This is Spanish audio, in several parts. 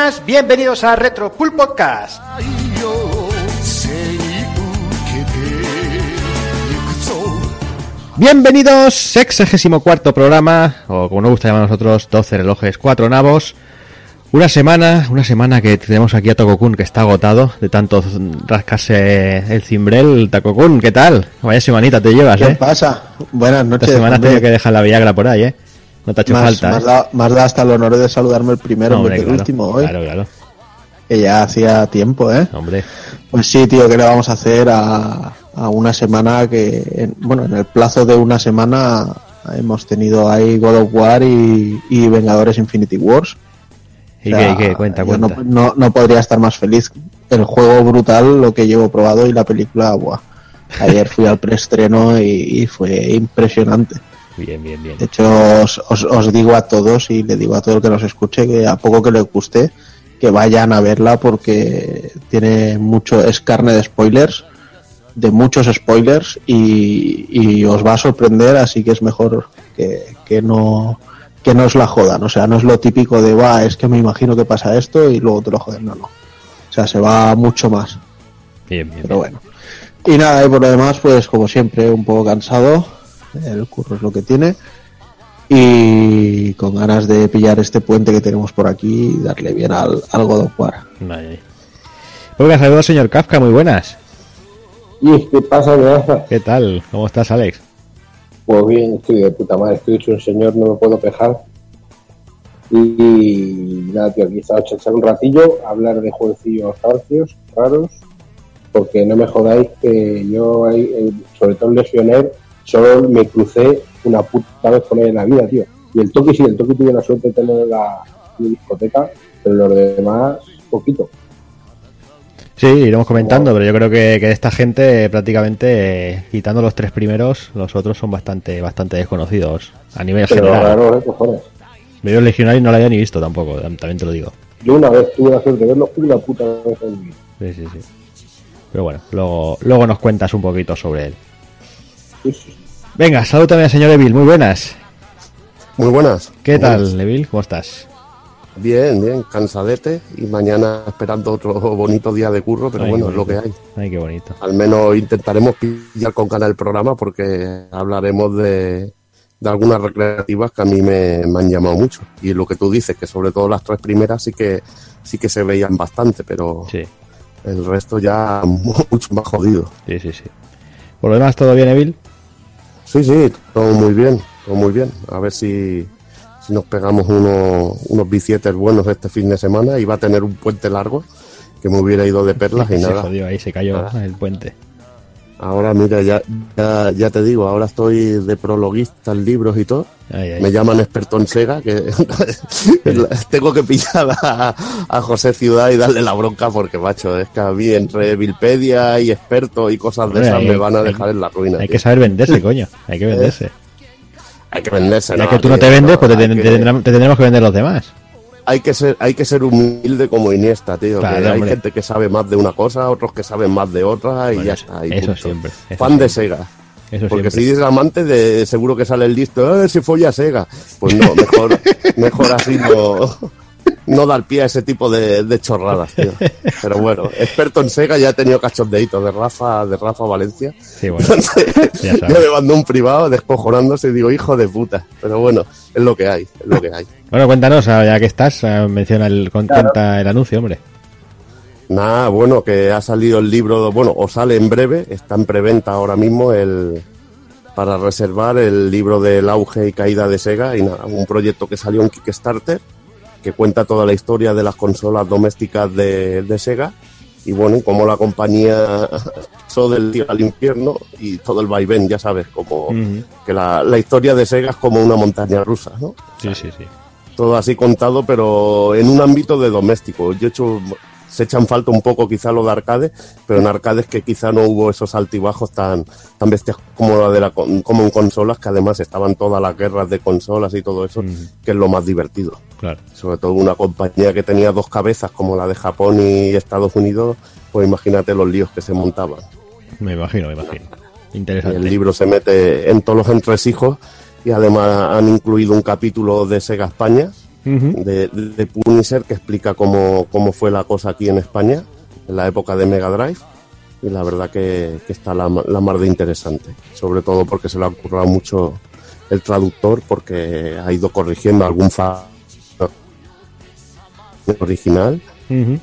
buenas, bienvenidos a Retro Pool Podcast. Bienvenidos, sexagésimo cuarto programa, o como nos gusta llamar a nosotros, 12 relojes, 4 navos. Una semana, una semana que tenemos aquí a Tokokun que está agotado de tanto rascarse el cimbrel. Takokun, ¿qué tal? Vaya semanita te llevas, ¿Qué ¿eh? pasa? Buenas noches. Esta semana has tenido que dejar la Viagra por ahí, ¿eh? No te ha hecho Más- falta, más ¿eh? da, más da hasta el honor de saludarme el primero en Hombre, vez del claro, último hoy. Claro, claro. Que ya hacía tiempo, ¿eh? Hombre, Pues sí, tío, ¿qué le vamos a hacer a, a una semana que, en- bueno, en el plazo de una semana hemos tenido ahí God of War y, y Vengadores Infinity Wars. ¿y O qué, sea, y qué? Cuenta, cuenta. No, no, no podría estar más feliz. El juego brutal, lo que llevo probado y la película, buah. Ayer fui al preestreno y, y fue impresionante. Bien, bien, bien. De hecho, os, os- os digo a todos y le digo a todo el que nos escuche que a poco que les guste, que vayan a verla porque tiene mucho, es carne de spoilers, de muchos spoilers y, y os va a sorprender, así que es mejor que, que no que no os la jodan, o sea, no es lo típico de, va, es que me imagino que pasa esto y luego te lo joden, no, no. O sea, se va mucho más. Bien, bien, Pero bueno. Y nada, y por lo demás, pues como siempre, un poco cansado. El curro es lo que tiene. Y con ganas de pillar este puente que tenemos por aquí y darle bien al, al God of War. Vale. Pues saludos, señor Kafka, muy buenas. ¿Y qué pasa, amenaza? ¿Qué tal? ¿Cómo estás, Alex? Pues bien, estoy de puta madre, estoy hecho un señor, no me puedo quejar. Y nada, tío, aquí echar un ratillo, a hablar de jueguecillos rancios, raros, porque no me jodáis que yo, eh, sobre todo en Lesioner, solo me crucé una puta vez con él en la vida, tío. Y el Toki sí, el Toki tuve la suerte de tener en la, la discoteca, pero los demás, poquito. Sí, iremos comentando, pero yo creo que, que de esta gente prácticamente, eh, quitando los tres primeros, los otros son bastante bastante desconocidos a nivel Pero general. raro, ¿eh? Cojones. Yo Legionary no lo había ni visto tampoco, tam- también te lo digo. Yo una vez tuve la suerte de verlo una puta vez en mi vida. Sí, sí, sí. Pero bueno, luego, luego nos cuentas un poquito sobre él. Venga, salud también al señor Evil, muy buenas. Muy buenas. ¿Qué Muy tal, buenas. Evil? ¿Cómo estás? Bien, bien, cansadete y mañana esperando otro bonito día de curro, pero Ay, bueno, es lo que hay. Ay, qué bonito. Al menos intentaremos pillar con ganas el programa porque hablaremos de, de algunas recreativas que a mí me, me han llamado mucho. Y lo que tú dices, que sobre todo las tres primeras sí que sí que se veían bastante, pero Sí, el resto ya mucho más jodido. sí, sí, sí. Por lo demás, ¿todo bien, Evil? Sí, sí, todo muy bien, todo muy bien. A ver si, si nos pegamos unos, unos bicietes buenos este fin de semana. Iba a tener un puente largo que me hubiera ido de perlas y se nada. jodió ahí, se cayó Nada. el puente. Ahora, mira, ya, ya, ya te digo, ahora estoy de prologuista en libros y todo. Ay, ay. Me llaman experto en Sega, que tengo que pillar a, a José Ciudad y darle la bronca porque, macho, es que a mí entre Wilpedia y experto y cosas de esas hay- me van a hay- dejar en la ruina. Hay tío. que saber venderse, coño. Hay que venderse. Hay que venderse, Ya no, que tú no te vendes, pues te, que- te tendrán- te tendremos que vender los demás. Hay que ser hay que ser humilde como Iniesta, tío. Claro, que hay hombre. gente que sabe más de una cosa, otros que saben más de otra y Bueno, ya está. y eso punto. siempre, eso Fan de. Sega. Eso Porque siempre. si dices amante, de, seguro que sale el listo, eh, si folla Sega. Pues no, mejor, mejor así no, no dar pie a ese tipo de, de chorradas, tío. Pero bueno, experto en Sega ya he tenido cachondeitos de Rafa, de Rafa Valencia. Sí, bueno. Entonces, Ya me mandó un privado descojonándose y digo, hijo de puta. Pero bueno, es lo que hay, es lo que hay. Bueno, cuéntanos, ah, ya que estás, ah, menciona el, el anuncio, hombre. Nada, bueno, que ha salido el libro, bueno, o sale en breve, está en preventa ahora mismo el para reservar el libro del auge y caída de Sega y nada, un proyecto que salió en Kickstarter que cuenta toda la historia de las consolas domésticas de, de Sega y bueno, y cómo la compañía pasó del día al infierno y todo el vaivén, ya sabes, como que la, la historia de Sega es como una montaña rusa, ¿no? Sí, sí, sí. todo así contado, pero en un ámbito de doméstico. Yo he hecho, se echan falta un poco quizá lo de arcade, pero en arcades que quizá no hubo esos altibajos tan, tan bestias como la de la, como en consolas, que además estaban todas las guerras de consolas y todo eso, que es lo más divertido. Claro. Sobre todo una compañía que tenía dos cabezas como la de Japón y Estados Unidos, pues imagínate los líos que se montaban. Me imagino, me imagino. El Interesante. libro se mete en todos los entresijos y además han incluido un capítulo de Sega España de, de Punisher que explica cómo, cómo fue la cosa aquí en España en la época de Mega Drive y la verdad que, que está la, la mar de interesante, sobre todo porque se le ha currado mucho el traductor porque ha ido corrigiendo algún fa original. Bien,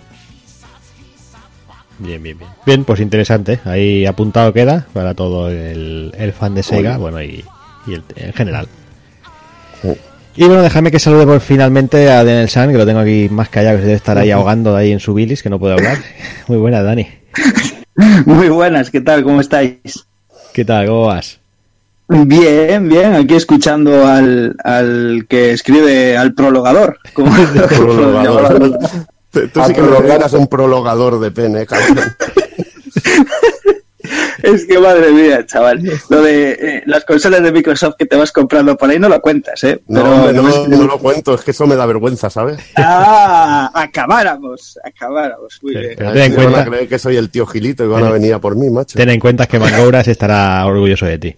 bien, bien. Bien, pues interesante. Ahí apuntado queda para todo el, el fan de Sega, bueno, y, y el, en general. Sí. Y bueno, déjame que salude por finalmente a Daniel San, que lo tengo aquí más callado, que se debe estar ahí ahogando ahí en su bilis, que no puede hablar. Muy buena, Dani. Muy buenas, ¿qué tal? ¿Cómo estáis? ¿Qué tal? ¿Cómo vas? Bien, bien, aquí escuchando al, al que escribe al prologador. como- Prologador. Tú tú sí que me eras un prologador de pene, cabrón. Es que madre mía, chaval. Lo de eh, las consolas de Microsoft que te vas comprando por ahí no lo cuentas, ¿eh? No, Pero- hombre, no, no lo cuento, es que eso me da vergüenza, ¿sabes? Ah, acabáramos, acabáramos. Muy Sí, bien. pero ten en van a cuenta, creer que soy el tío Gilito y van a venir a por mí, macho. ten en cuenta que Mangouras estará orgulloso de ti.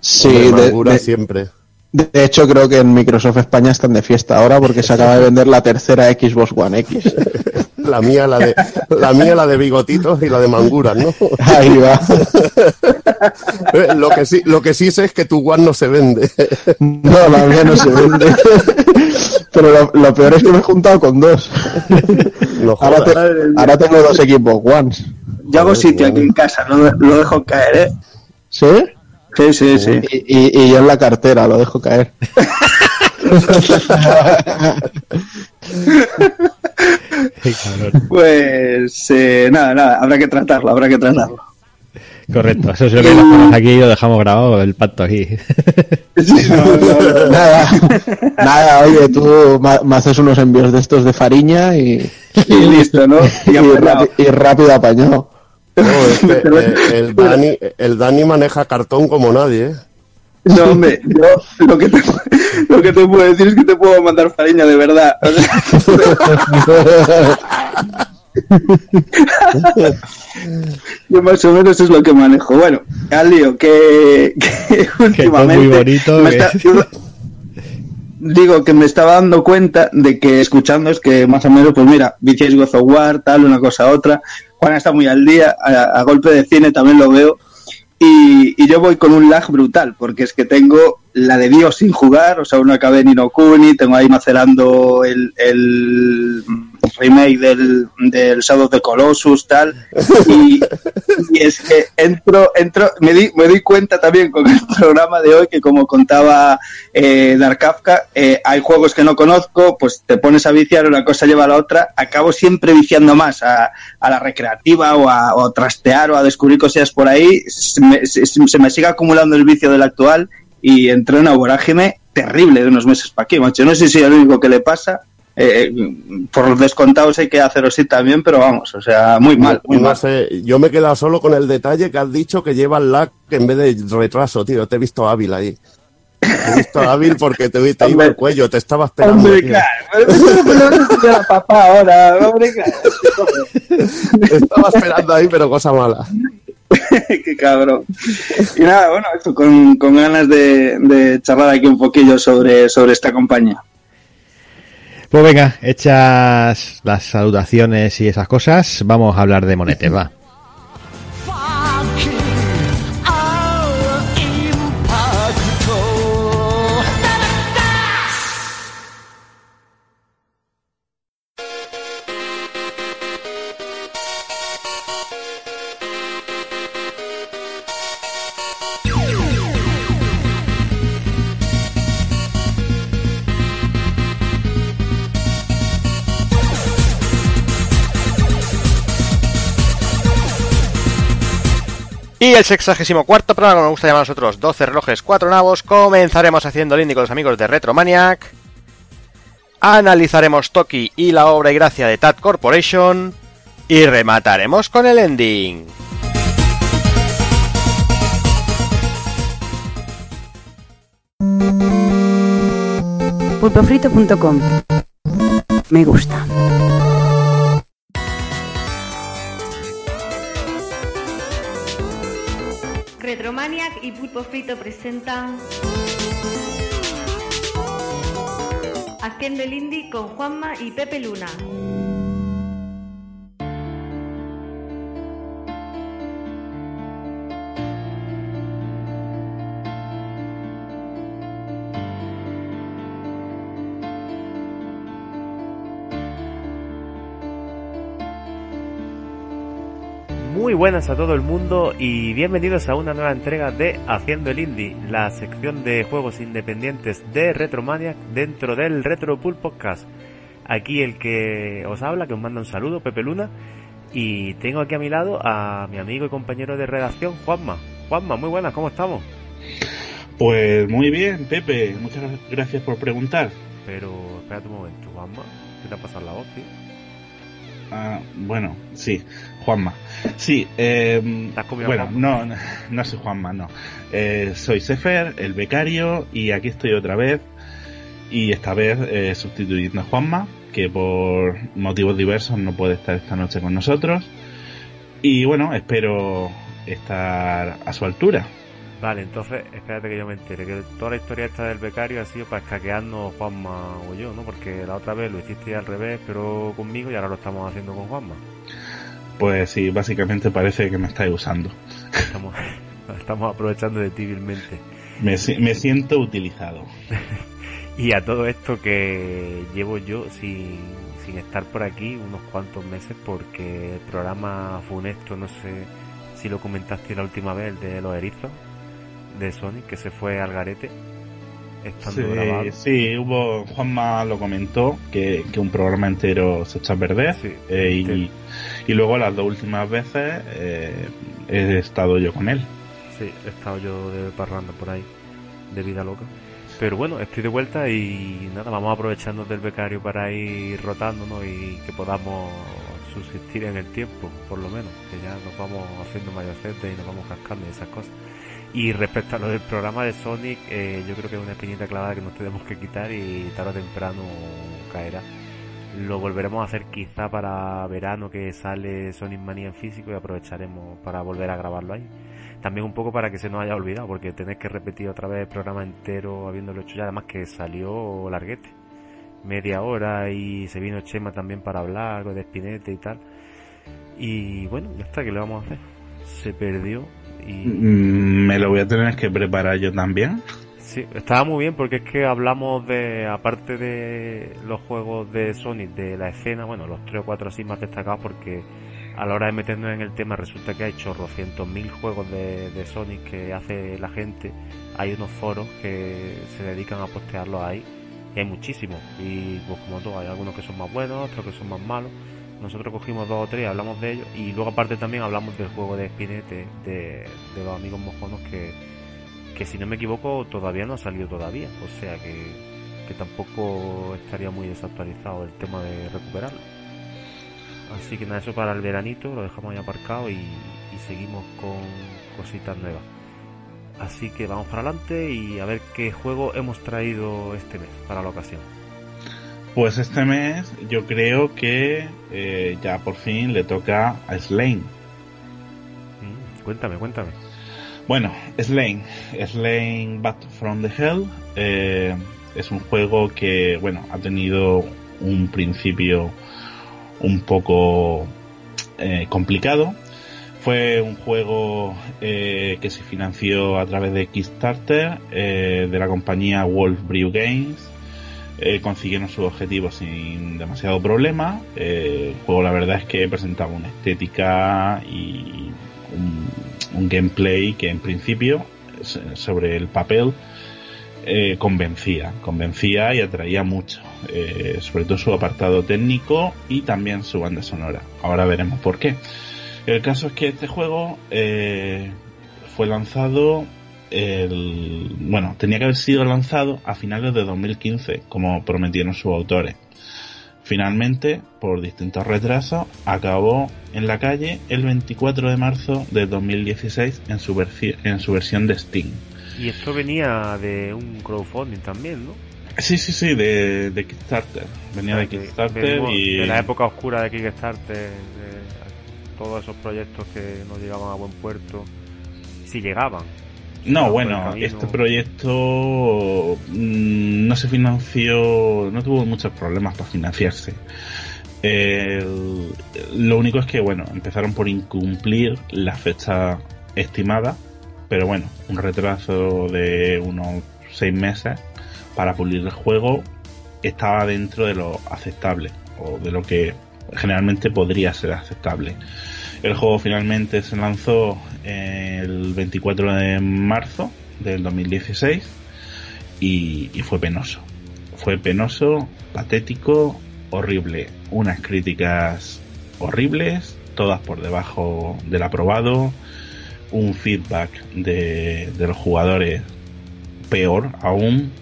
Sí, Hombre, de, amargura de- siempre. de hecho creo que en Microsoft España están de fiesta ahora porque se acaba de vender la tercera Xbox One X. La mía, la de, la mía, la de bigotitos y la de manguras, ¿no? Ahí va. Eh, Lo que sí, lo que sí sé es que tu One no se vende. No, la mía no se vende. Pero lo, lo peor es que me he juntado con dos. No Ahora, jodas. te- ahora tengo dos Xbox Ones. Yo hago sitio aquí en casa, lo, lo dejo caer, ¿eh? ¿Sí? Sí, sí, sí. Y, y- y yo en la cartera lo dejo caer. Pues eh, nada, nada, habrá que tratarlo, habrá que tratarlo. Correcto, eso es lo que dejamos aquí y lo dejamos grabado, el pacto aquí. Nada, nada, oye, tú me haces unos envíos de estos de Fariña y, Y listo, ¿no? y, rápido apañado. No, es que, eh, el, Dani, el Dani maneja cartón como nadie, ¿eh? No, hombre, yo lo que, te, lo que te puedo decir es que te puedo mandar fariña de verdad. Yo más o menos es lo que manejo. Bueno, al lío, que, que últimamente... muy bonito, me que- está- digo que me estaba dando cuenta de que escuchando es que más o menos, pues mira, viciáis God of War, tal, una cosa a otra. Juan está muy al día, a, a golpe de cine también lo veo. Y, yo voy con un lag brutal, porque es que tengo la de Dios sin jugar, o sea, no acabé ni no Kuni, tengo ahí macerando el, el remake del, del Shadow the Colossus, tal, y, es que entro, entro, me di, me di cuenta también con el programa de hoy que como contaba eh, Dark Kafka, eh, hay juegos que no conozco, pues te pones a viciar, una cosa lleva a la otra, acabo siempre viciando más a, a la recreativa o a, o trastear o a descubrir cosillas por ahí, se me, se, se me sigue acumulando el vicio del actual y entré en una vorágine terrible de unos meses para aquí, macho. No sé si es lo único que le pasa. eh, por los descontados hay que hacerlo así también, pero vamos, o sea, muy mal, muy mal. sé, yo me he quedado solo con el detalle que has dicho que lleva el lag en vez de retraso, tío. Te he visto hábil ahí. Te he visto hábil porque te, te iba el cuello, te estaba esperando. Hombre, claro, papá ahora, hombre, claro. Estaba esperando ahí, pero cosa mala. Qué cabrón. Y nada, bueno, esto con, con ganas de, charlar aquí un poquillo sobre, sobre esta compañía. Pues venga, hechas las salutaciones y esas cosas, vamos a hablar de monetes, va. El sexagésimo cuarto programa, como nos gusta llamar a nosotros, 12 relojes, 4 navos, comenzaremos haciendo el indie con los amigos de Retromaniac. Analizaremos Toki y la obra y gracia de Tat Corporation. Y remataremos con el ending. pulpofrito.com Me gusta. Retromaniac y Pulpo Frito presentan Haciendo el Indie con Juanma y Pepe Luna. Muy buenas a todo el mundo y bienvenidos a una nueva entrega de Haciendo el Indie, la sección de juegos independientes de Retromaniac dentro del Retropool Podcast. Aquí el que os habla, que os manda un saludo, Pepe Luna, y tengo aquí a mi lado a mi amigo y compañero de redacción, Juanma. Juanma, muy buenas, ¿cómo estamos? Pues muy bien, Pepe, muchas gracias por preguntar. Pero espérate un momento, Juanma, ¿qué te ha pasado la voz, tío? Ah, bueno, sí, Juanma. Sí, eh, ¿Te has comido bueno, no, no soy Juanma, no. Eh, soy Sefer, el becario, y aquí estoy otra vez. Y esta vez eh, sustituyendo a Juanma, que por motivos diversos no puede estar esta noche con nosotros. Y bueno, espero estar a su altura. Vale, entonces, espérate que yo me entere, que toda la historia esta del becario ha sido para escaquearnos Juanma o yo, ¿no? Porque la otra vez lo hiciste al revés, pero conmigo, y ahora lo estamos haciendo con Juanma. Pues sí, básicamente parece que me estáis usando. Estamos, estamos aprovechando de ti vilmente. Me, me siento utilizado. Y a todo esto que llevo yo sin, sin estar por aquí unos cuantos meses porque el programa funesto, no sé si lo comentaste la última vez, el de los erizos de Sonic, que se fue al garete. Estando Sí, grabado. sí, hubo, Juanma lo comentó, que, que un programa entero se echó a perder. Sí, eh, y, luego las dos últimas veces eh, he estado yo con él. Sí, he estado yo de parranda por ahí, de vida loca. Pero bueno, estoy de vuelta y nada, vamos aprovechando del becario para ir rotándonos y que podamos subsistir en el tiempo, por lo menos, que ya nos vamos haciendo mayorcetes y nos vamos cascando y esas cosas. Y respecto a lo del programa de Sonic, eh, yo creo que es una espinita clavada que nos tenemos que quitar y tarde o temprano caerá. Lo volveremos a hacer quizá para verano que sale Sonic Mania en físico y aprovecharemos para volver a grabarlo ahí también un poco para que se nos haya olvidado, porque tener que repetir otra vez el programa entero habiéndolo hecho ya, además que salió larguete, media hora y se vino Chema también para hablar de Espinete y tal. Y bueno, ya está, que le vamos a hacer? Se perdió y Mm, Me lo voy a tener que preparar yo también. sí, estaba muy bien porque es que hablamos de, aparte de los juegos de Sonic, de la escena, bueno, los tres o cuatro así más destacados porque a la hora de meternos en el tema resulta que hay chorrocientos mil juegos de, de Sonic que hace la gente. Hay unos foros que se dedican a postearlos ahí. Y hay muchísimos. Y pues como todo, hay algunos que son más buenos, otros que son más malos. Nosotros cogimos dos o tres, hablamos de ellos. Y luego aparte también hablamos del juego de Spinete, de, los amigos mojonos que, que si no me equivoco todavía no ha salido todavía. O sea que, que tampoco estaría muy desactualizado el tema de recuperarlo. Así que nada, eso para el veranito, lo dejamos ahí aparcado y seguimos con cositas nuevas. Así que vamos para adelante y a ver qué juego hemos traído este mes para la ocasión. Pues este mes yo creo que eh, ya por fin le toca a Slane. Mm, cuéntame, cuéntame. Bueno, Slane, Slane Back from the Hell eh, es un juego que, bueno, ha tenido un principio un poco eh, complicado. Fue un juego eh, que se financió a través de Kickstarter de la compañía Wolf Brew Games. Eh, consiguieron sus objetivos sin demasiado problema. Eh, el juego la verdad es que presentaba una estética y un, gameplay que en principio so- sobre el papel eh, convencía, convencía y atraía mucho, eh, sobre todo su apartado técnico y también su banda sonora. Ahora veremos por qué. El caso es que este juego fue lanzado el, bueno, tenía que haber sido lanzado a finales de 2015, como prometieron sus autores. Finalmente, por distintos retrasos, acabó en la calle el 24 de marzo de 2016 en su, versi- en su versión de Steam. Y esto venía de un crowdfunding también, ¿no? Sí, sí, sí, de, de Kickstarter. Venía de Kickstarter venimos y... De la época oscura de Kickstarter, de todos esos proyectos que no llegaban a buen puerto. Si llegaban, No, bueno, este proyecto mm, no se financió, no tuvo muchos problemas para financiarse. Lo único es que, bueno, empezaron por incumplir la fecha estimada, pero bueno, un retraso de unos seis meses para pulir el juego estaba dentro de lo aceptable o de lo que generalmente podría ser aceptable. El juego finalmente se lanzó el 24 de marzo del 2016 y, fue penoso. Fue penoso, patético, horrible. Unas críticas horribles, todas por debajo del aprobado. Un feedback de, de los jugadores peor aún.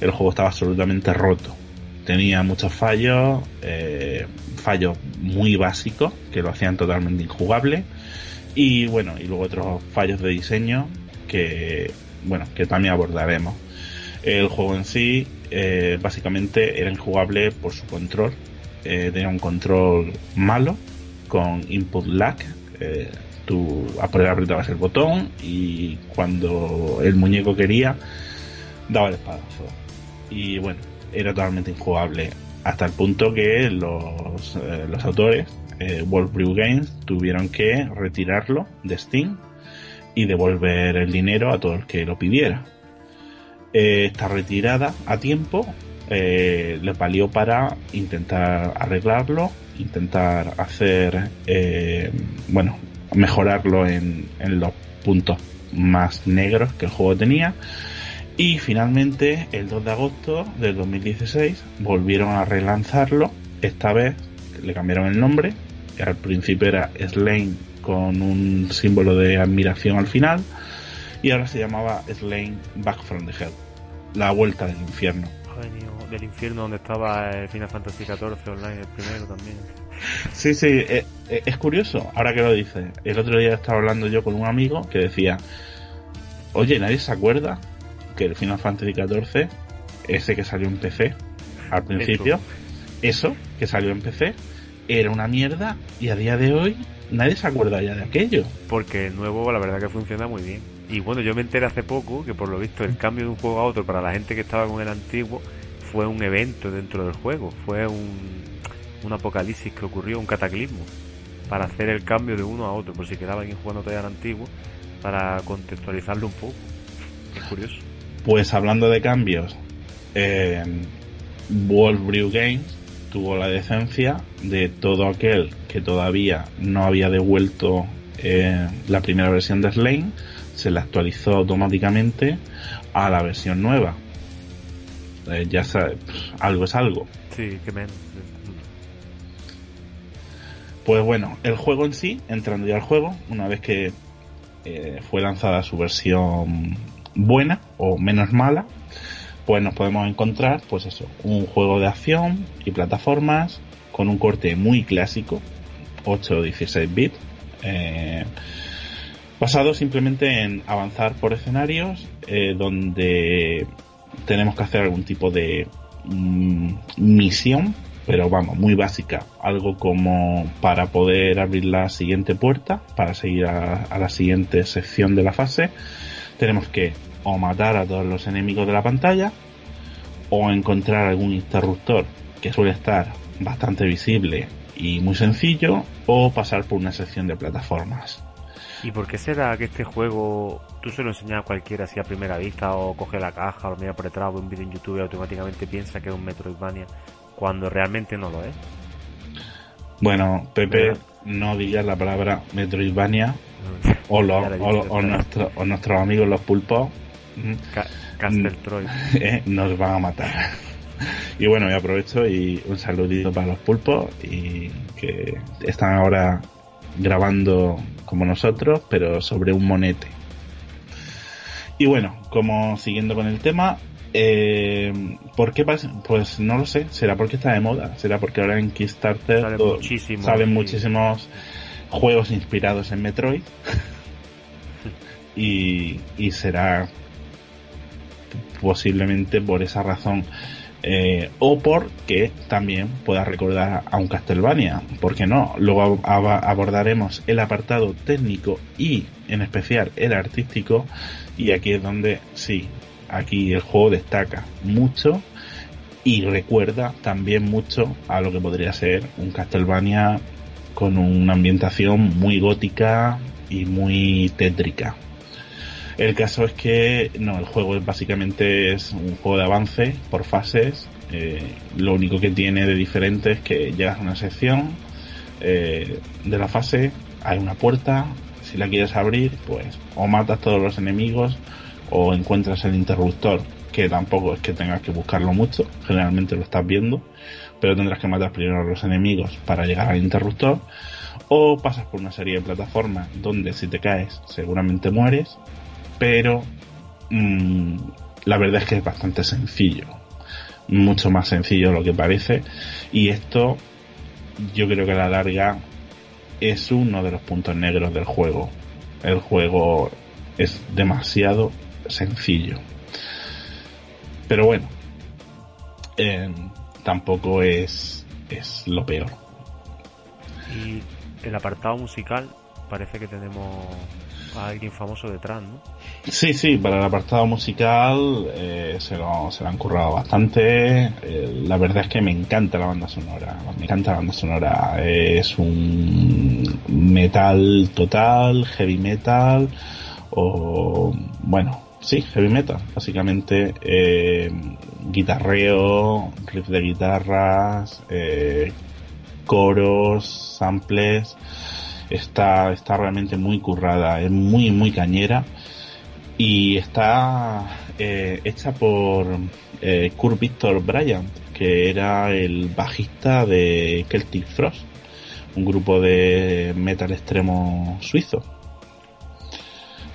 El juego estaba absolutamente roto. Tenía muchos fallos, eh, fallos muy básicos que lo hacían totalmente injugable. Y bueno, y luego otros fallos de diseño que, bueno, que también abordaremos. El juego en sí, eh, básicamente era injugable por su control. Eh, tenía un control malo, con input lag. Eh, tú apre- apretabas el botón y cuando el muñeco quería, daba el espadazo. Y bueno, era totalmente injugable. Hasta el punto que los, eh, los autores, eh, Wolf Brew Games, tuvieron que retirarlo de Steam y devolver el dinero a todo el que lo pidiera. Eh, esta retirada a tiempo eh, les valió para intentar arreglarlo, intentar hacer, eh, bueno, mejorarlo en, en los puntos más negros que el juego tenía. Y finalmente, el 2 de agosto del 2016, volvieron a relanzarlo. Esta vez le cambiaron el nombre. que Al principio era Slain con un símbolo de admiración al final. Y ahora se llamaba Slain Back from the Hell. La vuelta del infierno. Genio del infierno donde estaba Final Fantasy XIV online, el primero también. Sí, sí, eh, eh, es curioso, ahora que lo dices. El otro día estaba hablando yo con un amigo que decía, oye, ¿nadie se acuerda que el Final Fantasy XIV, ese que salió en PC al principio, eso que salió en PC, era una mierda y a día de hoy nadie se acuerda ya de aquello? Porque el nuevo, la verdad que funciona muy bien. Y bueno, yo me enteré hace poco que por lo visto el cambio de un juego a otro para la gente que estaba con el antiguo fue un evento dentro del juego. Fue un, un apocalipsis que ocurrió, un cataclismo. Para hacer el cambio de uno a otro, por si quedaba alguien jugando todavía al antiguo, para contextualizarlo un poco. Es curioso. Pues hablando de cambios, eh, Wolf Brew Games tuvo la decencia de todo aquel que todavía no había devuelto eh, la primera versión de Slane, se la actualizó automáticamente a la versión nueva. Eh, ya sabes, algo es algo. Sí, que. Pues bueno, el juego en sí, entrando ya al juego, una vez que eh, fue lanzada su versión buena o menos mala, pues nos podemos encontrar, pues eso, un juego de acción y plataformas con un corte muy clásico, 8 o 16 bits, eh, basado simplemente en avanzar por escenarios eh, donde tenemos que hacer algún tipo de mm, misión, pero vamos, muy básica, algo como para poder abrir la siguiente puerta, para seguir a, a la siguiente sección de la fase, tenemos que o matar a todos los enemigos de la pantalla o encontrar algún interruptor que suele estar bastante visible y muy sencillo o pasar por una sección de plataformas. ¿Y por qué será que este juego tú se lo enseñas a cualquiera así a primera vista o coge la caja o lo mira por detrás o ve un vídeo en YouTube y automáticamente piensa que es un Metroidvania cuando realmente no lo es? Bueno, Pepe, no digas la palabra Metroidvania o, los, o, o nuestro- o nuestros amigos los pulpos Ca- Castle Troy. eh, nos van a matar. Y bueno, aprovecho y un saludito para los pulpos y que están ahora grabando como nosotros, pero sobre un monete. Y bueno, como siguiendo con el tema, eh, ¿por qué pasa? Pues no lo sé, será porque está de moda, será porque ahora en Kickstarter Salen todo- muchísimos, salen sí. muchísimos juegos inspirados en Metroid y, y será posiblemente por esa razón. Eh, o porque también pueda recordar a un Castlevania, porque no? Luego ab- abordaremos el apartado técnico y en especial el artístico y aquí es donde sí, aquí el juego destaca mucho y recuerda también mucho a lo que podría ser un Castlevania con una ambientación muy gótica y muy tétrica. El caso es que no, el juego básicamente es un juego de avance por fases. eh, lo único que tiene de diferente es que llegas a una sección eh, de la fase, hay una puerta, si la quieres abrir, pues o matas todos los enemigos o encuentras el interruptor, que tampoco es que tengas que buscarlo mucho, generalmente lo estás viendo, pero tendrás que matar primero a los enemigos para llegar al interruptor, o pasas por una serie de plataformas donde si te caes seguramente mueres, pero mm, la verdad es que es bastante sencillo, mucho más sencillo de lo que parece, y esto yo creo que a la larga es uno de los puntos negros del juego. El juego es demasiado sencillo. Pero bueno, eh, tampoco es, es lo peor. Y el apartado musical parece que tenemos a alguien famoso detrás, ¿no? Sí, sí, para el apartado musical eh, se, lo, se lo han currado bastante. Eh, la verdad es que me encanta la banda sonora. Me encanta la banda sonora. Es un metal total, heavy metal o bueno, sí, heavy metal. Básicamente eh, guitarreo, riff de guitarras, coros, samples. Está, está realmente muy currada, es muy, muy cañera y está eh, hecha por eh, Kurt Victor Bryant, que era el bajista de Celtic Frost, un grupo de metal extremo suizo.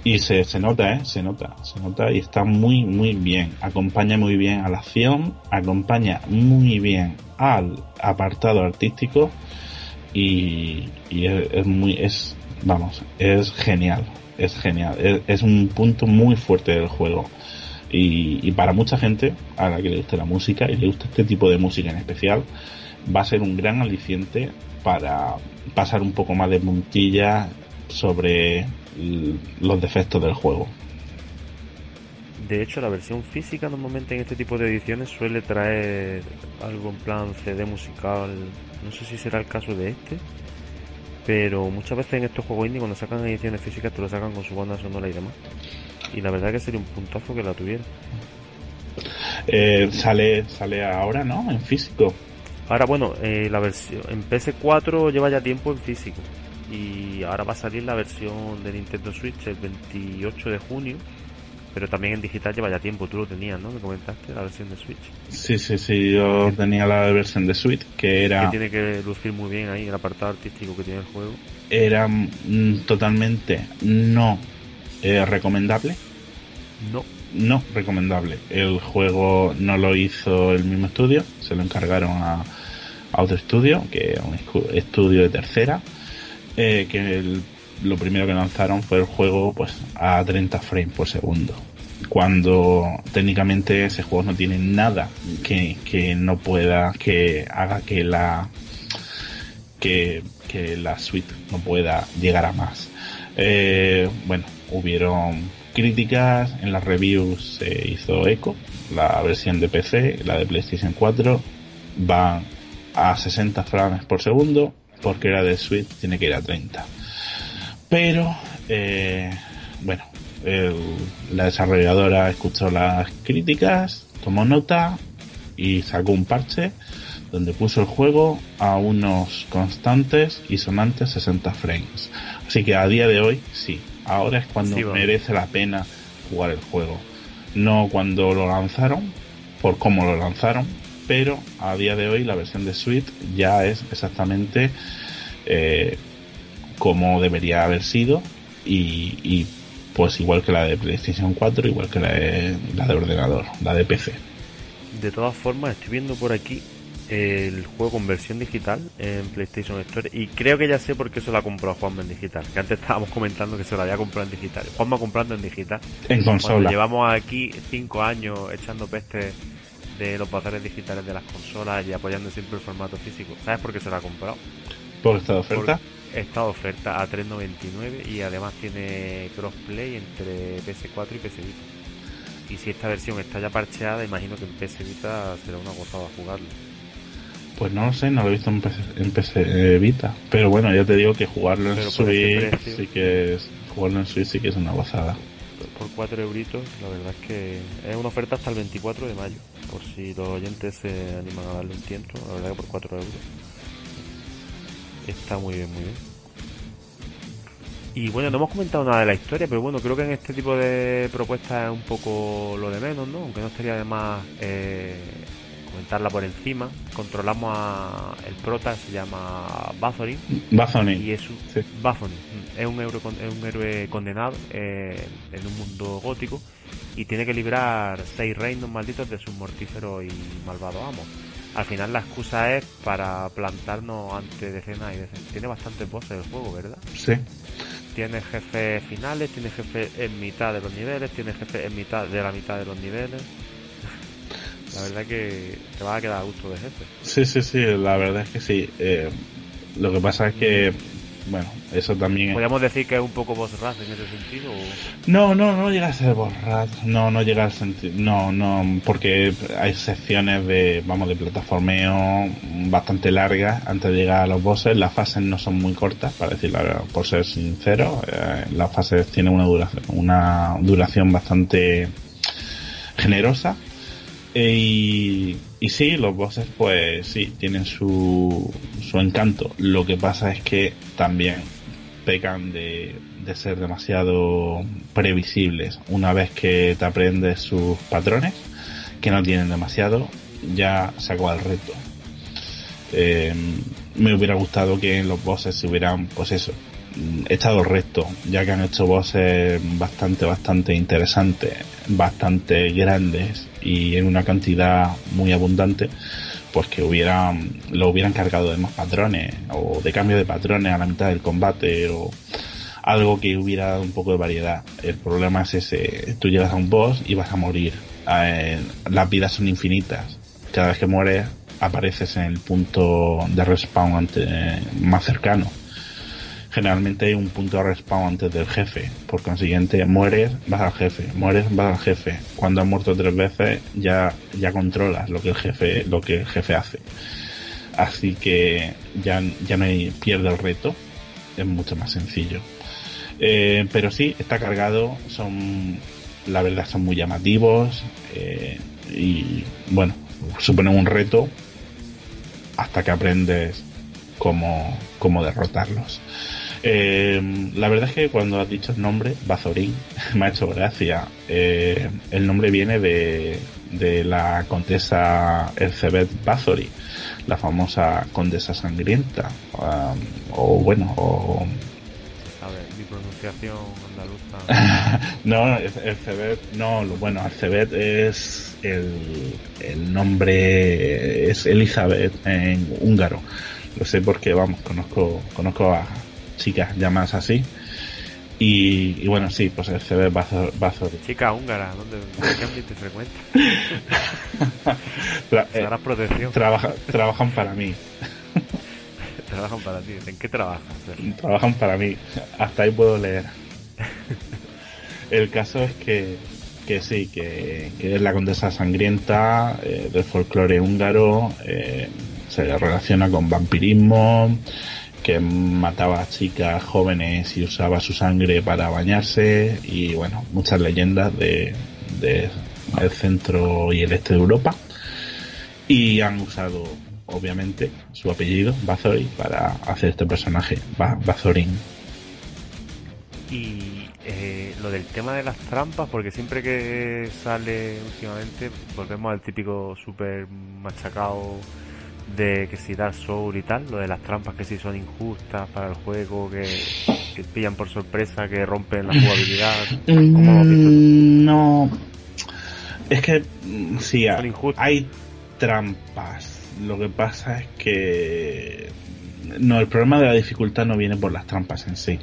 Y se, se nota, ¿eh? Se nota, se nota y está muy, muy bien. Acompaña muy bien a la acción, acompaña muy bien al apartado artístico y, y es, es muy, es, vamos, es genial es genial. Es, un punto muy fuerte del juego. Y, y, para mucha gente, a la que le guste la música y le gusta este tipo de música en especial, va a ser un gran aliciente para pasar un poco más de puntilla sobre los defectos del juego. De hecho, la versión física normalmente en este tipo de ediciones suele traer algo en plan CD musical. No sé si será el caso de este, pero muchas veces en estos juegos indie cuando sacan ediciones físicas te lo sacan con su banda sonora y demás. Y la verdad que sería un puntazo que la tuviera. Eh, sale sale ahora no en físico. Ahora bueno eh, la versión en PS4 lleva ya tiempo en físico. Y ahora va a salir la versión de Nintendo Switch el 28 de junio pero también en digital lleva ya tiempo, tú lo tenías, ¿no? Me comentaste la versión de Switch. Sí, sí, sí, yo tenía la versión de Switch que era... Que tiene que lucir muy bien ahí el apartado artístico que tiene el juego. Era mm, totalmente no eh, recomendable. No. No recomendable. El juego no lo hizo el mismo estudio, se lo encargaron a, a otro estudio, que es un estudio de tercera, eh, que el lo primero que lanzaron fue el juego pues a 30 frames por segundo. Cuando técnicamente ese juego no tiene nada que, que no pueda que haga que la que, la suite no pueda llegar a más. Eh, bueno hubieron críticas en las reviews se hizo eco la versión de PC la de PlayStation 4 va a 60 frames por segundo porque la de Switch tiene que ir a 30 pero eh, bueno el, la desarrolladora escuchó las críticas tomó nota y sacó un parche donde puso el juego a unos constantes y sonantes 60 frames así que a día de hoy sí ahora es cuando sí, bueno. merece la pena jugar el juego no cuando lo lanzaron por cómo lo lanzaron pero a día de hoy la versión de Switch ya es exactamente eh, como debería haber sido y, y, pues igual que la de PlayStation 4, igual que la de, la de ordenador, la de PC. De todas formas, estoy viendo por aquí el juego con versión digital en PlayStation Store y creo que ya sé por qué se la compró a Juanma en digital, que antes estábamos comentando que se la había comprado en digital. Juanma comprando en digital. En consola. Cuando llevamos aquí cinco años echando peste de los bazares digitales de las consolas y apoyando siempre el formato físico. ¿Sabes por qué se lo ha comprado? ¿Por esta oferta? Por esta oferta a 3.99 y además tiene crossplay entre PS4 y PS Vita. Y si esta versión está ya parcheada, imagino que en PS Vita será una gozada jugarlo. Pues no lo sé, no lo he visto en PC, en PC eh, Vita. Pero bueno, ya te digo que jugarlo en Switch sí que es jugarlo en Switch sí que es una gozada. por 4 euritos, la verdad es que es una oferta hasta el 24 de mayo, por si los oyentes se animan a darle un tiento, la verdad que por 4 euros está muy bien, muy bien. Y bueno, no hemos comentado nada de la historia, pero bueno, creo que en este tipo de propuestas es un poco lo de menos, ¿no? Aunque no estaría de más eh, comentarla por encima. Controlamos a el prota, se llama Bathory, Bathory. y es un, Sí. Bathory, es un, héroe es un héroe condenado eh, en un mundo gótico y tiene que librar seis reinos malditos de sus mortíferos y malvados amos. Al final la excusa es para plantarnos ante decenas y decenas. Tiene bastantes voces el juego, ¿verdad? Sí. Tiene jefes finales, tiene jefes en mitad de los niveles, tiene jefes en mitad de la mitad de los niveles. La verdad que te vas a quedar a gusto de jefe. Sí, sí, sí, la verdad es que sí. Eh, lo que pasa es que, bueno, eso también... ¿Podríamos decir que es un poco boss rush en ese sentido? o- No, no, no llega a ser borrado. No, no llega a sentir. No, no, porque hay secciones de, vamos, de plataformeo bastante largas antes de llegar a los bosses. Las fases no son muy cortas, para decir la verdad, por ser sincero. Eh, las fases tienen una duración, una duración bastante generosa. Eh, Y, sí, los bosses pues sí, tienen su, su encanto. Lo que pasa es que también pecan de, de ser demasiado previsibles. Una vez que te aprendes sus patrones, que no tienen demasiado, ya se acaba el reto. Eh, me hubiera gustado que en los bosses se hubieran, pues eso, echado recto, ya que han hecho bosses bastante, bastante interesantes, bastante grandes y en una cantidad muy abundante, pues que hubieran, lo hubieran cargado de más patrones, o de cambio de patrones a la mitad del combate, o algo que hubiera dado un poco de variedad. El problema es ese, tú llegas a un boss y vas a morir. Eh, las vidas son infinitas. Cada vez que mueres apareces en el punto de respawn ante, más cercano. Generalmente hay un punto de respawn antes del jefe. Por consiguiente, mueres, vas al jefe, mueres, vas al jefe. Cuando has muerto tres veces, ya, ya controlas lo que el jefe, lo que el jefe hace. Así que ya, ya no pierde el reto. Es mucho más sencillo. Eh, pero sí, está cargado, son, la verdad son muy llamativos eh, y bueno, suponen un reto hasta que aprendes cómo, cómo derrotarlos. Eh, la verdad es que cuando has dicho el nombre, Bazorín, me ha hecho gracia. Eh, el nombre viene de, de la condesa Elizabeth Bathory, la famosa condesa sangrienta, um, o bueno, o A ver, mi pronunciación andaluza. no, el Cebet, no, bueno, Alcebet es el, el nombre, es Elizabeth en húngaro. Lo sé porque, vamos, conozco, conozco a chicas llamadas así. Y, y bueno, sí, pues el Cebet Bazor. Chica húngara, ¿dónde, ¿en qué ambiente frecuenta? Tra- eh, protección. trabaja- trabajan para mí, Trabajan para ti. ¿En qué trabajas? trabajan para mí. Hasta ahí puedo leer. El caso es que, que sí, que, que es la condesa sangrienta eh, del folclore húngaro, eh, se relaciona con vampirismo, que mataba a chicas jóvenes y usaba su sangre para bañarse. Y bueno, muchas leyendas de, de centro y el este de Europa. Y han usado obviamente su apellido Bathory para hacer este personaje Ba- Bathorin. Y eh, lo del tema de las trampas, porque siempre que sale últimamente volvemos al típico super machacado de que si da Soul y tal, lo de las trampas que si son injustas para el juego, que, que pillan por sorpresa, que rompen la jugabilidad. ¿Cómo lo? Mm, no es que mm, sí hay trampas lo que pasa es que no el problema de la dificultad no viene por las trampas en sí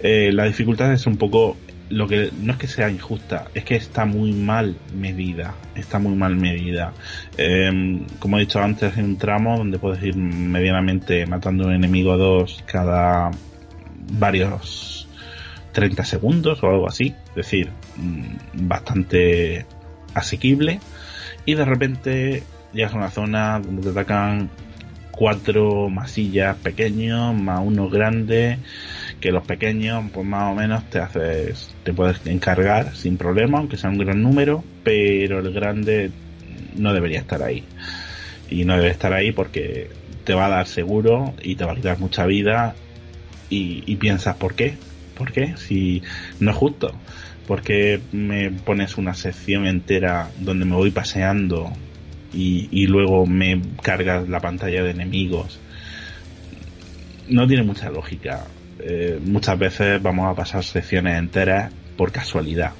Eh, la dificultad es un poco lo que no es que sea injusta, es que está muy mal medida, está muy mal medida. Eh, como he dicho antes, hay un tramo donde puedes ir medianamente matando un enemigo o dos cada varios 30 segundos o algo así, es decir, mm, bastante asequible y de repente llegas a una zona donde te atacan cuatro masillas pequeños más uno grande que los pequeños pues más o menos te haces te puedes encargar sin problema aunque sea un gran número pero el grande no debería estar ahí y no debe estar ahí porque te va a dar seguro y te va a quitar mucha vida y, piensas ¿por qué? ¿por qué? si no es justo ¿por qué me pones una sección entera donde me voy paseando y luego me cargas la pantalla de enemigos no tiene mucha lógica eh, muchas veces vamos a pasar secciones enteras por casualidad.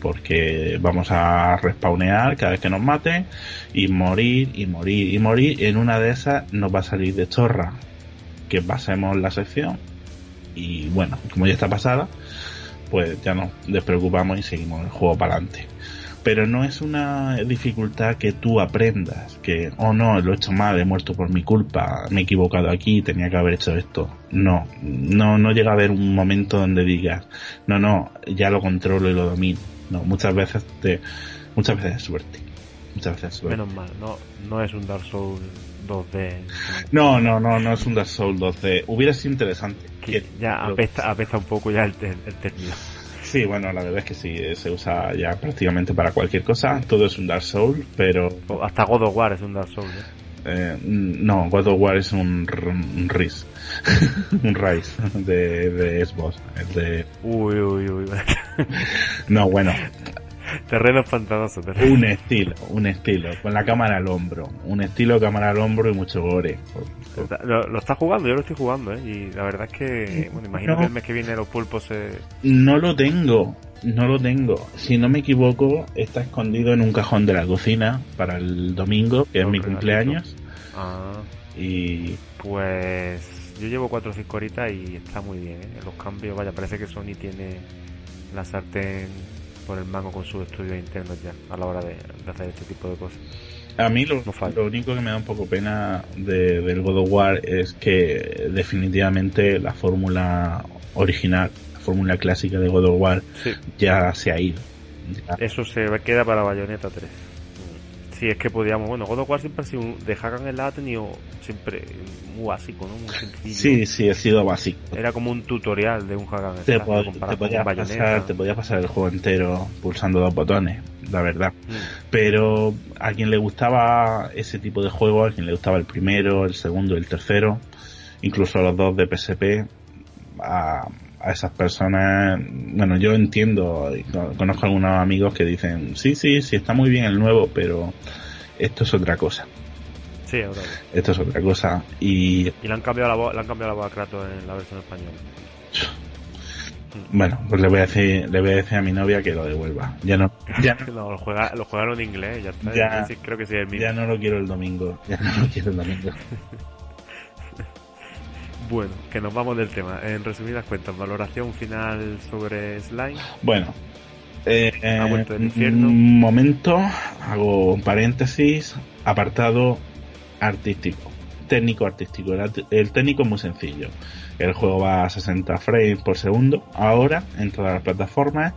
Porque vamos a respawnear cada vez que nos maten y morir y morir y morir. En una de esas nos va a salir de chorra que pasemos la sección. Y bueno, como ya está pasada, pues ya nos despreocupamos y seguimos el juego para adelante pero no es una dificultad que tú aprendas, que, oh no, lo he hecho mal, he muerto por mi culpa, me he equivocado aquí, tenía que haber hecho esto. No, no, no llega a haber un momento donde digas, no, no, ya lo controlo y lo domino. No, muchas veces te, muchas veces es suerte. Muchas veces es suerte. Menos mal, no, no es un Dark Souls 2D. No, no, no, no es un Dark Souls 2D. Hubiera sido interesante. Que ya apesta, apesta un poco ya el, el, el término. Sí, bueno, la verdad es que sí, se usa ya prácticamente para cualquier cosa. Todo es un Dark Soul, pero... Hasta God of War es un Dark Soul, ¿eh? Eh, no, God of War es un, un Riz. un Rise de, de Xbox. El de... Uy, uy, uy. no, bueno. Terreno pantanoso. Terreno. Un estilo, un estilo. Con la cámara al hombro. Un estilo cámara al hombro y mucho gore. Lo, lo está jugando, yo lo estoy jugando, ¿eh? Y la verdad es que, bueno, imagino No. que el mes que viene los pulpos se... No lo tengo, no lo tengo. Si no me equivoco, está escondido en un cajón de la cocina para el domingo, que es mi cumpleaños. Ah, Y pues yo llevo 4 o 5 horitas y está muy bien, ¿eh? Los cambios, vaya, parece que Sony tiene la sartén por el mango con sus estudios internos ya, a la hora de, de hacer este tipo de cosas. A mí lo, No falla. lo único que me da un poco pena de, del God of War es que definitivamente la fórmula original, la fórmula clásica de God of War Sí. ya se ha ido. Ya- Eso se queda para Bayonetta 3. Si es que podíamos, bueno, God of War siempre ha sido de Hack and Slash ha tenido siempre muy básico, ¿no? Muy sencillo. Sí, sí, ha sido básico. Era como un tutorial de un Hack and Te, Slash, te podías pasar, te podías pasar el juego entero pulsando dos botones, la verdad. Mm. Pero a quien le gustaba ese tipo de juego, a quien le gustaba el primero, el segundo, el tercero, incluso los dos de PSP, a, a esas personas, bueno, yo entiendo, conozco algunos amigos que dicen, sí, sí, sí, está muy bien el nuevo, pero esto es otra cosa, Sí, ahora. esto es otra cosa. Y Y le han cambiado la voz, le han cambiado la voz a Kratos en la versión española. bueno, pues le voy a decir, le voy a decir a mi novia que lo devuelva. Ya no, ya no, lo, juega, lo jugaron en inglés, ya está. Ya. Sí, creo que sí es el mismo. ya no lo quiero el domingo, ya no lo quiero el domingo. Bueno, que nos vamos del tema. En resumidas cuentas, valoración final sobre Slime. Bueno, eh, Ha vuelto del infierno. un momento, hago un paréntesis, apartado artístico, técnico artístico. El, el técnico es muy sencillo. El juego va a 60 frames por segundo ahora en todas las plataformas.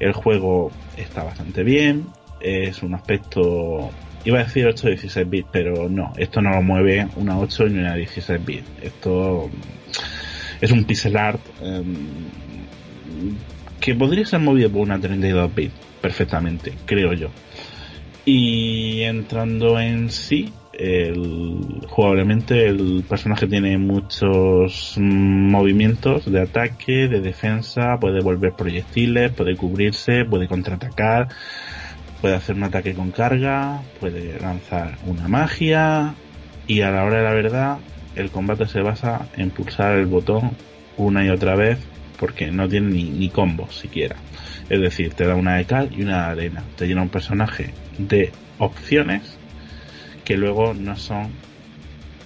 El juego está bastante bien, es un aspecto Iba a decir 8 16 bits, pero no, esto no lo mueve una 8 ni una 16 bits. Esto es un pixel art eh, que podría ser movido por una 32 bits perfectamente, creo yo. Y entrando en sí, jugablemente el personaje tiene muchos mm, movimientos de ataque, de defensa, puede volver proyectiles, puede cubrirse, puede contraatacar, puede hacer un ataque con carga, puede lanzar una magia y a la hora de la verdad el combate se basa en pulsar el botón una y otra vez porque no tiene ni, combos siquiera. Es decir, te da una de cal y una de arena. Te llena un personaje de opciones que luego no son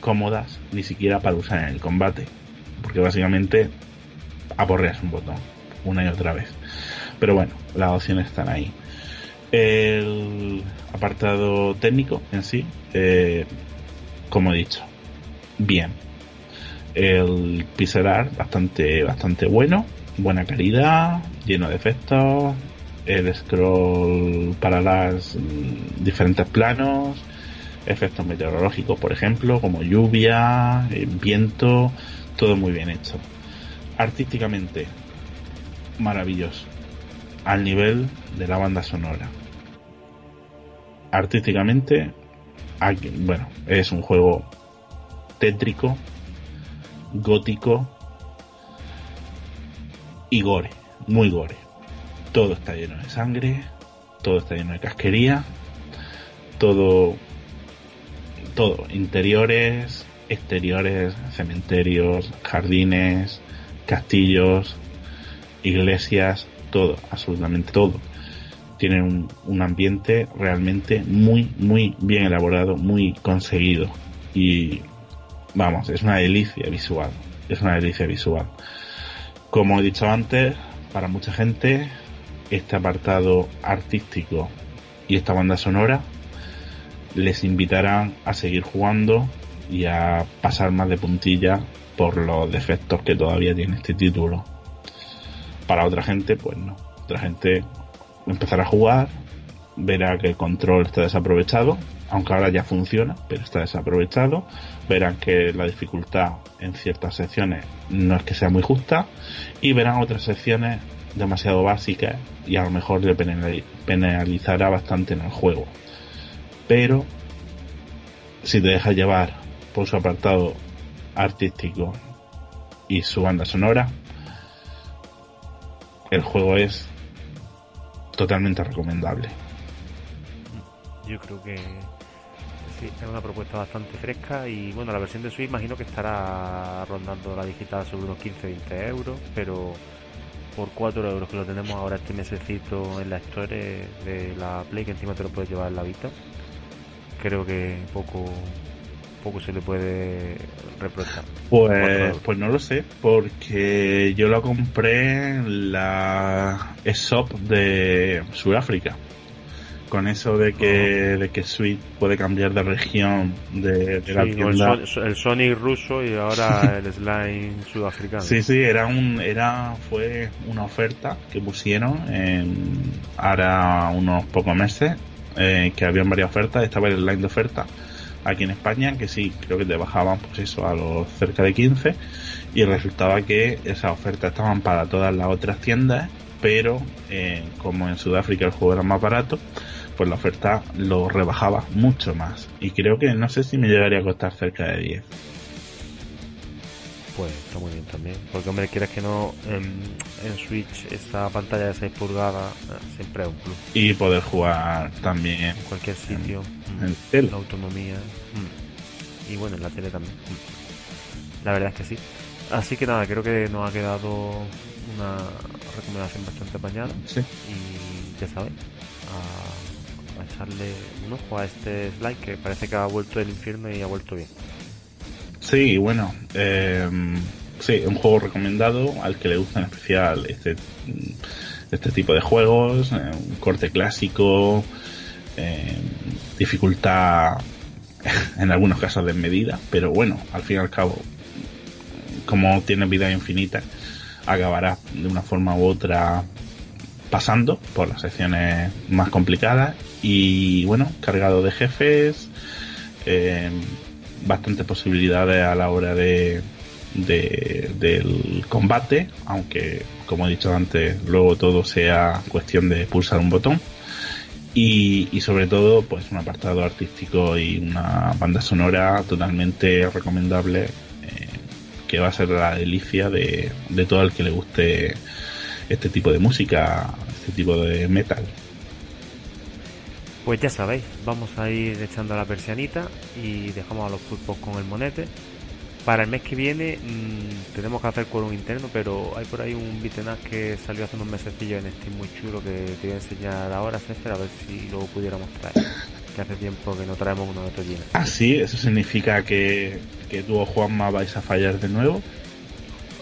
cómodas ni siquiera para usar en el combate. Porque básicamente aporreas un botón una y otra vez. Pero bueno, las opciones están ahí. El apartado técnico en sí, eh, como he dicho, bien. El pixel art bastante, bastante bueno, buena calidad, lleno de efectos, el scroll para las mm, diferentes planos, efectos meteorológicos, por ejemplo, como lluvia, eh, viento, todo muy bien hecho. Artísticamente, maravilloso, al nivel de la banda sonora. Artísticamente, aquí- bueno, es un juego tétrico, gótico y gore, muy gore. Todo está lleno de sangre, todo está lleno de casquería, todo, todo, interiores, exteriores, cementerios, jardines, castillos, iglesias, todo, absolutamente todo. Tiene un, un ambiente realmente muy, muy bien elaborado, muy conseguido. Y vamos, es una delicia visual. Es una delicia visual. Como he dicho antes, para mucha gente, este apartado artístico y esta banda sonora les invitarán a seguir jugando y a pasar más de puntilla por los defectos que todavía tiene este título. Para otra gente, pues no. Otra gente empezará a jugar, verá que el control está desaprovechado, aunque ahora ya funciona, pero está desaprovechado. Verán que la dificultad en ciertas secciones no es que sea muy justa y verán otras secciones demasiado básicas y a lo mejor le penali- penalizará bastante en el juego. Pero si te dejas llevar por su apartado artístico y su banda sonora, el juego es totalmente recomendable. Yo creo que sí, es una propuesta bastante fresca y bueno, la versión de Switch imagino que estará rondando la digital sobre unos 15-20 euros, pero por 4 euros que lo tenemos ahora este mesecito en la Store de la Play, que encima te lo puedes llevar en la Vita, creo que poco poco se le puede reprochar. Pues, pues no lo sé, porque yo lo compré en la shop de Sudáfrica. Con eso de que, de que Switch puede cambiar de región de, de la Sí, el, tienda. Son- el Sonic ruso y ahora el Slime sudafricano. Sí, sí, era un, era, fue una oferta que pusieron en, ahora unos pocos meses, eh, que habían varias ofertas, estaba el line de oferta aquí en España, que sí, creo que te bajaban pues eso a los cerca de 15, y resultaba que esas ofertas estaban para todas las otras tiendas, pero eh, como en Sudáfrica el juego era más barato, pues la oferta lo rebajaba mucho más. Y creo que no sé si me llegaría a costar cerca de 10. Pues está muy bien también. Porque, hombre, quieras que no, en, en Switch esta pantalla de 6 pulgadas eh, siempre es un plus. Y poder jugar también En cualquier sitio. en. La autonomía. Y bueno, en la tele también. La verdad es que sí. Así que nada, creo que nos ha quedado una recomendación bastante apañada. Sí. Y ya sabéis, a, a echarle un ojo a este slide que parece que ha vuelto del infierno y ha vuelto bien. Sí, bueno, eh, sí, un juego recomendado al que le gusta en especial este, este tipo de juegos, eh, un corte clásico, eh, dificultad en algunos casos desmedida, pero bueno, al fin y al cabo, como tiene vida infinita, acabará de una forma u otra pasando por las secciones más complicadas y bueno, cargado de jefes, eh, bastantes posibilidades a la hora de- del combate, aunque como he dicho antes, luego todo sea cuestión de pulsar un botón. Y, sobre todo, pues un apartado artístico y una banda sonora totalmente recomendable, eh, que va a ser la delicia de, de todo el que le guste este tipo de música, este tipo de metal. Pues ya sabéis, vamos a ir echando la persianita y dejamos a los pulpos con el monete. Para el mes que viene mm, tenemos que hacer quórum interno, pero hay por ahí un Vitenas que salió hace unos mesecillos en Steam muy chulo que te voy a enseñar ahora, César, a ver si lo pudiéramos traer. Que hace tiempo que no traemos uno de estos llenos. Ah, sí, eso significa que, que tú o Juanma vais a fallar de nuevo.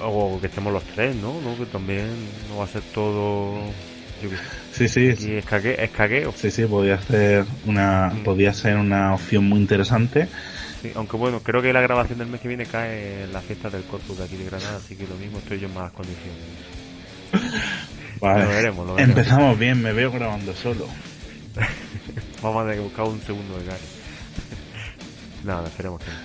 O que estemos los tres, ¿no? ¿no? Que también no va a ser todo yo qué sé. Sí, sí, Y escaque, escaqueo. sí, sí, podía ser una, podía ser una opción muy interesante. Sí, aunque bueno, creo que la grabación del mes que viene cae en la fiesta del Corpus de aquí de Granada, así que lo mismo estoy yo en malas condiciones. Vale. Lo veremos, lo veremos. Empezamos bien, me veo grabando solo. Vamos a buscar un segundo de cara. nada, esperemos que no.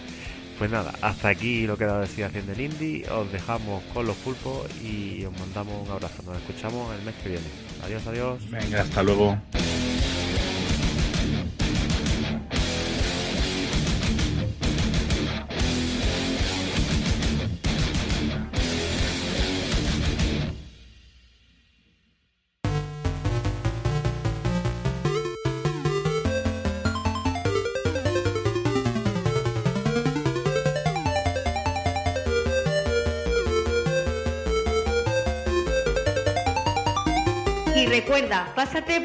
Pues nada, hasta aquí lo que da decir haciendo el indie. Os dejamos con los pulpos y os mandamos un abrazo. Nos escuchamos el mes que viene. Adiós, adiós. Venga, hasta luego.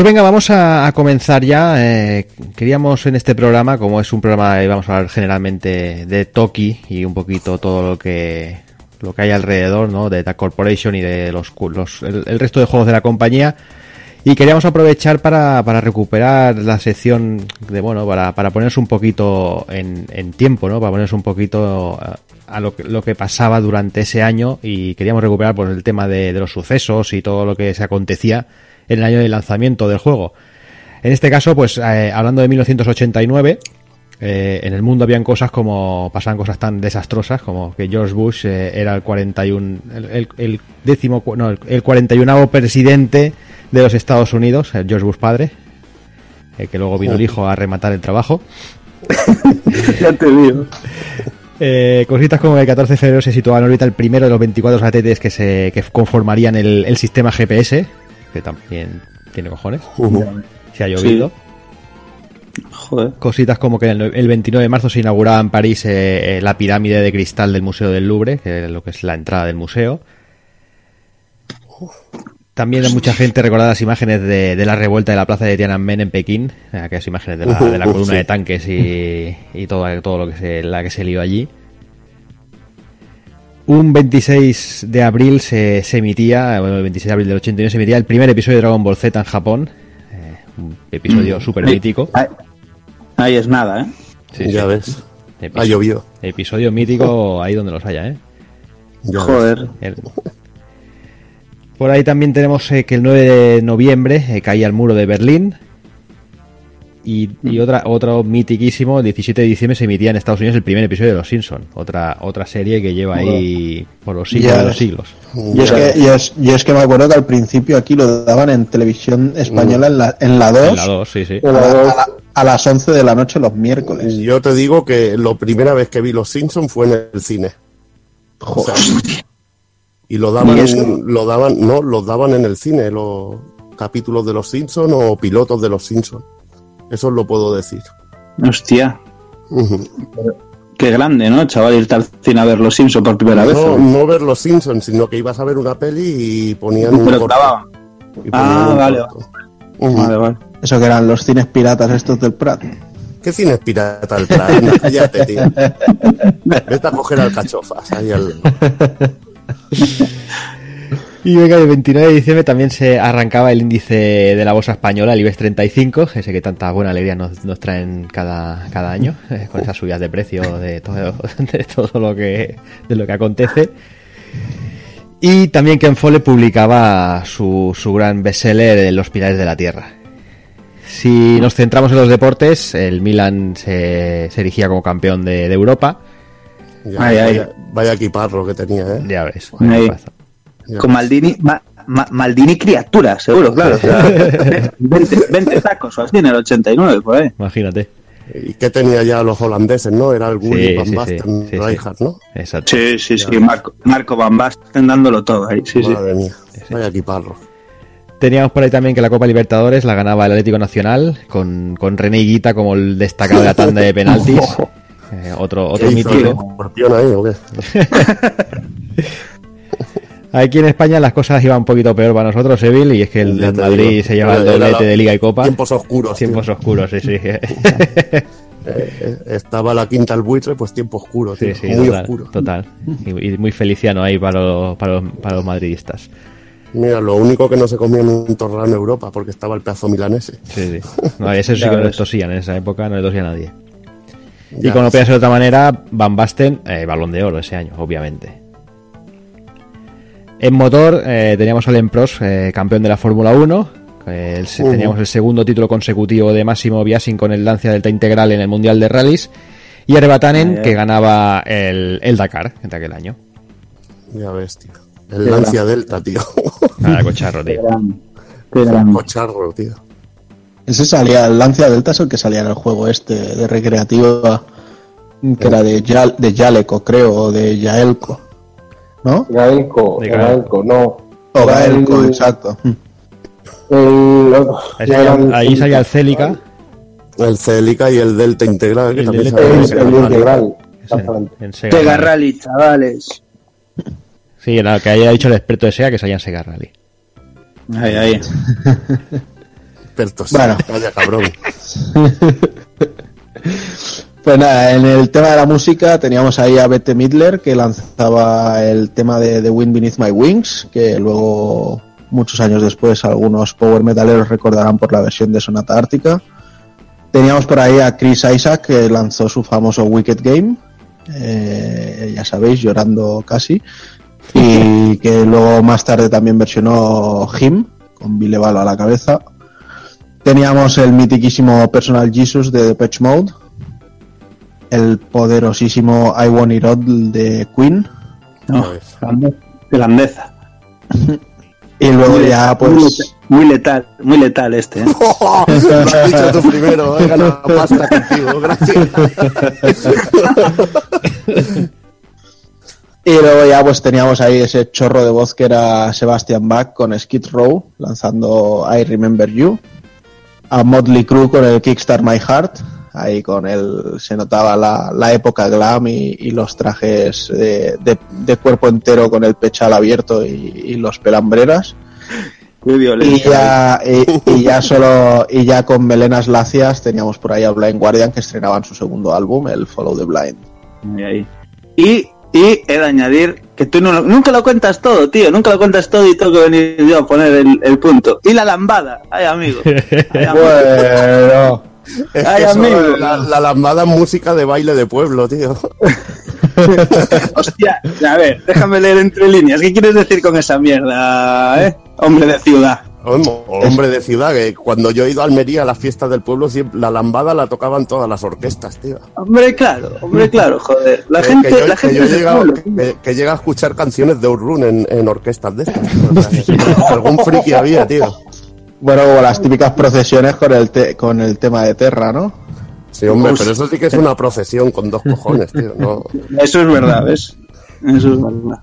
Pues venga, vamos a, comenzar ya. Eh, queríamos en este programa, como es un programa, eh, vamos a hablar generalmente de Toki y un poquito todo lo que lo que hay alrededor, ¿no? De The Corporation y de los, los el, resto de juegos de la compañía. Y queríamos aprovechar para, para recuperar la sección de, bueno, para, para ponernos un poquito en, tiempo, ¿no? Para ponernos un poquito a, a lo, que, lo que pasaba durante ese año y queríamos recuperar pues, el tema de los sucesos y todo lo que se acontecía en el año de lanzamiento del juego. En este caso, pues eh, hablando de 1989, eh, en el mundo habían cosas como pasaban cosas tan desastrosas como que George Bush eh, era el 41 el, el, el décimo no, el, el 41 presidente de los Estados Unidos, el George Bush padre, eh, que luego vino el hijo a rematar el trabajo. ya te digo. Eh, cositas como el 14 de febrero se situaba en órbita el primero de los 24 satélites que se que conformarían el, el sistema GPS, que también tiene cojones. Se ha llovido. Joder. Cositas como que el, el 29 de marzo se inauguraba en París eh, eh, la pirámide de cristal del Museo del Louvre, que es lo que es la entrada del museo. También mucha gente recuerda las imágenes de, de la revuelta de la plaza de Tiananmen en Pekín, aquellas imágenes de la, de la columna de tanques y, y todo, todo lo que se, la que se lió allí. Un 26 de abril se, se emitía, bueno, el 26 de abril del 89 se emitía el primer episodio de Dragon Ball Z en Japón. eh, un episodio súper mítico. Ahí, ahí es nada, ¿eh? Sí, ya sí. ves. Episodio- Ha llovido. Episodio mítico ahí donde los haya, ¿eh? Ya Joder. El- Por ahí también tenemos eh, que el 9 de noviembre eh, caía el muro de Berlín. Y, y otra, otro mitiquísimo, el 17 de diciembre se emitía en Estados Unidos el primer episodio de Los Simpson Otra, otra serie que lleva ahí por los siglos Ya de los siglos. Yo es, que, yo, es, yo es que me acuerdo que al principio aquí lo daban en televisión española en la, en la 2 En la 2, sí, sí. a, la- a la- a las 11 de la noche los miércoles. Yo te digo que la primera vez que vi Los Simpsons fue en el cine. O sea, y lo daban, ¿Y eso? lo daban, no, los daban en el cine, los capítulos de Los Simpsons o pilotos de Los Simpsons. Eso os lo puedo decir. Hostia. Qué grande, ¿no, chaval? Irte al cine a ver Los Simpsons por primera vez. No, no ver Los Simpsons, sino que ibas a ver una peli y ponían un Pero corto. grababan. Y ponían Ah, un vale. Vale, vale. Eso que eran los cines piratas estos del Prat. ¿Qué cine es pirata el plan? Anda, Cállate, tío. Vete a coger alcachofas ahí al... Y venga, el 29 de diciembre también se arrancaba el índice de la bolsa española, el IBEX 35, ese que tanta buena alegría nos, nos traen cada, cada año, eh, con esas subidas de precio de todo, de todo lo que de lo que acontece. Y también Ken Follett publicaba su, su gran bestseller eh, Los Pilares de la Tierra. Si nos centramos en los deportes, el Milan se, se erigía como campeón de, de Europa. Ya, Ay, ay. vaya, vaya equiparro que tenía, ¿eh? Ya ves. Ahí. Con Maldini, Ma- Ma- Maldini criatura, seguro, claro. O sea, 20, 20 tacos o así en el 89, por ahí. Imagínate. ¿Y qué tenía ya los holandeses, no? Era el Gulli Sí, Van sí, Basten, sí, sí, sí. Rijkaard, ¿no? Exacto. Sí, sí, sí. Marco, Marco Van Basten dándolo todo ahí. Sí, sí. Madre mía, vaya equiparro. Teníamos por ahí también que la Copa Libertadores la ganaba el Atlético Nacional con, con René Higuita como el destacado de la tanda de penaltis. Eh, otro otro ¿Qué hizo el mítico. escorpión ahí o qué? Aquí en España las cosas iban un poquito peor para nosotros, Evil, y es que el, Ya Madrid digo. se lleva el doblete de Liga y Copa. Tiempos oscuros. tío. Tiempos oscuros, sí, sí. Eh, estaba la quinta al buitre, pues tiempo oscuro, Sí, sí, muy total, oscuro. total. Y, y muy feliciano ahí para los, para, los, para los madridistas. Mira, lo único que no se comía en un torrano en Europa, porque estaba el pedazo milanese. Sí, sí. No, ese sí Ya que no les tosían, en esa época no le tosía a nadie. Y Ya, como no podía ser de otra manera, Van Basten, eh, balón de oro ese año, obviamente. En motor eh, teníamos al Empros, eh, campeón de la Fórmula 1. eh, el se- Ujú. Teníamos el segundo título consecutivo de Máximo Biasin con el Lancia Delta Integral en el Mundial de Rallys. Y Erbatanen, ay. que ganaba el, el Dakar de aquel año. Ya ves, tío. El Lancia Delta, tío. Nada, cocharro, Qué tío. gran. Qué gran. Cocharro, tío. Ese salía, el Lancia Delta es el que salía en el juego este de recreativa, que era de, Yal, de Yaleco, creo, o de Yaelco. ¿No? Gaelco, De Gaelco, no. O Gaelco, el- exacto. el- Ahí ya salía, eran- ahí salía el Celica. El Celica y el Delta Integral, que El también Delta en el, el integral. en- Exactamente. en Sega Rally. Chavales. Sí, era lo que haya dicho el experto de SEA que salía en Sega Rally. Ahí, ahí. Expertos. Bueno. Vaya cabrón. Pues nada, en el tema de la música teníamos ahí a Bette Midler que lanzaba el tema de The Wind Beneath My Wings, que luego, muchos años después, algunos power metaleros recordarán por la versión de Sonata Ártica. Teníamos por ahí a Chris Isaac que lanzó su famoso Wicked Game, eh, ya sabéis, llorando casi, y que luego más tarde también versionó Him, con Billy Balo a la cabeza. Teníamos el mitiquísimo Personal Jesus de Depeche Mode, el poderosísimo I Want It All de Queen, No, Ya grandeza. y luego ya muy, pues letal, muy letal, muy letal este. ¿eh? Lo has dicho tú primero. He ganado pasta contigo. Gracias. y luego ya pues teníamos ahí ese chorro de voz que era Sebastian Bach con Skid Row lanzando I Remember You, a Motley Crue con el Kickstart My Heart, ahí con el se notaba la, la época glam y, y los trajes de, de- de cuerpo entero con el pechal abierto y, y los pelambreras. Muy Y ya, y, y ya solo, y ya con melenas lacias teníamos por ahí a Blind Guardian que estrenaban su segundo álbum, el Follow the Blind. Ahí, ahí. Y, y he de añadir que tú no nunca lo cuentas todo, tío. Nunca lo cuentas todo y tengo que venir yo a poner el, el punto. Y la lambada. Ay, amigo. Ay, amigo. Bueno, Es Ay, que amigo. la, la lambada música de baile de pueblo, tío. Hostia, a ver, déjame leer entre líneas. ¿Qué quieres decir con esa mierda, eh? Hombre de ciudad. Hombre, de ciudad, que cuando yo he ido a Almería a las fiestas del pueblo, siempre, la lambada la tocaban todas las orquestas, tío. Hombre, claro, hombre, claro, joder. La Que- gente, que yo, la que gente yo tío. que- que llega a escuchar canciones de Outrun en, en orquestas de estas. O sea, algún friki había, tío. Bueno, como las típicas procesiones con el, te- con el tema de Terra, ¿no? Sí, hombre, pero eso sí que es una procesión con dos cojones, tío. No, Eso es verdad, ¿ves? Eso es verdad.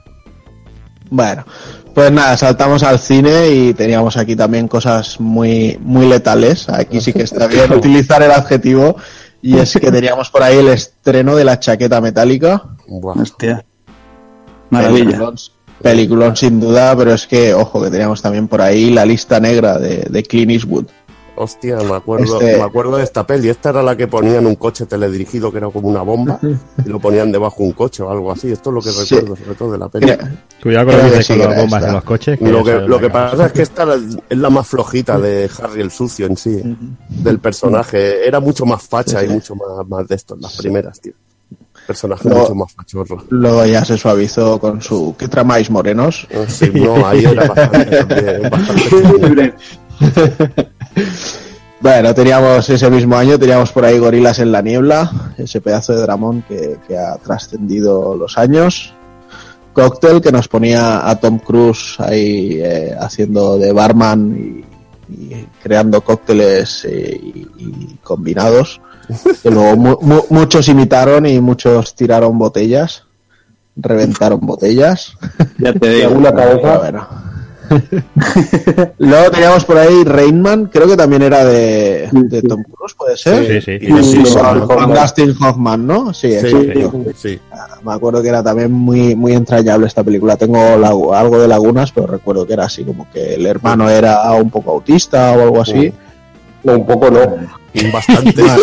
Bueno, pues nada, saltamos al cine y teníamos aquí también cosas muy, muy letales. Aquí sí que está bien utilizar el adjetivo. Y es que teníamos por ahí el estreno de la chaqueta metálica. buah. Hostia. Maravilla. Peliculón sin duda, pero es que, ojo, que teníamos también por ahí la lista negra de, de Clint Eastwood. Hostia, me acuerdo, Este- me acuerdo de esta peli. Esta era la que ponían un coche teledirigido que era como una bomba y lo ponían debajo de un coche o algo así. Esto es lo que Sí. recuerdo sobre todo de la peli. Cuidado con lo que sí con las bombas en los coches. Lo que, lo que pasa es que esta es la más flojita de Harry el sucio en sí, del personaje. Era mucho más facha y mucho más, más de esto en las primeras, tío. Personaje No. mucho más fachorro. Luego ya se suavizó con su ¿Qué tramáis morenos? Sí, no, ahí era bastante, también, bastante Bueno, teníamos ese mismo año, teníamos por ahí Gorilas en la Niebla, ese pedazo de dramón que, que ha trascendido los años. Cocktail, que nos ponía a Tom Cruise ahí eh, haciendo de barman y, y creando cócteles eh, y, y combinados. Que luego mu- mu- muchos imitaron y muchos tiraron botellas, reventaron botellas. Ya te Y digo. alguna Pero cabeza. bueno. Luego teníamos por ahí Rainman, creo que también era de, de Tom Cruise, ¿puede ser? Sí, sí. Y Sí, ¿no? Con Dustin Hoffman, ¿no? Sí, Sí, sí. Me acuerdo que era también muy, muy entrañable esta película. Tengo algo de lagunas, pero recuerdo que era así, como que el hermano era un poco autista o algo así. No, un poco no. Bastante.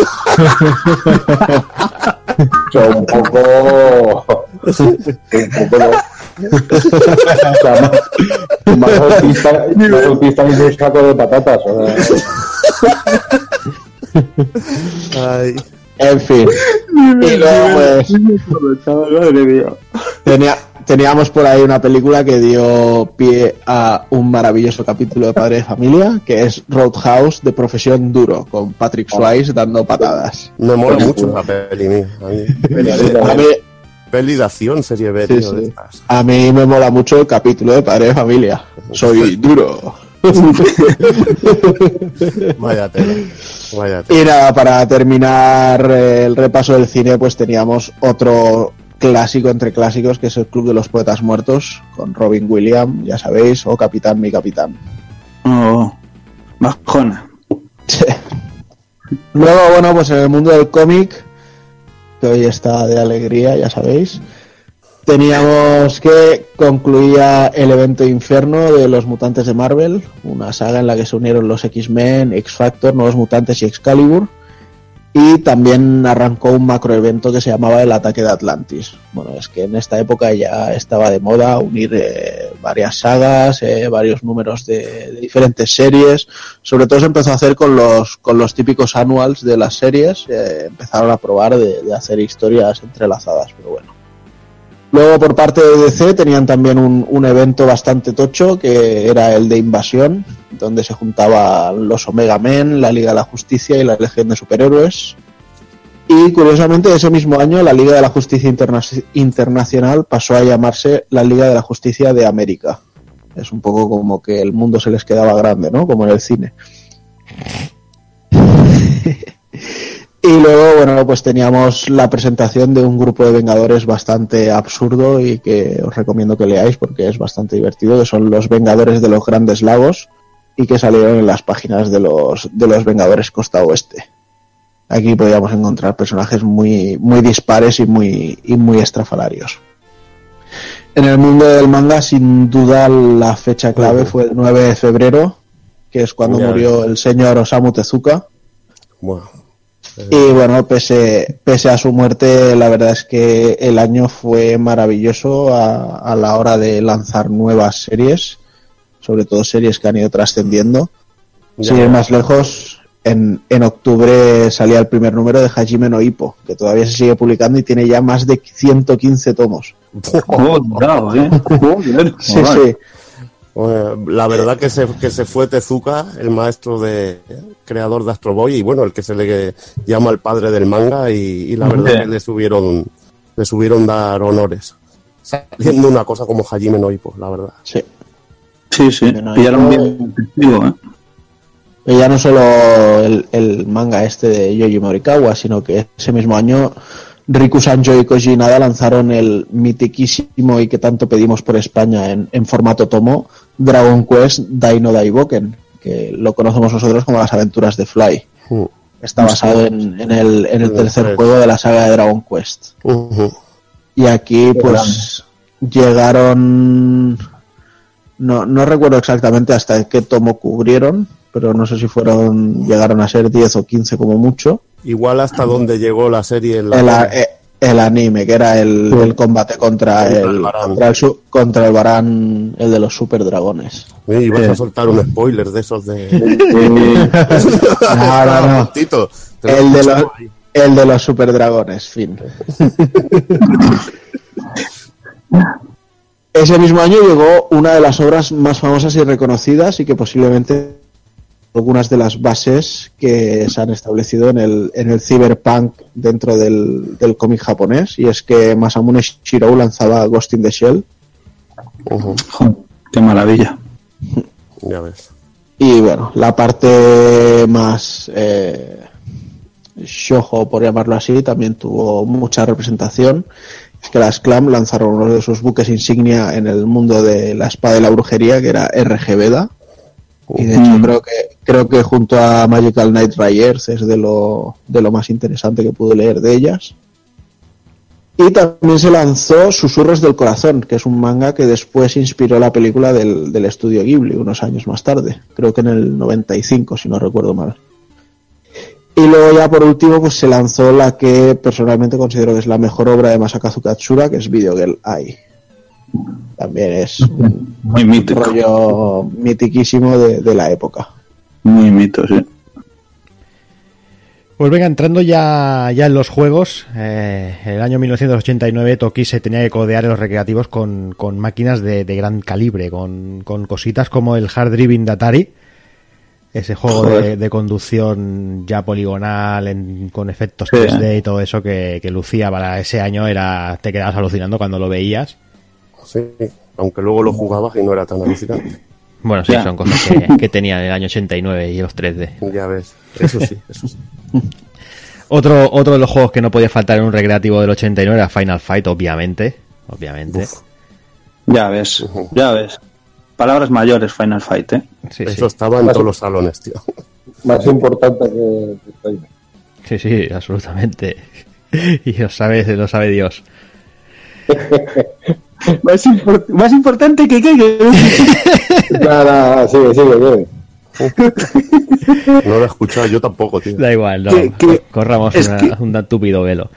O sea, un poco. un poco no. O sea, más, más autista, más autista que un saco de patatas. O sea, Ay. En fin. Y luego, pues, Madre mía. tenía, teníamos por ahí una película que dio pie a un maravilloso capítulo de Padre de Familia, que es Roadhouse de profesión duro, con Patrick Swayze dando patadas. Me mola mucho la peli. A mí. A mí, Peli de acción, serie B, Sí, tío, sí. de estas. a mí me mola mucho el capítulo de Padre de Familia. Soy duro. Vaya tela. Vaya tela. Y nada, para terminar el repaso del cine, pues teníamos otro clásico entre clásicos, que es el Club de los Poetas Muertos, con Robin Williams, ya sabéis, o Capitán, mi capitán. Oh, bajona. Luego, bueno, pues en el mundo del cómic, que hoy está de alegría, ya sabéis, teníamos que concluía el evento Inferno de los mutantes de Marvel, una saga en la que se unieron los X-Men, X-Factor, Nuevos Mutantes y Excalibur. Y también arrancó un macroevento que se llamaba el Ataque de Atlantis. Bueno, es que en esta época ya estaba de moda unir eh, varias sagas, eh, varios números de, de diferentes series. Sobre todo se empezó a hacer con los, con los típicos annuals de las series. eh, empezaron a probar de, de hacer historias entrelazadas, pero bueno. Luego por parte de DC tenían también un, evento bastante tocho que era el de Invasión, donde se juntaban los Omega Men, la Liga de la Justicia y la Legión de Superhéroes. Y curiosamente ese mismo año la Liga de la Justicia Interna- Internacional pasó a llamarse la Liga de la Justicia de América. Es un poco como que el mundo se les quedaba grande, ¿no? Como en el cine. Y luego, bueno, pues teníamos la presentación de un grupo de Vengadores bastante absurdo y que os recomiendo que leáis porque es bastante divertido, que son los Vengadores de los Grandes Lagos y que salieron en las páginas de los, de los Vengadores Costa Oeste. Aquí podíamos encontrar personajes muy, muy dispares y muy, y muy estrafalarios. En el mundo del manga, sin duda, la fecha clave fue el 9 de febrero, que es cuando Ya murió el señor Osamu Tezuka. Bueno, Y bueno, pese, pese a su muerte, la verdad es que el año fue maravilloso a, a la hora de lanzar nuevas series, sobre todo series que han ido trascendiendo. Sin ir más lejos, en, en octubre salía el primer número de Hajime no Ippo, que todavía se sigue publicando y tiene ya más de 115 tomos. Oh, bravo, ¿eh? Sí, sí. La verdad que se, que se fue Tezuka, el maestro de creador de Astro Boy, y bueno, el que se le llama el padre del manga, y, y la verdad Sí. que le subieron, le subieron dar honores. Saliendo una cosa como Hajime no Ippo, la verdad. sí. Sí, sí. Pillaron bien testigo, ¿eh? Y ya no solo el, el manga este de Yoji Morikawa, sino que ese mismo año Riku Sanjo y Koji Nada lanzaron el mitiquísimo y que tanto pedimos por España en, en formato tomo, Dragon Quest Daino Daiboken, que lo conocemos nosotros como las aventuras de Fly. Está basado en, en el, en En tercer juego de la saga de Dragon Quest. Y aquí, Qué pues, llegaron. No, no recuerdo exactamente hasta qué tomo cubrieron, pero no sé si fueron. Llegaron a ser 10 o 15 como mucho. Igual hasta donde llegó la serie en la El, a- eh, el anime, que era el, el combate contra el contra el, su- contra el Varán, el de los super dragones. Sí, ibas Eh. a soltar un spoiler de esos de. No, no, no. El de, los, ahí. el de los super dragones, fin. Ese mismo año llegó una de las obras más famosas y reconocidas y que posiblemente algunas de las bases que se han establecido en el, en el cyberpunk dentro del, del cómic japonés y es que Masamune Shirou lanzaba Ghost in the Shell Joder, qué maravilla. Ya ves. y bueno, la parte más eh, Shojo, por llamarlo así, también tuvo mucha representación. Es que las Clam lanzaron uno de sus buques insignia en el mundo de la espada y la brujería, que era RG Veda. Y de hecho creo que creo que junto a Magical Knight Riders es de lo, de lo más interesante que pude leer de ellas. Y también se lanzó Susurros del Corazón, que es un manga que después inspiró la película del, del estudio Ghibli unos años más tarde, creo que en el 95 si no recuerdo mal. Y luego ya por último pues se lanzó la que personalmente considero que es la mejor obra de Masakazu Katsura, que es Video Girl Eye. También es un Muy mítico. rollo mitiquísimo de, de la época. Muy mito, sí. Pues venga, entrando ya, ya en los juegos, eh, el año 1989 Toki se tenía que codear en los recreativos con, con máquinas de, de gran calibre, con, con cositas como el Hard Driving de Atari, ese juego de, conducción ya poligonal, en- con efectos Sí. 3D y todo eso que, que lucía para ese año, era te quedabas alucinando cuando lo veías. Sí, aunque luego lo jugabas y no era tan alucinante. Bueno, sí, Ya. son cosas que, que tenía en el año 89 y los 3D. Ya ves, eso sí, eso sí. Otro, otro de los juegos que no podía faltar en un recreativo del 89 era Final Fight, obviamente. Obviamente. Uf. Ya ves, ya ves. Palabras mayores, Final Fight, ¿eh? Sí, sí. Eso estaba en todos los salones, tío. Más importante que, que. Sí, sí, absolutamente. Y lo sabe, lo sabe Dios. Más, import- más importante que qué. Nada, nada, sigue, sigue, sigue. No lo he escuchado yo tampoco, tío. Da igual, no. Que- que- Corramos es una- que- un tan tupido velo.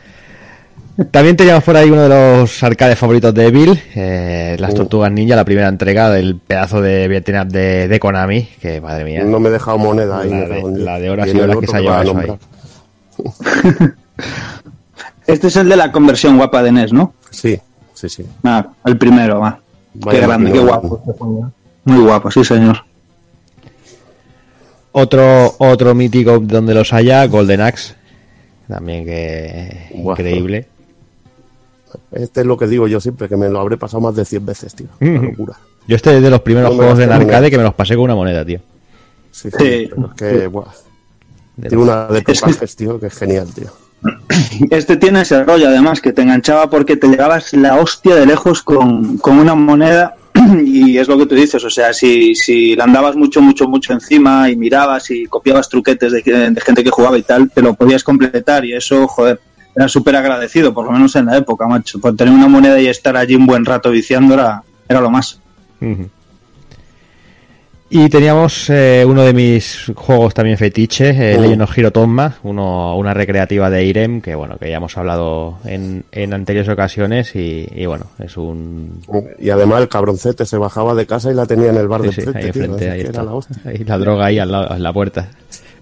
También teníamos por ahí uno de los arcades favoritos de Bill, eh, Las Tortugas Ninja, la primera entrega del pedazo de beat'em up de, de Konami, que madre mía. No me he dejado moneda ahí. La de- Dios. la de ha Y que se ha llevado nombrar. Este es el de la conversión guapa de NES, ¿no? Sí, sí, sí. Ah, el primero, va. Vaya qué grande, qué guapo. Muy guapo, sí, señor. Otro, otro mítico donde los haya, Golden Axe. También que Guau. increíble. Este es lo que digo yo siempre, que me lo habré pasado más de 100 veces, tío. Una locura. Yo este es de los primeros No me juegos de gasté arcade que me los pasé con una moneda, tío. Sí, sí, Sí. pero es que, buah, De tiene los- una de tocajes, tío, que es genial, tío. Este tiene ese rollo, además, que te enganchaba porque te llegabas la hostia de lejos con, con una moneda y es lo que tú dices, o sea, si, si le andabas mucho, mucho, mucho encima y mirabas y copiabas truquetes de, de gente que jugaba y tal, te lo podías completar y eso, joder, era súper agradecido, por lo menos en la época, macho. Por tener una moneda y estar allí un buen rato viciando era, lo más. Y teníamos eh, uno de mis juegos también fetiche, eh, Mm. Legend of Hero Tomma, uno, una recreativa de Irem, que bueno, que ya hemos hablado en, en anteriores ocasiones y, y bueno, es un... Y además el cabroncete se bajaba de casa y la tenía en el bar sí, de sí, enfrente, ahí tío, ahí está. la hostia. Ahí la droga ahí al lado, en la puerta.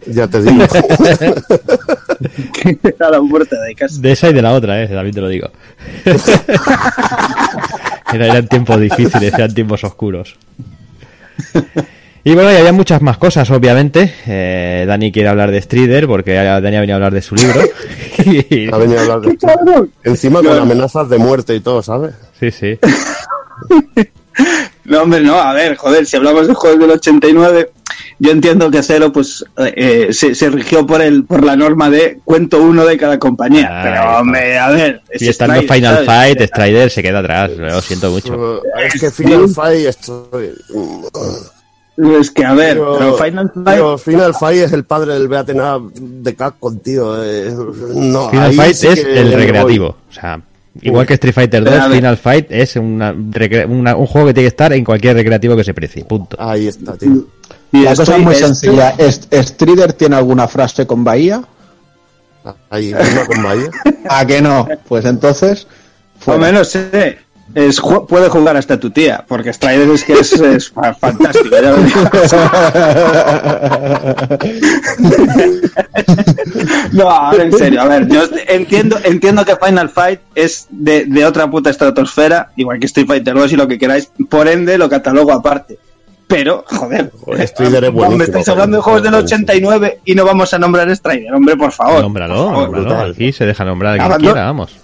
Ya te digo. a la puerta de casa. De esa y de la otra, eh, también te lo digo. Era- eran tiempos difíciles, eran tiempos oscuros. Y bueno, y había muchas más cosas, obviamente. Eh, Dani quiere hablar de Strider porque Dani ha venido a hablar de su libro. Y- ha venido a hablar de Encima con amenazas de muerte y todo, ¿sabes? Sí, sí. No, hombre, no, a ver, joder, si hablamos de juegos del 89, yo entiendo que Cero pues eh, se, se rigió por el por la norma de cuento uno de cada compañía. Ah, pero, está. hombre, a ver, es Y estando Strider, Final ¿sabes? Fight, Strider se queda atrás, lo siento mucho. Es que Final Fight estoy... Es que, a ver, pero Final Fight... Final Fight es el padre del Beaten Up de Capcom, tío. eh, no, Final Fight sí es que el recreativo. voy. O sea, igual que Street Fighter 2, Pero a ver. Final Fight es una, un juego que tiene que estar en cualquier recreativo que se precie. Punto. Ahí está, tío. y La cosa es muy es- sencilla. ¿Est- ¿Strider tiene alguna frase con Bahía? Ahí, con Bahía. ¿A que no? Pues entonces. O menos sé. Es, ju- puede jugar hasta tu tía, porque Strider es que es, es fa- fantástico. ya. No, ahora en serio, a ver, yo entiendo, entiendo que Final Fight es de, de otra puta estratosfera, igual que Street Fighter 2 y lo que queráis, por ende lo catalogo aparte. Pero, joder, Joder, Strider es buenísimo, me estáis hablando de juegos del buenísimo. 89 y no vamos a nombrar Strider, hombre, por favor. Nómbralo, por favor. nómbralo. brutal. Aquí se deja nombrar a quien quiera, vamos.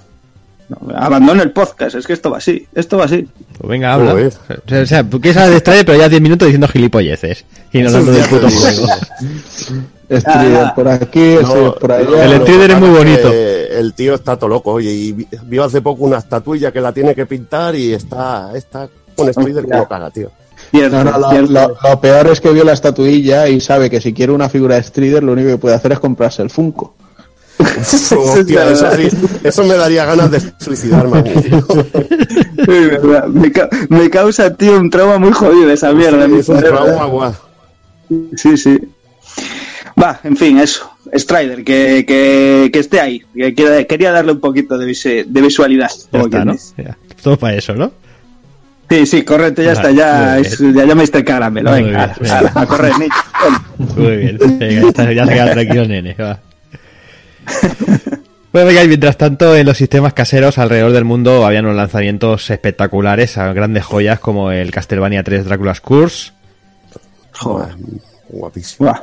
No, Abandona el podcast, es que esto va así, esto va así. Pues venga, habla. Joder. O sea, o sea, tú quieres Strider, pero ya 10 minutos diciendo gilipolleces. Y no hablando del puto juego. Strider Ah, por aquí, por allá. El Strider es muy bonito. que El tío está todo loco, oye, y vi- vio hace poco una estatuilla que la tiene que pintar y está, está con Strider que lo caga, tío. No, no, lo, cierto. lo- lo peor es que vio la estatuilla y sabe que si quiere una figura de Strider, lo único que puede hacer es comprarse el Funko. Hostia, eso, sí, eso me daría ganas de suicidarme. a mí, tío. Sí, verdad. Me, ca- me causa, tío, un trauma muy jodido esa mierda. mi Es un trauma, guau. Sí, sí. Va, en fin, eso. Strider, que, que, que esté ahí. Que quería, quería darle un poquito de, visualidad. Como está, ¿no? Ya, Todo para eso, ¿no? Sí, sí, correcto, ya Vale, está. Ya, es- ya, ya me está el caramelo. Venga, bien, a, correr, niño. Muy bien. Venga, ya, está- ya se queda tranquilo, nene. Va. Bueno, venga, y mientras tanto, en los sistemas caseros alrededor del mundo habían unos lanzamientos espectaculares, a grandes joyas como el Castlevania 3 Drácula's Curse. Joder. Guapísimo.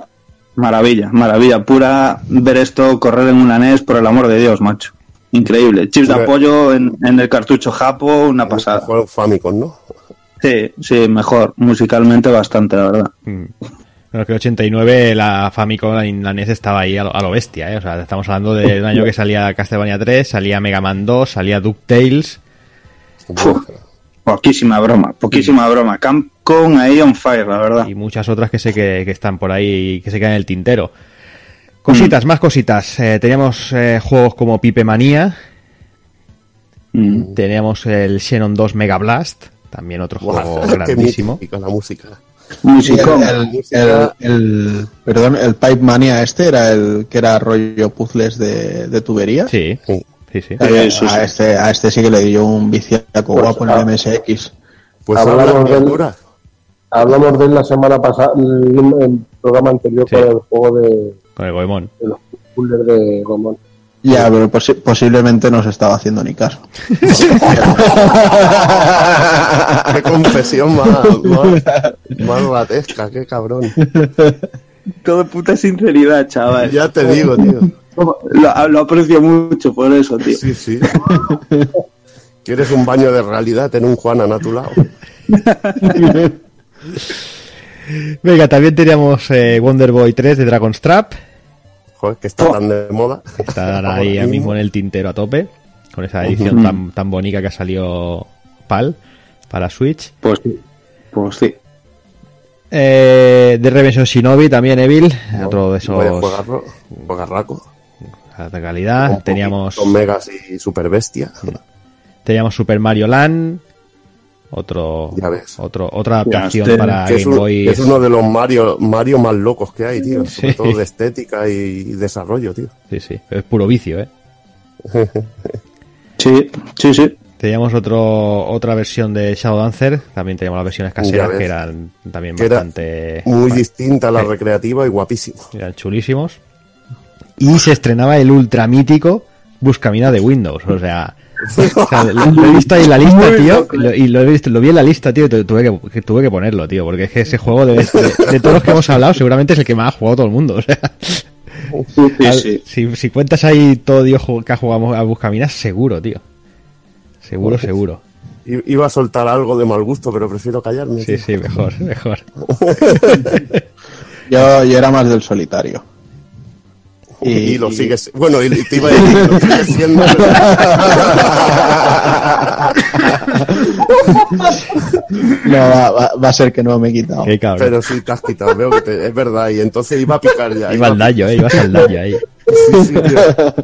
Maravilla, maravilla pura ver esto correr en una NES, por el amor de Dios, macho. Increíble. Chips de apoyo en, en el cartucho Japo, una pasada. Famicom, ¿no? Sí, sí, mejor. Musicalmente bastante, la verdad. Mm. Bueno, que el 89 la Famicom, la, la NES estaba ahí a lo, a lo bestia, ¿eh? O sea, estamos hablando del año que salía Castlevania 3, salía Mega Man 2, salía DuckTales. Uf, poquísima broma, poquísima broma. Capcom ahí on fire, la verdad. y muchas otras que sé que, que están por ahí y que se quedan en el tintero. Cositas, más cositas. Eh, teníamos eh, juegos como Pipe Manía, Mm. teníamos el Xenon 2 Mega Blast, también otro juego grandísimo. mítica la música. Musicón. el, el- perdón, el Pipe Mania este era el que era rollo puzzles de, de tuberías. Sí, Sí. sí, sí. Sí, sí, a. Este, a este sí que le dio un viciaco guapo en el MSX. Pues Hablamos habla del- criatura. Hablamos de él la semana pasada, en el programa anterior Sí. con el juego de, Con el Goemon. de los puzzles de Gomón. Ya, pero posi- posiblemente no se estaba haciendo ni caso. Qué confesión más, más, más qué cabrón. Todo puta sinceridad, chaval. Ya te digo, tío. Lo, lo aprecio mucho por eso, tío. Sí, sí. ¿Quieres un baño de realidad? Ten un Juanan a tu lado. Venga, también teníamos eh, Wonder Boy 3 de Dragon's Trap. Joder, que está tan de moda. Está ahí ahora mismo. en el tintero a tope. Con esa edición tan, tan bonita que ha salido PAL para Switch. Pues sí. Pues sí. Eh, The Revenge of Shinobi también, Evil. Otro de esos juegarraco. de alta calidad. Teníamos, Con megas y super bestia. teníamos Super Mario Land. Otro, Ya ves. otro, otra adaptación este- para es, Game un- Boy. es uno de los Mario, Mario más locos que hay, tío. Sobre Sí. todo de estética y desarrollo, tío. Sí, sí, es puro vicio, ¿eh? Sí, sí, sí. Teníamos otro, otra versión de Shadow Dancer, también teníamos las versiones caseras que eran también Que era bastante Muy distinta a la Sí. recreativa y guapísimo. eran chulísimos. Y se estrenaba el ultra mítico Buscamina de Windows, o sea, o sea, lo, lo he visto ahí en la lista, Muy tío, lo- y lo he visto, lo vi en la lista, tío, y tu- tuve que, que tuve que ponerlo, tío, porque es que ese juego de, de, de todos los que hemos hablado seguramente es el que más ha jugado todo el mundo, o sea, Sí, al- sí. si, si cuentas ahí todo Dios que ha jugado a Buscaminas, seguro, tío. Seguro, seguro. I- Iba a soltar algo de mal gusto, pero prefiero callarme. Sí, tío. sí, mejor, mejor. Yo, yo era más del solitario. Y, lo sigues. Bueno, y te iba a decir, lo sigues siendo. No, va, va- va a ser que no me he quitado. Qué cabrón. Pero sí te has quitado, veo que te- es verdad. Y entonces iba a picar ya. Iba al daño, eh, ibas al daño ahí. Sí, sí, tío.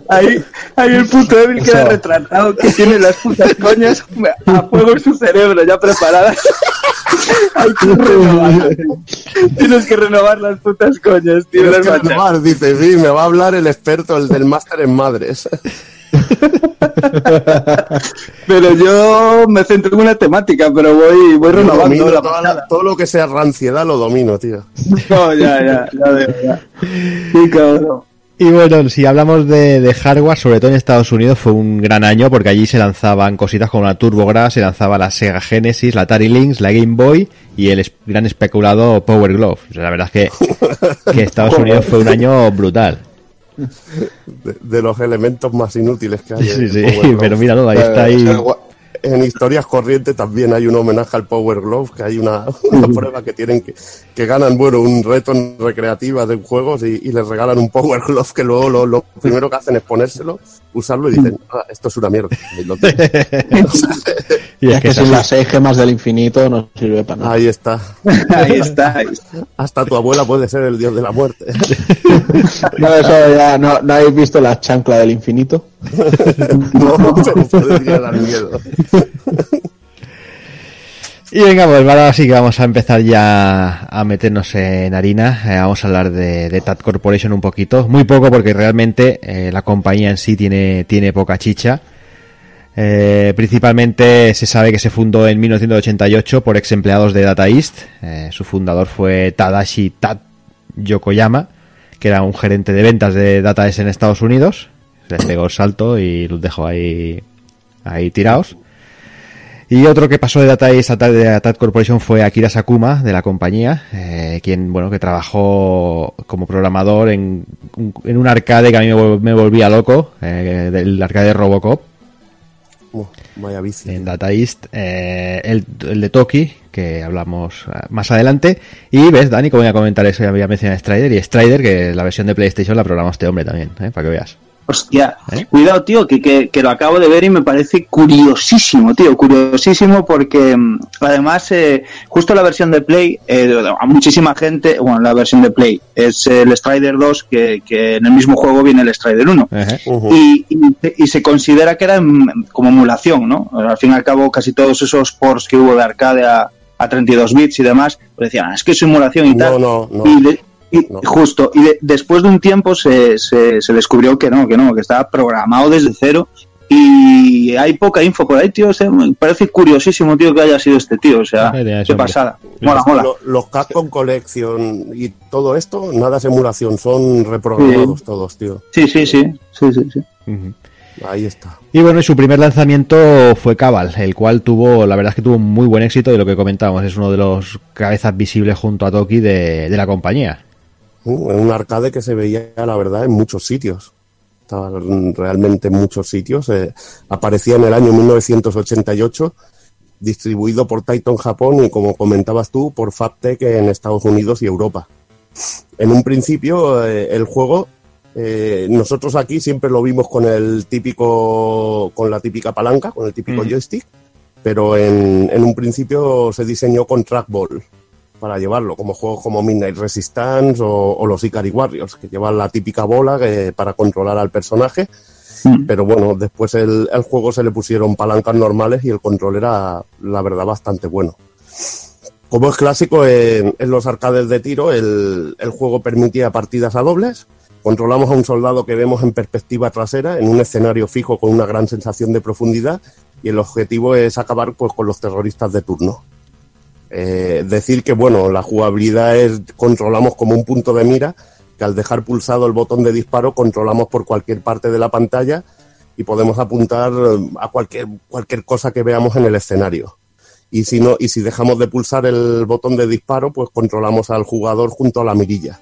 Ahí, ahí el puto débil queda Eso. retratado que tiene las putas coñas a fuego en su cerebro ya preparadas. Hay que renovar. Tienes que renovar las putas coñas, tío. Tienes que renovar, dice, sí, me va a hablar el experto, el del máster en madres. Pero yo me centro en una temática, pero voy, voy renovando la la- todo lo que sea ranciedad lo domino, tío. No, ya, ya, ya veo, ya. Sí, cabrón. Y bueno, si hablamos de, de hardware, sobre todo en Estados Unidos, fue un gran año porque allí se lanzaban cositas como la TurboGrafx, se lanzaba la Sega Genesis, la Atari Lynx, la Game Boy y el gran especulado Power Glove. O sea, la verdad es que, que Estados Unidos fue un año brutal. De, de los elementos más inútiles que hay. Sí, sí, Glove. pero míralo, ahí está Eh, ahí. En historias corrientes también hay un homenaje al Power Glove, que hay una, una prueba que tienen que, que ganan, bueno, un reto en recreativa de juegos y, y les regalan un Power Glove que luego lo, lo primero que hacen es ponérselo, usarlo y dicen, ah, esto es una mierda. Y lo. Y es que sin así. las seis gemas del infinito no sirve para nada. Ahí está. Ahí está, ahí está. Hasta tu abuela puede ser el dios de la muerte. No, eso ya no, no habéis visto la chancla del infinito. No, pero podría dar miedo. Y venga, pues ahora sí que vamos a empezar ya a meternos en harina. Eh, vamos a hablar de, de TAT Corporation un poquito. Muy poco porque realmente eh, la compañía en sí tiene, tiene poca chicha. Eh, principalmente se sabe que se fundó en 1988 por ex empleados de Data East. Su fundador fue Tadashi Tat Yokoyama, que era un gerente de ventas de Data East en Estados Unidos. Les pegó el salto y los dejó ahí, ahí tirados. Y otro que pasó de Data East a de a Tat Corporation fue Akira Sakuma, de la compañía, eh, quien, bueno, que trabajó como programador en, un- en un arcade que a mí me, vol- me volvía loco, eh, del arcade de Robocop, Oh, vaya bici. en Data East, eh, el, el de Toki, que hablamos eh, más adelante. Y ves, Dani, como voy a comentar eso, ya había mencionado Strider, y Strider, que la versión de PlayStation la programó este hombre también, para que veas. Hostia, ¿Eh? cuidado, tío, que, que, que lo acabo de ver y me parece curiosísimo, tío, curiosísimo porque mm, además, eh, justo la versión de Play, eh, a muchísima gente, bueno, la versión de Play es el Strider 2, que, que en el mismo juego viene el Strider 1. Ejé. Ujú. Y, y- y se considera que era em- como emulación, ¿no? Al fin y al cabo, casi todos esos ports que hubo de arcade a, a 32 bits y demás, pues decían, "Ah, es que es emulación y tal. No, no, no. Y, de- y No. justo, y de- después de un tiempo se, se, se descubrió que no, que no, que estaba programado desde cero. Y hay poca info por ahí, tío. o sea, me parece curiosísimo, tío, que haya sido este tío. O sea, idea es, qué hombre. pasada. Mola, mola. Lo- los Capcom Collection y todo esto, nada es emulación, son reprogramados todos, tío. Sí, sí, sí. sí, sí, sí. Ahí está. Y bueno, y su primer lanzamiento fue Cabal, el cual tuvo, la verdad es que tuvo muy buen éxito y lo que comentábamos, es uno de los cabezas visibles junto a Toki de, de la compañía. Uh, un arcade que se veía, la verdad, en muchos sitios. Estaba realmente en muchos sitios. Eh, aparecía en el año 1988, distribuido por Titan Japón y, como comentabas tú, por Fabtech en Estados Unidos y Europa. En un principio, eh, el juego, eh, nosotros aquí siempre lo vimos con el típico, con la típica palanca, con el típico Ujú. joystick, pero en, en un principio se diseñó con trackball para llevarlo, como juegos como Midnight Resistance o, o los Ikari Warriors, que llevan la típica bola que- para controlar al personaje. Mm. Pero bueno, después el, el juego se le pusieron palancas normales y el control era, la verdad, bastante bueno. Como es clásico en, en los arcades de tiro, el, el juego permitía partidas a dobles. Controlamos a un soldado que vemos en perspectiva trasera, en un escenario fijo con una gran sensación de profundidad, y el objetivo es acabar pues, con los terroristas de turno. Eh, decir que bueno, la jugabilidad es controlamos como un punto de mira, que al dejar pulsado el botón de disparo controlamos por cualquier parte de la pantalla y podemos apuntar eh, a cualquier, cualquier cosa que veamos en el escenario. Y si no, y si dejamos de pulsar el botón de disparo, pues controlamos al jugador junto a la mirilla.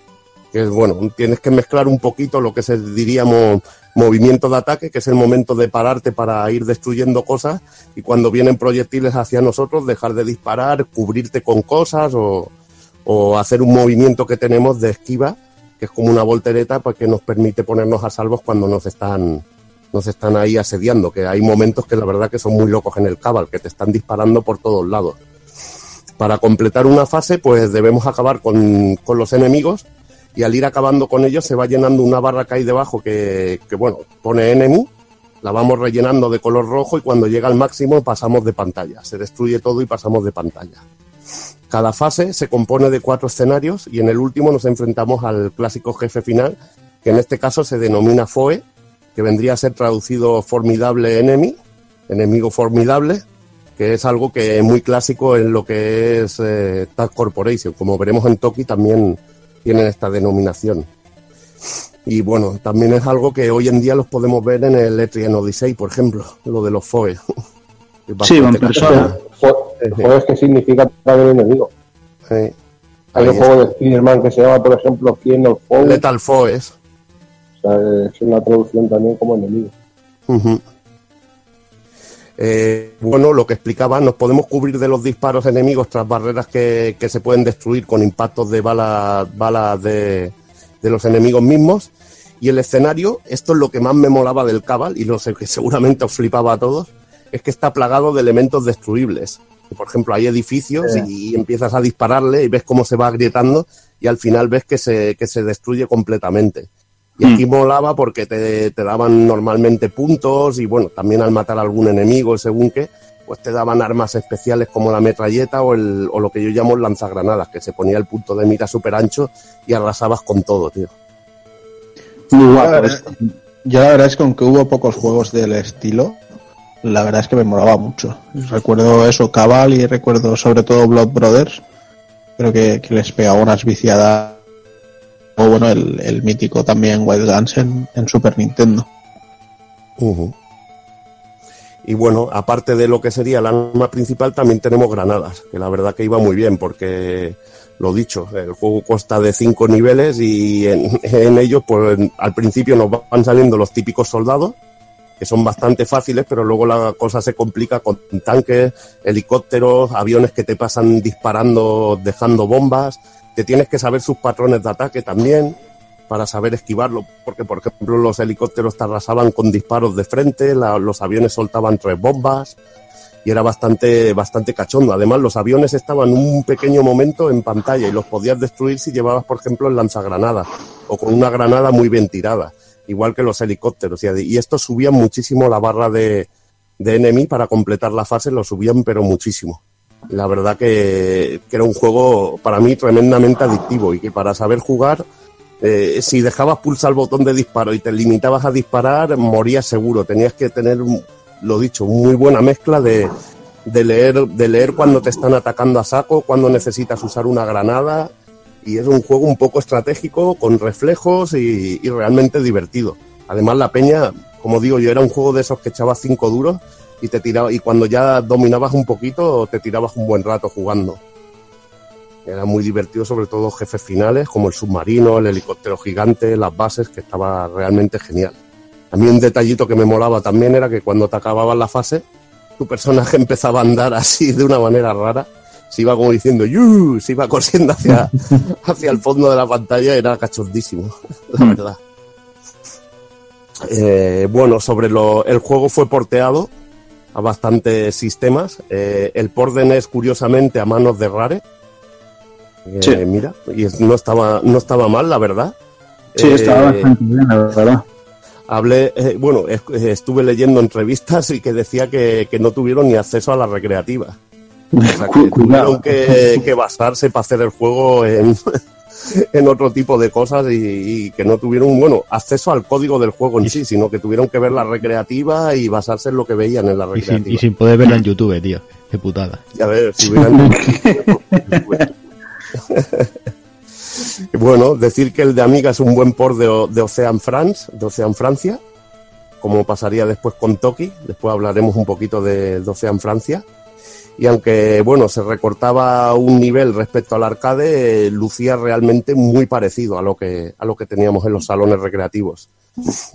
Que es bueno, tienes que mezclar un poquito lo que se diríamos movimiento de ataque, que es el momento de pararte para ir destruyendo cosas, y cuando vienen proyectiles hacia nosotros, dejar de disparar, cubrirte con cosas o, o hacer un movimiento que tenemos de esquiva, que es como una voltereta, pues que nos permite ponernos a salvos cuando nos están nos están ahí asediando, que hay momentos que la verdad que son muy locos en el cabal, que te están disparando por todos lados. Para completar una fase, pues debemos acabar con, con los enemigos y al ir acabando con ellos se va llenando una barra que hay debajo que, que, bueno, pone enemy, la vamos rellenando de color rojo y cuando llega al máximo pasamos de pantalla, se destruye todo y pasamos de pantalla. Cada fase se compone de cuatro escenarios y en el último nos enfrentamos al clásico jefe final, que en este caso se denomina FOE, que vendría a ser traducido formidable enemy, enemigo formidable, que es algo que es muy clásico en lo que es eh, Tag Corporation. Como veremos en Toki también tienen esta denominación. Y bueno, también es algo que hoy en día los podemos ver en el Etrian Odyssey, por ejemplo, lo de los FOE. Sí, bastante en persona. El juego es que significa también enemigo. Sí. Hay un juego de Spider-Man que se llama, por ejemplo, King of Foe. Lethal Foes. O sea, es una traducción también como enemigo. Ujú. Eh, bueno, lo que explicaba, nos podemos cubrir de los disparos enemigos tras barreras que, que se pueden destruir con impactos de balas, balas de, de los enemigos mismos. Y el escenario, esto es lo que más me molaba del Cabal, y lo sé que seguramente os flipaba a todos, es que está plagado de elementos destruibles. Por ejemplo, hay edificios y empiezas a dispararle y ves cómo se va agrietando y al final ves que se, que se destruye completamente. Y aquí molaba porque te, te daban normalmente puntos y bueno, también al matar a algún enemigo, según qué, pues te daban armas especiales como la metralleta o, el, o lo que yo llamo lanzagranadas, que se ponía el punto de mira súper ancho y arrasabas con todo, tío. Muy guapo. Yo la verdad es que aunque hubo pocos juegos del estilo, la verdad es que me molaba mucho. Recuerdo eso, Cabal y recuerdo sobre todo Blood Brothers. Creo que, que les pegaba unas viciadas. O bueno, el, el mítico también Wild Guns en, Super Nintendo. Y bueno, aparte de lo que sería el arma principal, también tenemos granadas, que la verdad que iba muy bien, porque lo dicho, el juego consta de cinco niveles y en, en ellos, pues al principio nos van saliendo los típicos soldados, que son bastante fáciles, pero luego la cosa se complica con tanques, helicópteros, aviones que te pasan disparando, dejando bombas. Te tienes que saber sus patrones de ataque también para saber esquivarlo, porque por ejemplo los helicópteros te arrasaban con disparos de frente, la- los aviones soltaban tres bombas y era bastante, bastante cachondo. Además, los aviones estaban un pequeño momento en pantalla y los podías destruir si llevabas, por ejemplo, el lanzagranadas o con una granada muy bien tirada, igual que los helicópteros. Y, estos subían muchísimo la barra de, de enemy para completar la fase, lo subían pero muchísimo. La verdad que, era un juego para mí tremendamente adictivo y que para saber jugar, eh, si dejabas pulsar el botón de disparo y te limitabas a disparar, morías seguro. Tenías que tener, lo dicho, muy buena mezcla de, de leer, de leer cuando te están atacando a saco, cuando necesitas usar una granada. Y es un juego un poco estratégico, con reflejos y, y realmente divertido. Además, la peña, como digo yo, era un juego de esos que echabas cinco duros y te tiraba, y cuando ya dominabas un poquito, te tirabas un buen rato jugando. Era muy divertido, sobre todo jefes finales, como el submarino, el helicóptero gigante, las bases, que estaba realmente genial. A mí un detallito que me molaba también era que cuando te acababas la fase, tu personaje empezaba a andar así de una manera rara. Se iba como diciendo, ¡Yu! Se iba corriendo hacia, hacia el fondo de la pantalla, era cachondísimo, la verdad. Eh, bueno, sobre lo, el juego fue porteado a bastantes sistemas. Eh, el port de NES, curiosamente, a manos de Rare. Eh, Sí. Mira, y es- no estaba, no estaba mal, la verdad. Sí, estaba Eh, bastante bien, la verdad. Hablé, eh, bueno, es- estuve leyendo entrevistas y que decía que, que no tuvieron ni acceso a la recreativa. O sea, que tuvieron que, que basarse para hacer el juego en, en otro tipo de cosas y, y que no tuvieron, bueno, acceso al código del juego en sí, sino que tuvieron que ver la recreativa y basarse en lo que veían en la Y sin, recreativa. y sin poder verlo en YouTube, tío. Qué putada. Y a ver, si hubieran... bueno, decir que el de Amiga es un buen port de Ocean France, de Ocean Francia, como pasaría después con Toki, después hablaremos un poquito de, de Ocean Francia. Y aunque, bueno, se recortaba un nivel respecto al arcade, lucía realmente muy parecido a lo que, a lo que teníamos en los salones recreativos.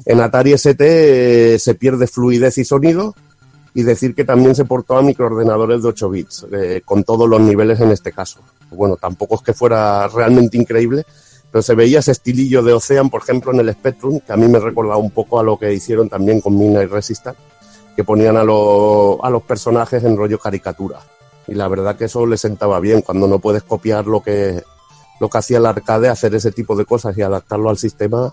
En Atari ST eh, se pierde fluidez y sonido, y decir que también se portó a microordenadores de 8 bits, eh, con todos los niveles en este caso. Bueno, tampoco es que fuera realmente increíble, pero se veía ese estilillo de Ocean, por ejemplo, en el Spectrum, que a mí me recordaba un poco a lo que hicieron también con y Resistance, que ponían a, lo- a los personajes en rollo caricatura. Y la verdad que eso le sentaba bien, cuando no puedes copiar lo que, lo que hacía el arcade, hacer ese tipo de cosas y adaptarlo al sistema,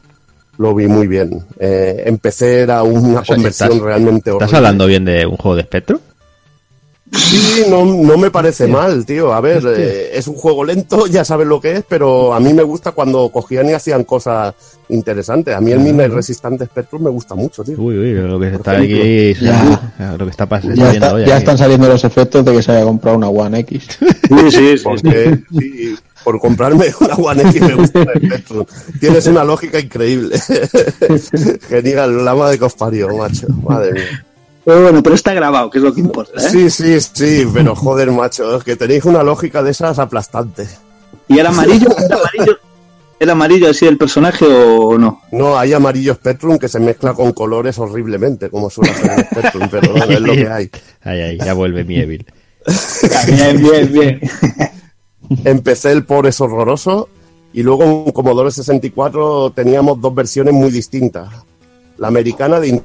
lo vi muy bien. Eh, empecé era una O sea, conversión ¿estás- realmente ¿Estás horrible. hablando bien de un juego de espectro? Sí, no, no me parece mal, tío. A ver, eh, es un juego lento, ya sabes lo que es, pero a mí me gusta cuando cogían y hacían cosas interesantes. A mí el Midnight Resistante Spectrum me gusta mucho, tío. Uy, uy, lo que está aquí. Ya. Lo que está pasando. Ya, está- ya están saliendo los efectos de que se haya comprado una One X. Sí, sí, sí. Porque sí, por comprarme una One X me gusta el Spectrum. Tienes una lógica increíble. Genial, la madre que os parió, macho. Madre mía. Pero bueno, pero está grabado, que es lo que importa. ¿eh? Sí, sí, sí, pero joder, macho, que tenéis una lógica de esas aplastante. Y el amarillo, el amarillo, ¿El amarillo así el personaje o no? No, hay amarillo Spectrum que se mezcla con colores horriblemente, como suele hacer el Spectrum, pero no, es lo que hay. Ahí, ahí, ya vuelve mi Evil. bien, bien, bien. Empecé el por es horroroso y luego en Commodore 64 teníamos dos versiones muy distintas. La americana de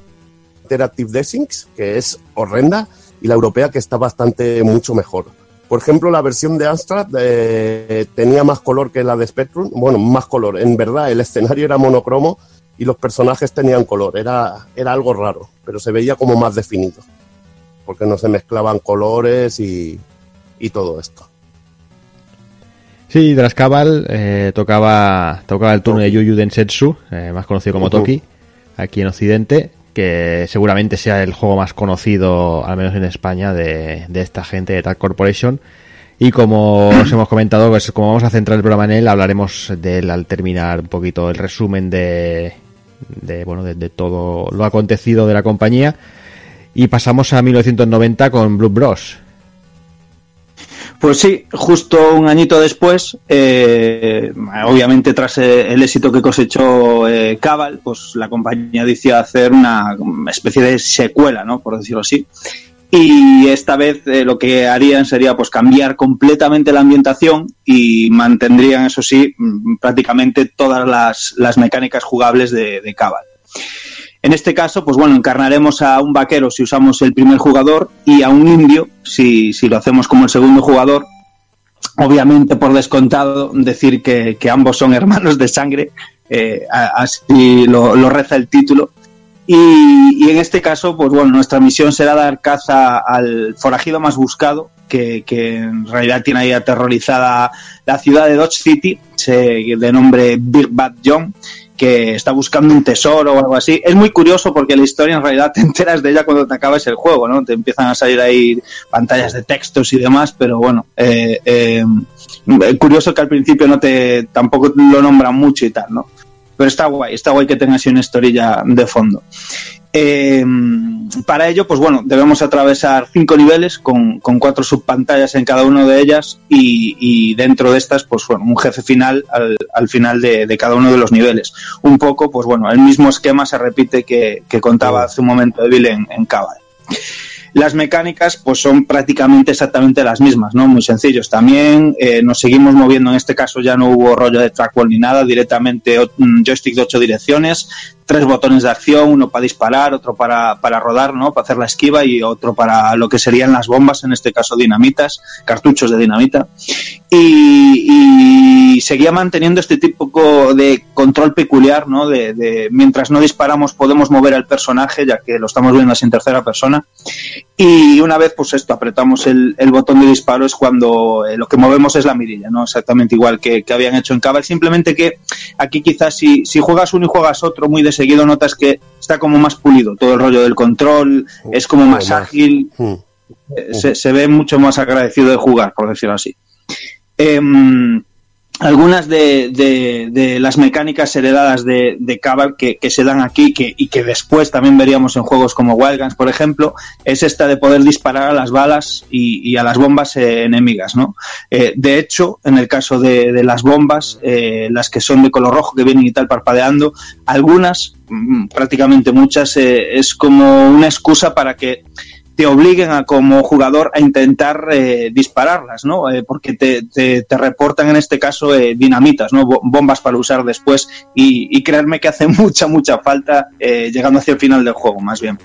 Interactive Designs, que es horrenda, y la europea que está bastante mucho mejor. Por ejemplo, la versión de Amstrad eh, tenía más color que la de Spectrum. Bueno, más color. En verdad, el escenario era monocromo y los personajes tenían color. Era, era algo raro, pero se veía como más definido. Porque no se mezclaban colores y, y todo esto. Sí, Drascabal eh, tocaba, tocaba el turno de Yuyu Densetsu, eh, más conocido como Toki, aquí en Occidente, que seguramente sea el juego más conocido, al menos en España, de, de esta gente de Tag Corporation. Y como os hemos comentado, pues como vamos a centrar el programa en él, hablaremos de él al terminar un poquito el resumen de, de bueno, de, de todo lo acontecido de la compañía. Y pasamos a 1990 con Blue Bros. Pues sí, justo un añito después, eh, obviamente tras eh, el éxito que cosechó eh, Cabal, pues la compañía decidió hacer una especie de secuela, ¿no? Por decirlo así. Y esta vez eh, lo que harían sería pues cambiar completamente la ambientación y mantendrían, eso sí, mm, prácticamente todas las, las mecánicas jugables de, de Cabal. En este caso, pues bueno, encarnaremos a un vaquero si usamos el primer jugador y a un indio si, si lo hacemos como el segundo jugador. Obviamente, por descontado, decir que, que ambos son hermanos de sangre, eh, así lo, reza el título. Y, en este caso, pues bueno, nuestra misión será dar caza al forajido más buscado, que, que en realidad tiene ahí aterrorizada la ciudad de Dodge City, de nombre Big Bad John, que está buscando un tesoro o algo así. Es muy curioso porque la historia en realidad te enteras de ella cuando te acabas el juego, ¿no? Te empiezan a salir ahí pantallas de textos y demás, pero bueno, eh, eh, curioso que al principio no te tampoco lo nombran mucho y tal, ¿no? Pero está guay, está guay que tenga así una historia de fondo. Eh, para ello, pues bueno, debemos atravesar cinco niveles con, con cuatro subpantallas en cada uno de ellas y, y dentro de estas, pues bueno, un jefe final al, al final de, de cada uno de los niveles. Un poco, pues bueno, el mismo esquema se repite que, que contaba hace un momento Evil en, en Cabal. Las mecánicas pues son prácticamente exactamente las mismas, ¿no? Muy sencillos. También eh, nos seguimos moviendo, en este caso ya no hubo rollo de trackball ni nada, directamente un joystick de ocho direcciones, tres botones de acción, uno para disparar, otro para, para rodar, ¿no? Para hacer la esquiva y otro para lo que serían las bombas, en este caso dinamitas, cartuchos de dinamita. Y, y seguía manteniendo este tipo de control peculiar, ¿no? De, de mientras no disparamos podemos mover al personaje, ya que lo estamos viendo así en tercera persona. Y una vez, pues esto, apretamos el, el botón de disparo es cuando eh, lo que movemos es la mirilla, ¿no? Exactamente igual que, que habían hecho en Cabal. Simplemente que aquí quizás si, si juegas uno y juegas otro muy de seguido notas que está como más pulido todo el rollo del control, es como más más. ágil, Hmm. eh, se, se ve mucho más agradecido de jugar, por decirlo así. Em, algunas de, de- de las mecánicas heredadas de, de Cabal que, se dan aquí que, y que después también veríamos en juegos como Wild Guns, por ejemplo, es esta de poder disparar a las balas y, y a las bombas eh, enemigas. ¿no? Eh, de hecho, en el caso de, de las bombas, eh, las que son de color rojo que vienen y tal parpadeando, algunas, mm, prácticamente muchas, eh, es como una excusa para que te obliguen a como jugador a intentar eh, dispararlas, ¿no? Eh, porque te, te- te reportan en este caso eh, dinamitas, ¿no? Bo- Bombas para usar después y, y creerme que hace mucha, mucha falta eh, llegando hacia el final del juego, más bien.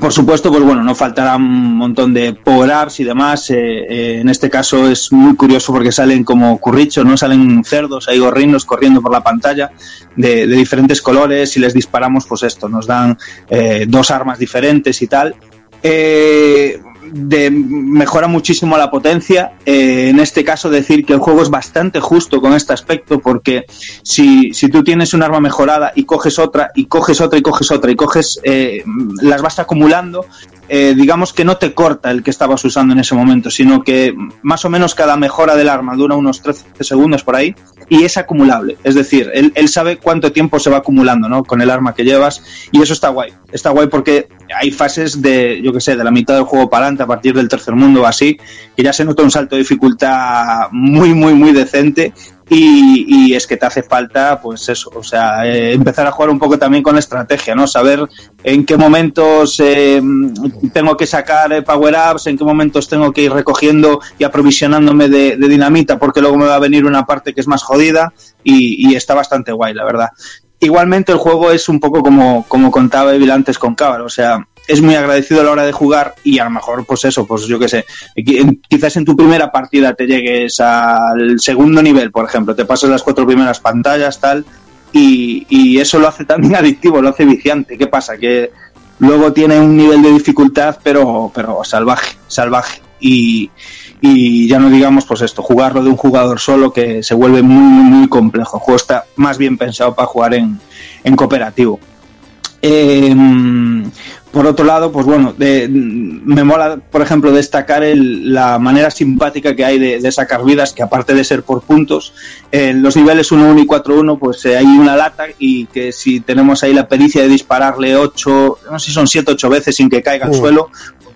Por supuesto, pues bueno, no faltará un montón de power-ups y demás. eh, eh, en este caso es muy curioso porque salen como currichos, ¿no? Salen cerdos, hay gorrinos corriendo por la pantalla de, diferentes colores. Si les disparamos, pues esto, nos dan eh, dos armas diferentes y tal. Eh, mejora muchísimo la potencia. Eh, en este caso, decir que el juego es bastante justo con este aspecto, porque si, si tú tienes un arma mejorada y coges otra, y coges otra, y coges otra, y coges, eh, las vas acumulando, eh, digamos que no te corta el que estabas usando en ese momento, sino que más o menos cada mejora del arma dura unos 13 segundos por ahí y es acumulable. Es decir, él, él sabe cuánto tiempo se va acumulando ¿no? con el arma que llevas y eso está guay. Está guay porque hay fases de, yo que sé, de la mitad del juego para adelante, a partir del tercer mundo o así, que ya se nota un salto de dificultad muy, muy, muy decente y, es que te hace falta, pues eso, o sea, eh, empezar a jugar un poco también con la estrategia, ¿no? Saber en qué momentos eh, tengo que sacar eh, power-ups, en qué momentos tengo que ir recogiendo y aprovisionándome de, dinamita, porque luego me va a venir una parte que es más jodida y, está bastante guay, la verdad. Igualmente el juego es un poco como, como contaba Evil antes con Cabal, o sea, es muy agradecido a la hora de jugar y a lo mejor, pues eso, pues yo qué sé, quizás en tu primera partida te llegues al segundo nivel, por ejemplo, te pasas las cuatro primeras pantallas, tal, y, y eso lo hace también adictivo, lo hace viciante. ¿Qué pasa? Que luego tiene un nivel de dificultad, pero, pero salvaje, salvaje. Y, y ya no digamos, pues esto, jugarlo de un jugador solo que se vuelve muy, muy, muy complejo. El juego está más bien pensado para jugar en, en cooperativo. Eh, por otro lado, pues bueno, de- me mola, por ejemplo, destacar el- la manera simpática que hay de, de sacar vidas, que aparte de ser por puntos, en los niveles 1-1 y 4-1, pues eh, hay una lata y que si tenemos ahí la pericia de dispararle 8, no sé si son 7 8 veces sin que caiga al Uh. suelo,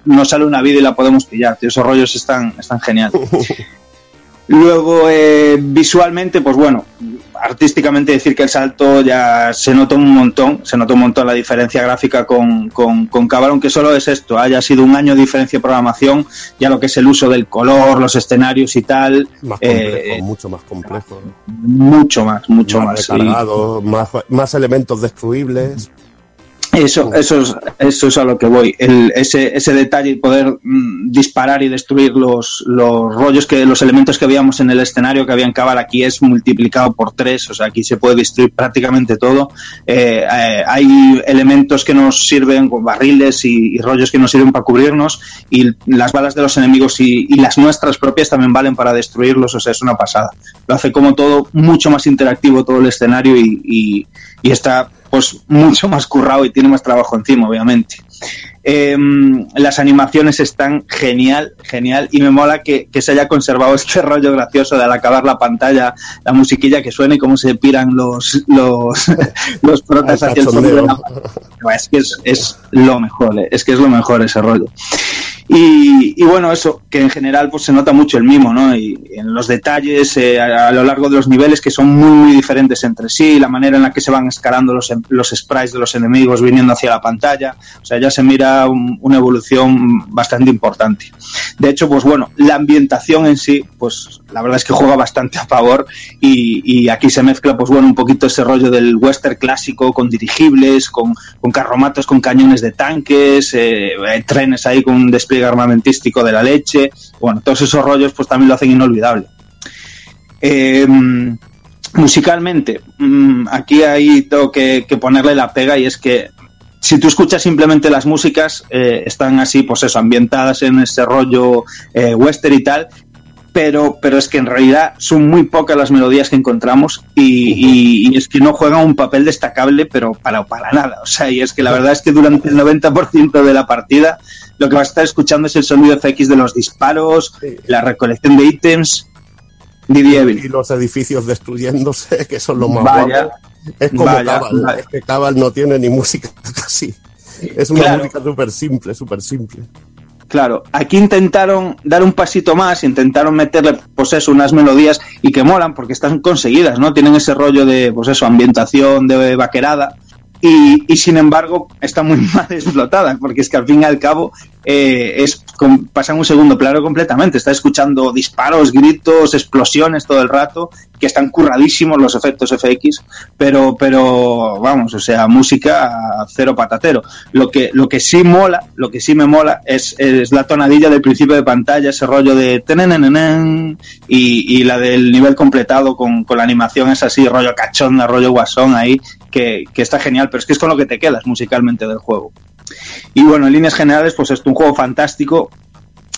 nos sale una vida y la podemos pillar. Tío, esos rollos están, están geniales. Luego, eh, visualmente, pues bueno, artísticamente decir que el salto ya se nota un montón, se nota un montón la diferencia gráfica con, con, con Cabal, aunque solo es esto, haya sido un año de diferencia de programación, ya lo que es el uso del color, los escenarios y tal, Más eh, complejo, mucho más complejo. mucho más, mucho más. recargado, más, más elementos destruibles. Eso, eso, es, eso es a lo que voy. El, ese, ese detalle y poder mm, disparar y destruir los, los rollos que, los elementos que veíamos en el escenario que había en Cabal aquí es multiplicado por tres. O sea, aquí se puede destruir prácticamente todo. Eh, eh, hay elementos que nos sirven barriles y, y rollos que nos sirven para cubrirnos y las balas de los enemigos y, y las nuestras propias también valen para destruirlos. O sea, es una pasada. Lo hace como todo mucho más interactivo todo el escenario y, y, y está pues mucho más currado y tiene más trabajo encima, obviamente. Eh, las animaciones están genial, genial, y me mola que, que, se haya conservado este rollo gracioso de al acabar la pantalla, la musiquilla que suena y cómo se piran los, los, los protas hacia el fondo de la Es que es, es, lo mejor, eh, es que es lo mejor ese rollo. Y, bueno, eso, que en general pues se nota mucho el mimo, ¿no? Y en los detalles eh, a, lo largo de los niveles que son muy, muy diferentes entre sí, la manera en la que se van escalando los, los sprites de los enemigos viniendo hacia la pantalla, o sea, ya se mira un, una evolución bastante importante. De hecho, pues bueno, la ambientación en sí, pues la verdad es que juega bastante a favor y, aquí se mezcla, pues bueno, un poquito ese rollo del western clásico con dirigibles, con, con carromatos, con cañones de tanques, eh, trenes ahí con un despliegue armamentístico de la leche. Bueno, todos esos rollos pues también lo hacen inolvidable. Eh, musicalmente, mmm, aquí ahí tengo que, que, ponerle la pega y es que si tú escuchas simplemente las músicas, eh, están así, pues eso, ambientadas en ese rollo eh, western y tal, pero, pero es que en realidad son muy pocas las melodías que encontramos y, y, y, es que no juegan un papel destacable, pero para, para nada. O sea, y es que la verdad es que durante el 90% de la partida lo que vas a estar escuchando es el sonido FX de los disparos, la recolección de ítems. Y los edificios destruyéndose, que son los más vaya, guapos. Es como vaya, Cabal, vaya. es que Cabal no tiene ni música casi. Es una Claro. música súper simple, súper simple. Claro, aquí intentaron dar un pasito más, intentaron meterle, pues eso, unas melodías y que molan porque están conseguidas, ¿no? Tienen ese rollo de, pues eso, ambientación de vaquerada y, y sin embargo está muy mal explotada porque es que al fin y al cabo eh, es con, pasan un segundo plano completamente. Está escuchando disparos, gritos, explosiones todo el rato, que están curradísimos los efectos FX, pero, pero vamos, o sea, música cero patatero. Lo que, lo que sí mola, lo que sí me mola es, es la tonadilla del principio de pantalla, ese rollo de y, y la del nivel completado con, con la animación es así, rollo cachonda, rollo guasón ahí, que, que está genial, pero es que es con lo que te quedas musicalmente del juego. Y bueno, en líneas generales, pues es un juego fantástico,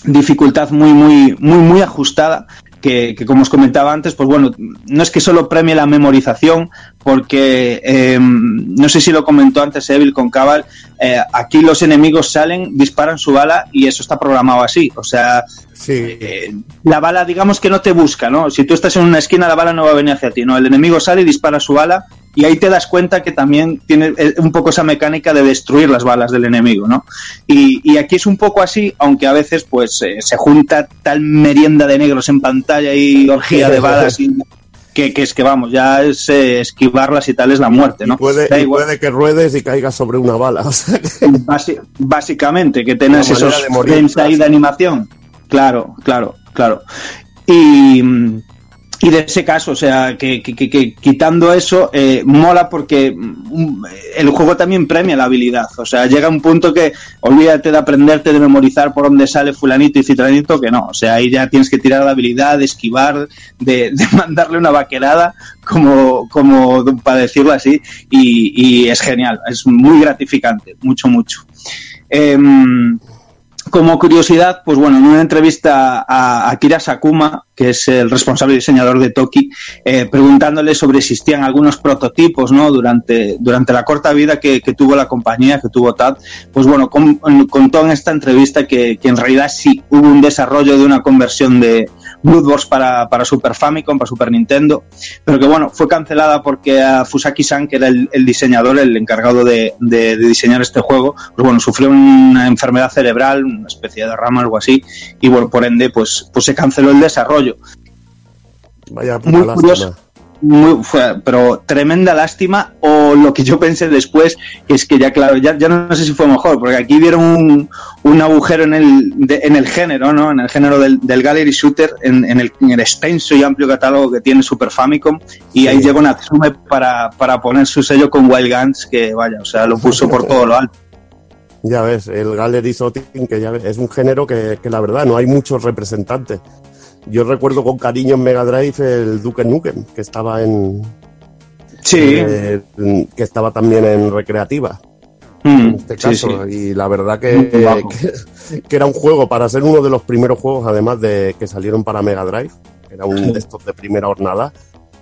dificultad muy, muy, muy, muy ajustada. Que, que, como os comentaba antes, pues bueno, no es que solo premie la memorización, porque eh, no sé si lo comentó antes Evil con Cabal, eh, aquí los enemigos salen, disparan su bala y eso está programado así. O sea, sí. eh, la bala, digamos que no te busca, ¿no? Si tú estás en una esquina, la bala no va a venir hacia ti, ¿no? El enemigo sale y dispara su bala y ahí te das cuenta que también tiene eh, un poco esa mecánica de destruir las balas del enemigo, ¿no? Y, y aquí es un poco así, aunque a veces pues eh, se junta tal merienda de negros en pantalla y orgía de balas y, que, que es que vamos, ya es eh, esquivarlas y tal es la muerte, ¿no? Y puede, y que ruedes y caigas sobre una bala. o sea que- Basi- básicamente, que tengas esos frames ahí de animación. Claro, claro, claro. Y, mm, y de ese caso, o sea, que, que- que- quitando eso, eh, mola porque mm, el juego también premia la habilidad. O sea, llega un punto que olvídate de aprenderte, de memorizar por dónde sale fulanito y citranito, que no. O sea, ahí ya tienes que tirar la habilidad, de esquivar, de, de mandarle una vaquerada, como, como para decirlo así, y, y es genial, es muy gratificante, mucho, mucho. Em, como curiosidad, pues bueno, en una entrevista a Akira Sakuma, que es el responsable diseñador de Toki, eh, preguntándole sobre si existían algunos prototipos, ¿no? Durante, durante la corta vida que, tuvo la compañía, que tuvo TAD, pues bueno, con- contó en esta entrevista que, que en realidad sí hubo un desarrollo de una conversión de Blood Wars para, para Super Famicom, para Super Nintendo, pero que bueno, fue cancelada porque a Fusaki-san, que era el, el diseñador, el encargado de, de- de diseñar este juego, pues bueno, sufrió una enfermedad cerebral, una especie de derrama, algo así, y bueno, por ende, pues, pues se canceló el desarrollo. Vaya Muy lástima. Muy, fue- pero tremenda lástima o lo que yo pensé después es que ya claro ya, ya no sé si fue mejor porque aquí vieron un, un agujero en el de- en el género no en el género del, del gallery shooter en, en el, en el extenso y amplio catálogo que tiene Super Famicom y ahí llegó Natsume para, para poner su sello con Wild Guns que vaya o sea lo puso por todo lo alto. Ya ves, el Gallery Shooting, que ya ves, es un género que, que la verdad no hay muchos representantes. Yo recuerdo con cariño en Mega Drive el Duke Nukem, que estaba en. sí eh, que estaba también en recreativa, Mm, en este sí, caso. sí. Y la verdad Muy que, que, que era un juego para ser uno de los primeros juegos, además de que salieron para Mega Drive, era un de estos de primera jornada.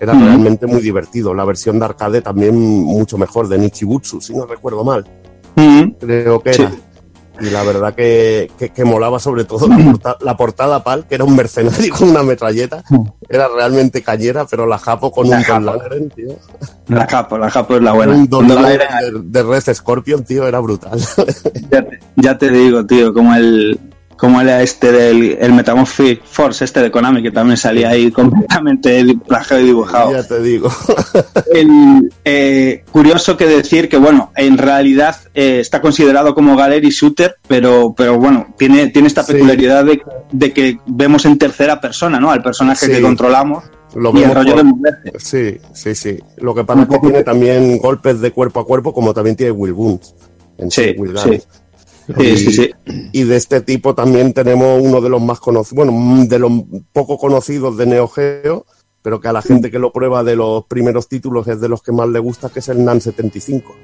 Era realmente muy divertido. La versión de arcade también mucho mejor, de Nichibutsu, si no recuerdo mal. Mm, creo que Sí. era. Y la verdad que, que, que molaba sobre todo la, porta- la portada PAL, que era un mercenario con una metralleta. Era realmente cañera, pero la Japo con La un Don Japo. Tío. la capo la capo es la buena un Don Don de, de Red Scorpion, tío, era brutal. Ya te, ya te digo, tío, como el como era este del el Metamorphic Force, este de Konami, que también salía ahí completamente plagiado y dibujado. ya te digo. El, eh, curioso que decir que, bueno, en realidad eh, está considerado como gallery shooter, pero, pero bueno, tiene, tiene esta Sí. peculiaridad de, de que vemos en tercera persona, ¿no? Al personaje Sí. que controlamos Lo y el rollo por- de. Sí, sí, sí. Lo que pasa es que tiene también golpes de cuerpo a cuerpo, como también tiene Will Boons. En Sí, Will sí. Sí, Y- sí, sí. Y de este tipo también tenemos uno de los más conocidos, bueno, de los poco conocidos de Neo Geo, pero que a la gente que lo prueba de los primeros títulos es de los que más le gusta, que es el NAN 75.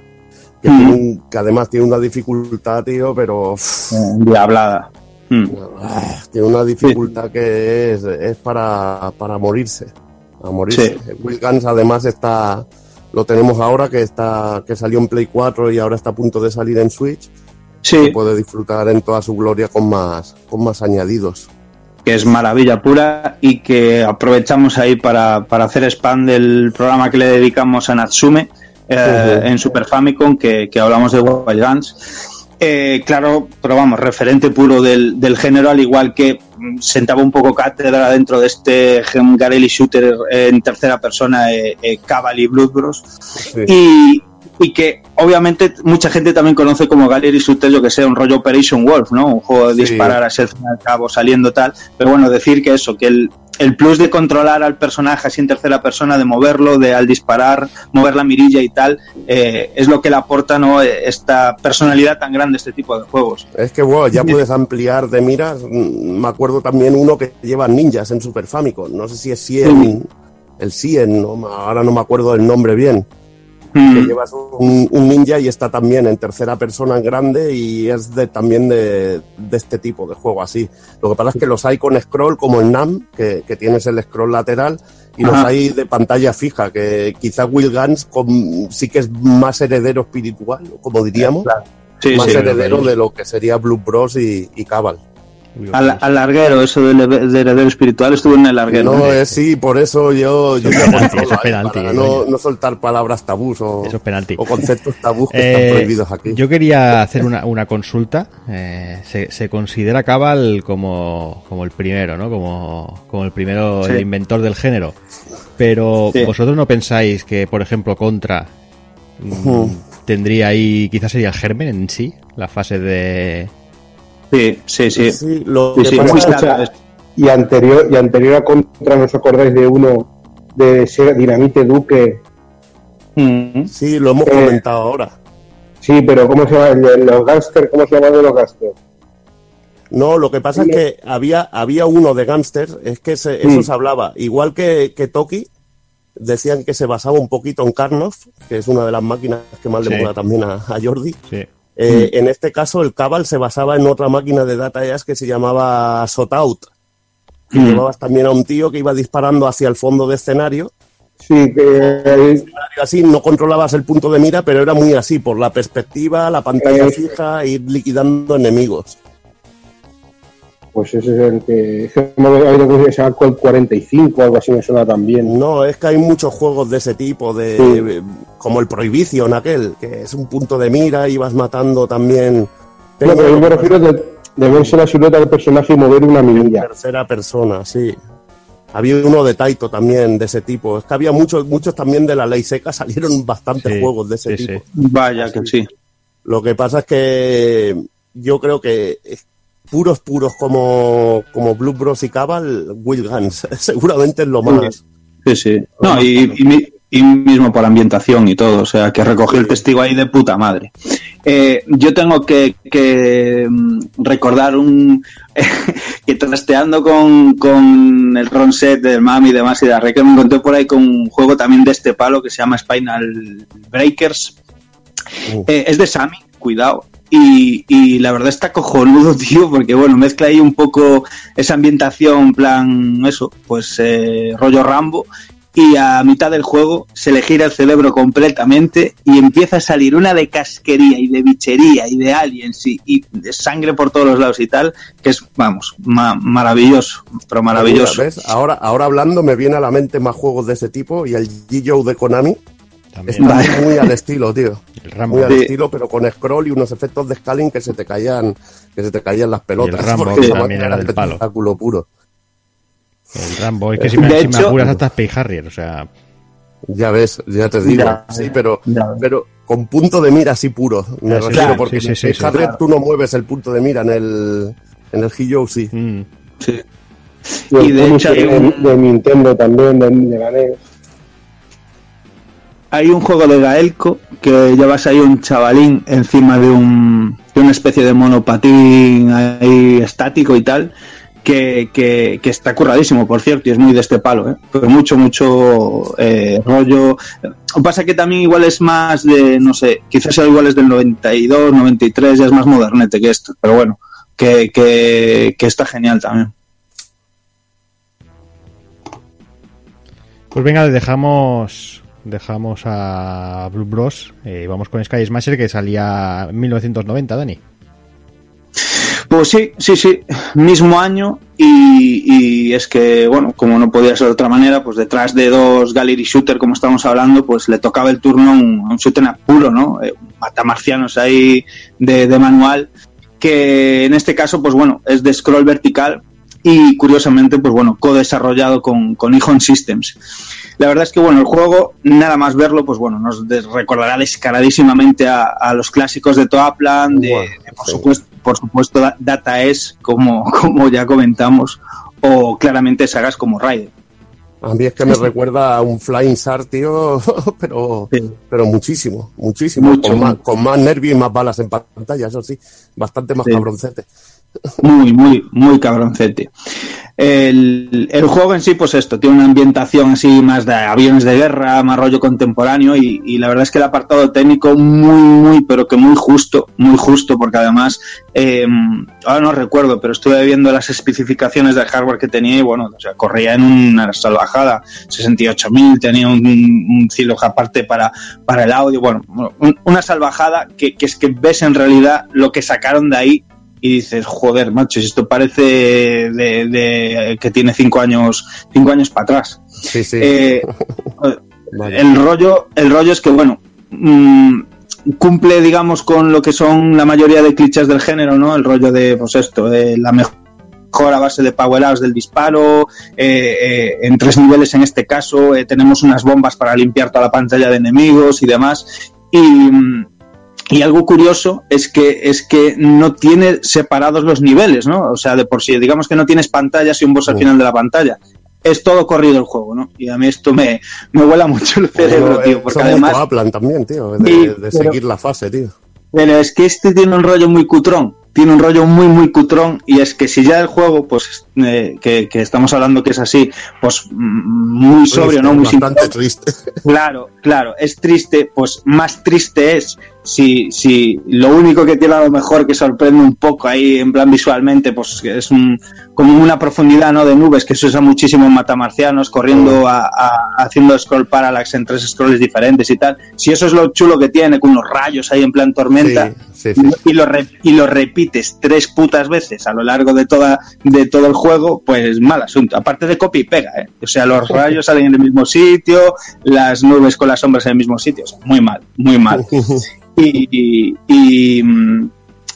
Que, Mm. tiene que además tiene una dificultad, tío, pero Eh, Diablada. Mm. ah, tiene una dificultad que es, es para, para morirse. A morirse. Will Guns además está, lo tenemos ahora que está, que salió en Play 4 y ahora está a punto de salir en Switch. Sí, Se puede disfrutar en toda su gloria con más, con más añadidos. que es maravilla pura y que aprovechamos ahí para, para hacer spam del programa que le dedicamos a Natsume eh, en Super Famicom, que, que hablamos de Wild Guns. Eh, claro, pero vamos, referente puro del, del género, al igual que mm, sentaba un poco cátedra dentro de este Garelli Shooter en tercera persona, eh, eh, Cabal y Blood Bros. Sí. y, y que obviamente mucha gente también conoce como Gallery Shooter, yo que sé, un rollo Operation Wolf, ¿no? Un juego de Sí. disparar fin y al cabo saliendo tal. Pero bueno, decir que eso, que el, el plus de controlar al personaje así en tercera persona, de moverlo, de al disparar, mover la mirilla y tal, eh, es lo que le aporta, ¿no? Esta personalidad tan grande a este tipo de juegos. Es que, bueno, ya puedes ampliar de miras. Mm, Me acuerdo también uno que lleva ninjas en Super Famicom. No sé si es Cien, el Cien, no, me- ahora no me acuerdo del nombre bien. Que Mm, llevas un, un ninja y está también en tercera persona en grande y es de, también de, de este tipo de juego así. Lo que pasa es que los hay con scroll como el NAM, que, que tienes el scroll lateral, y los hay de pantalla fija, que quizá Will Guns con- sí que es más heredero espiritual, como diríamos. Sí, más sí. heredero de lo que sería Blue Bros y, y Cabal. Al, al larguero, eso del de, de heredero espiritual estuvo en el larguero. No, es sí, por eso yo, yo Eso es penalti, controlo eso es ahí, penalti, para coño. no, no soltar palabras tabús o, Eso es penalti. o conceptos tabús que Eh, están prohibidos aquí. Yo quería hacer una, una consulta. Eh, se, se considera Cabal como, como el primero, ¿no? Como, como el primero, Sí. el inventor del género. Pero Sí. vosotros no pensáis que, por ejemplo, Contra mm, tendría ahí, quizás sería el germen en sí, la fase de... Sí, sí, sí. Lo. Y anterior, y anterior a Contra, ¿no os acordáis de uno de Sega Dinamite Duque? Mm. sí, lo hemos Eh, comentado ahora. Sí, pero ¿cómo se llama? Los gangsters, ¿cómo se llama de los gangsters? No, lo que pasa es que había, había uno de Gangster, es que se- eso Mm. se hablaba. Igual que, que Toki, decían que se basaba un poquito en Karnoff, que es una de las máquinas que más Sí. le mola también a, a Jordi. Sí. Eh, En este caso, el Cabal se basaba en otra máquina de Data East que se llamaba Sotout. Que Mm. llevabas también a un tío que iba disparando hacia el fondo de escenario. Sí, que Así no controlabas el punto de mira, pero era muy así, por la perspectiva, la pantalla Eh. fija, ir liquidando enemigos. Pues ese es el que. Es que no me- hay uno que se llama Colt 45 o algo así, me suena también. No, es que hay muchos juegos de ese tipo, de Sí. como el Prohibition aquel, que es un punto de mira y vas matando también. No, pero yo me refiero de, de verse la silueta del personaje y mover una mirilla. tercera persona, sí. Había uno de Taito también de ese tipo. Es que había muchos, muchos también de la ley seca, salieron bastantes Sí, juegos de ese sí, tipo. sí. Vaya que sí. Lo que pasa es que yo creo que puros, puros como, como Blue Bros y Cabal, Will Guns, seguramente es lo más. Sí, sí. No, y, y y mismo por ambientación y todo, o sea, que recogió el testigo ahí de puta madre. Eh, yo tengo que, que, mm, recordar un que trasteando con, con el ron set del Mami y demás y de Arre que me encontré por ahí con un juego también de este palo que se llama Spinal Breakers. Uh. Eh, es de Sammy, cuidado. Y, y la verdad está cojonudo, tío, porque bueno, mezcla ahí un poco esa ambientación, en plan, eso, pues eh, rollo Rambo. Y a mitad del juego se le gira el cerebro completamente y empieza a salir una de casquería y de bichería y de aliens y, y de sangre por todos los lados y tal, que es, vamos, ma- maravilloso, pero maravilloso. ¿Ves? Ahora, ahora hablando me viene a la mente más juegos de ese tipo y el G-Joe de Konami También. está Vale. muy al estilo, tío. El Rambo. Muy al Sí. estilo, pero con scroll y unos efectos de scaling que se te caían, que se te caían las pelotas. Rambo, que esa también era del palo. espectáculo puro. El Rambo. Es que si me, si me hecho- apuras hasta Space Harrier, o sea... Ya ves, ya te digo. Ya, sí, pero, ya. pero con punto de mira así puro. Me refiero, claro, porque sí, en sí, el sí, Harrier claro. tú no mueves el punto de mira en el, en el G-Joe, sí. mm. Sí. Y, Y de el hecho de, un- de Nintendo también, de, de la NES. Hay un juego de Gaelco que llevas ahí un chavalín encima de, un, de una especie de monopatín ahí estático y tal, que, que, está curradísimo, por cierto, y es muy de este palo, ¿eh? pero mucho, mucho eh, rollo. Pasa que también igual es más de, no sé, quizás igual es del 92, 93, ya es más modernete que esto, pero bueno, que, que está genial también. Pues venga, le dejamos dejamos a Blue Bros eh, vamos con Sky Smasher que salía en 1990, Dani. Pues sí, sí, sí, mismo año y, es que, bueno, como no podía ser de otra manera, pues detrás de dos gallery shooter, como estamos hablando, pues le tocaba el turno a un, un shooter puro, ¿no? Eh, matamarcianos ahí de, manual, que en este caso, pues bueno, es de scroll vertical y curiosamente, pues bueno, co-desarrollado con, con Ijon Systems. La verdad es que, bueno, el juego, nada más verlo, pues bueno, nos recordará descaradísimamente a, a los clásicos de Toaplan, de, por sí. supuesto, por supuesto Da- Data S, como, como ya comentamos, o claramente sagas como Raiden. A mí es que me recuerda a un Flying Sar, tío, pero, Sí. pero muchísimo, muchísimo. Mucho, con, más, con más nervio y más balas en pantalla, eso sí. Bastante más Sí. cabroncete. Muy, muy, muy cabroncete. El, el juego en sí, pues esto, tiene una ambientación así más de aviones de guerra, más rollo contemporáneo y, la verdad es que el apartado técnico muy, muy, pero que muy justo, muy justo, porque además, eh, ahora no recuerdo, pero estuve viendo las especificaciones del hardware que tenía y bueno, o sea, corría en una salvajada, 68.000, tenía un, un cielo aparte para, para el audio, bueno, un- una salvajada que es que ves en realidad lo que sacaron de ahí y dices, joder, macho, esto parece de, de- que tiene cinco años, cinco años para atrás. Sí, sí. Eh, el rollo, el rollo es que, bueno, mm, cumple, digamos, con lo que son la mayoría de clichés del género, ¿no? El rollo de, pues esto, de la mejor a base de power-ups del disparo, eh, eh, en tres niveles en este caso, tenemos unas bombas para limpiar toda la pantalla de enemigos y demás. Y, mm, y algo curioso es que es que no tiene separados los niveles, ¿no? O sea, de por sí, digamos que no tienes pantallas y un boss al Sí. final de la pantalla. Es todo corrido el juego, ¿no? Y a mí esto me, me vuela mucho el cerebro, Bueno, tío, eh, porque además... Aplan también, tío, de, Sí, de pero- seguir la fase, tío. Pero es que este tiene un rollo muy cutrón. Tiene un rollo muy, muy cutrón. Y es que si ya el juego, pues, eh, que, que estamos hablando que es así, pues, mm, muy sobrio, ¿no? Muy Bastante simple. triste. Claro, claro, es triste, pues más triste es si, si lo único que tiene a lo mejor que sorprende un poco ahí en plan visualmente, pues que es un, como una profundidad ¿no? de nubes que se usa muchísimo en matamarcianos, corriendo a, a- haciendo scroll parallax en tres scrolls diferentes y tal. Si eso es lo chulo que tiene, con unos rayos ahí en plan tormenta, Sí, sí, sí. y lo, re- y lo repites tres putas veces a lo largo de toda de todo el juego, pues mal asunto. Aparte de copia y pega, ¿eh? O sea, los rayos salen en el mismo sitio, las nubes con las sombras en el mismo sitio. O sea, muy mal, muy mal. Y, y- y, mm,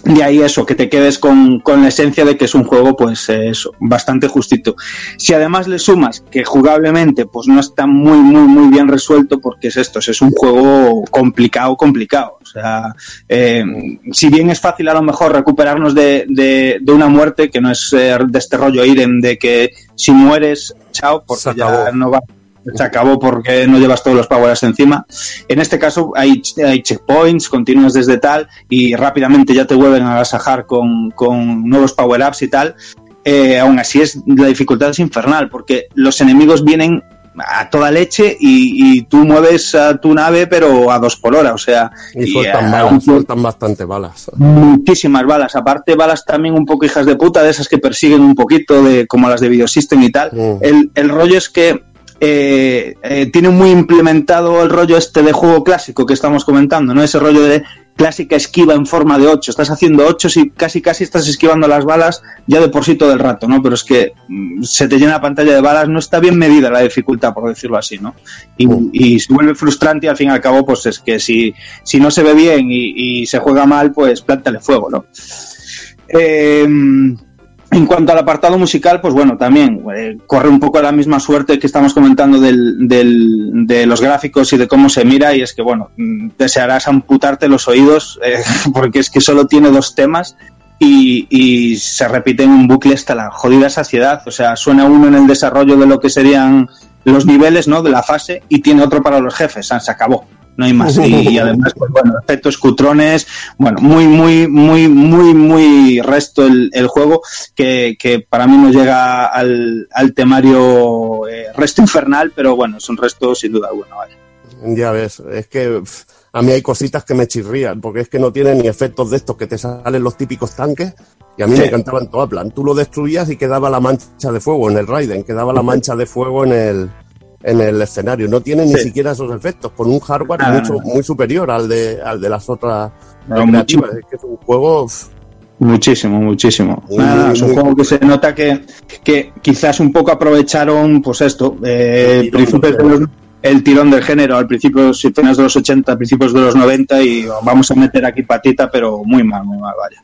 de ahí eso, que te quedes con, con la esencia de que es un juego, pues eh, eso, bastante justito. Si además le sumas que jugablemente, pues no está muy, muy, muy bien resuelto, porque es esto, es un juego complicado, complicado. O sea, eh, si bien es fácil a lo mejor recuperarnos de, de- de una muerte, que no es eh, de este rollo Irem, de que si mueres, chao, porque ya no va. Se acabó porque no llevas todos los powers encima. En este caso hay, hay checkpoints, continúas desde tal y rápidamente ya te vuelven a agasajar con, con nuevos power-ups y tal. Eh, aún así es la dificultad es infernal porque los enemigos vienen a toda leche y, y tú mueves a tu nave pero a dos por hora, o sea, Y sueltan balas, un- sueltan bastante balas. muchísimas balas, aparte balas también un poco hijas de puta, de esas que persiguen un poquito, de como las de Videosystem y tal. Mm. El, el rollo es que eh, eh, tiene muy implementado el rollo este de juego clásico que estamos comentando, ¿no? Ese rollo de clásica esquiva en forma de 8. Estás haciendo 8 y casi casi estás esquivando las balas ya de por sí todo el rato, ¿no? Pero es que mm, se te llena la pantalla de balas, no está bien medida la dificultad, por decirlo así, ¿no? Y, Mm. y se vuelve frustrante y al fin y al cabo, pues es que si, si no se ve bien y, y se juega mal, pues plántale fuego, ¿no? Eh, en cuanto al apartado musical, pues bueno, también eh, corre un poco la misma suerte que estamos comentando del, del- de los gráficos y de cómo se mira, y es que, bueno, mm, desearás amputarte los oídos, eh, porque es que solo tiene dos temas y, y se repite en un bucle hasta la jodida saciedad. O sea, suena uno en el desarrollo de lo que serían los niveles, ¿no? De la fase, y tiene otro para los jefes, ah, se acabó. No hay más. Y, y además, pues bueno, efectos cutrones, bueno, muy, muy, muy, muy, muy resto el, el juego, que, que para mí no llega al, al temario eh, resto infernal, pero bueno, es un resto sin duda alguna, vale. Ya ves, es que a mí hay cositas que me chirrían, porque es que no tiene ni efectos de estos que te salen los típicos tanques, y a mí Sí. me encantaban todo a plan. Tú lo destruías y quedaba la mancha de fuego en el Raiden, quedaba la mancha de fuego en el, en el escenario. No tiene ni siquiera esos efectos, con un hardware mucho, muy superior al de, al de las otras No, recreativas. Es que es un juego... Muchísimo, muchísimo. Muy, Nada, muy, es un muy juego que se nota que, que quizás un poco aprovecharon, pues esto, eh, El tirón del de los- el tirón del género, al principio, si finales de los 80, principios de los 90, y vamos a meter aquí patita, pero muy mal, muy mal, vaya.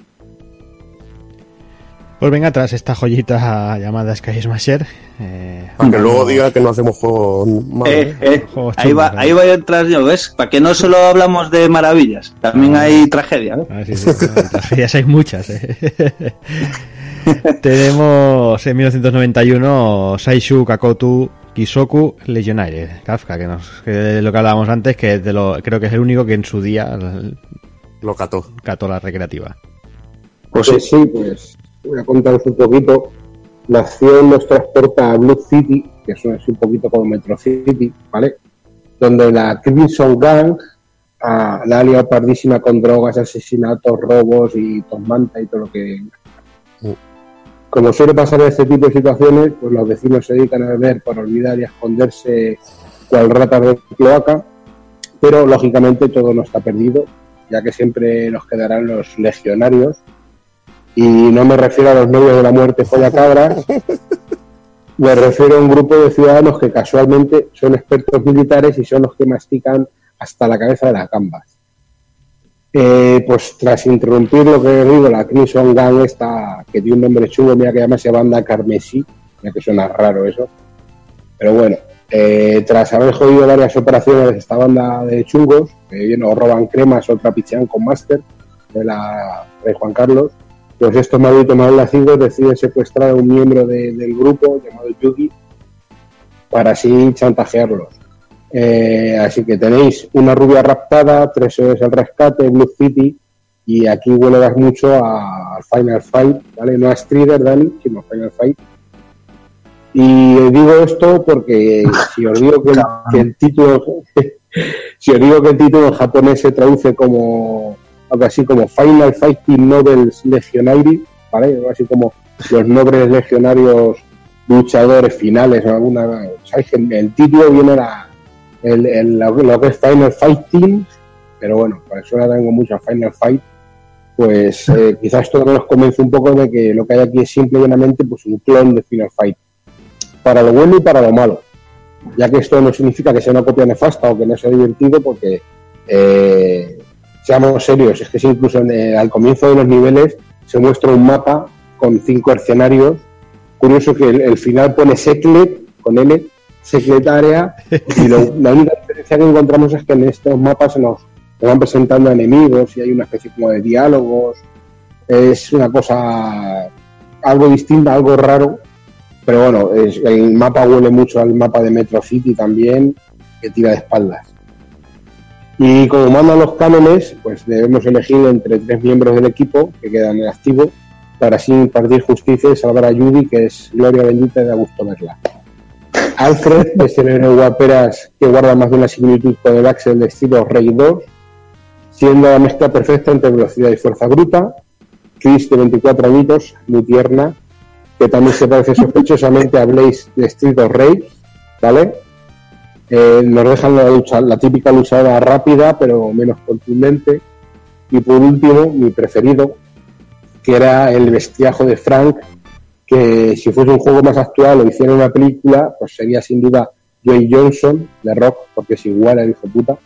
Pues venga, tras esta joyita llamada Sky Smasher. Eh, para que Bueno. luego diga que no hacemos juegos. Eh, eh, Juegos ahí, va, ahí voy a entrar yo, ¿ves? Para que no solo hablamos de maravillas, también Ah. hay tragedia, ¿eh? Ah, sí, sí, no, tragedias hay muchas. eh. Tenemos en 1991 Saishu Kakotu Kisoku Legionnaire, Kafka, que, nos, que de lo que hablábamos antes, que es de lo, creo que es el único que en su día Lo cató. cató la recreativa. Pues sí, sí, pues a contaros un poquito. La acción nos transporta a Blue City, que eso es un poquito como Metro City, ¿vale? Donde la Crimson Gang la ha liado pardísima con drogas, asesinatos, robos y tormenta y todo lo que... Mm. Como suele pasar en este tipo de situaciones, pues los vecinos se dedican a beber por olvidar y a esconderse cual ratas de cloaca, pero lógicamente todo no está perdido, ya que siempre nos quedarán los legionarios Y no me refiero a los novios de la muerte folla cabras, me refiero a un grupo de ciudadanos que casualmente son expertos militares y son los que mastican hasta la cabeza de las gambas. Eh, pues tras interrumpir lo que digo, la Crimson Gang esta, que tiene un nombre chulo, mira que llama banda Carmesí, ya que suena raro eso. Pero bueno, eh, tras haber jodido varias operaciones de esta banda de chungos, que o roban cremas o trapichean con Master de la Rey Juan Carlos, pues estos malditos malnacidos deciden secuestrar a un miembro de- del grupo llamado Yugi para así chantajearlos. Eh, así que tenéis una rubia raptada, tres héroes al rescate, Blue City, y aquí huele das mucho al Final Fight, ¿vale? No a Strider, Dani, sino a Final Fight. Y digo esto porque si os digo que el, que el título, si os digo que el título en japonés se traduce como algo así como Final Fighting Novels Legionary, ¿vale? Algo así como los nobles legionarios luchadores finales o alguna, ¿sabes? El título viene la, el, el- lo, que es Final Fighting, pero bueno, para eso ahora tengo mucho a Final Fight, pues eh, quizás esto nos convence un poco de que lo que hay aquí es simple y llanamente pues un clon de Final Fight, para lo bueno y para lo malo, ya que esto no significa que sea una copia nefasta o que no sea divertido, porque eh, seamos serios, es que si incluso en, eh, al comienzo de los niveles se muestra un mapa con cinco escenarios, curioso que el, el final pone Seclet con L, Secret Area, y lo- la única diferencia que encontramos es que en estos mapas se nos, nos van presentando enemigos y hay una especie como de diálogos, es una cosa algo distinta, algo raro, pero bueno, es- el mapa huele mucho al mapa de Metro City también, que tira de espaldas. Y como mandan los cánones, pues debemos elegir entre tres miembros del equipo que quedan en activo para así impartir justicia y salvar a Judy, que es gloria bendita da gusto verla. Alfred es el héroe guaperas que guarda más de una similitud con el Axel de estilo Rey 2, siendo la mezcla perfecta entre velocidad y fuerza bruta. Chris, de 24 añitos, muy tierna, que también se parece sospechosamente a Blaze de of Rage, ¿vale? Eh, nos dejan la, lucha, la típica luchadora rápida, pero menos contundente. Y por último, mi preferido, que era el bestiajo de Frank, que si fuese un juego más actual o hiciera una película, pues sería sin duda Joey Johnson de Rock, porque es igual al hijo de puta.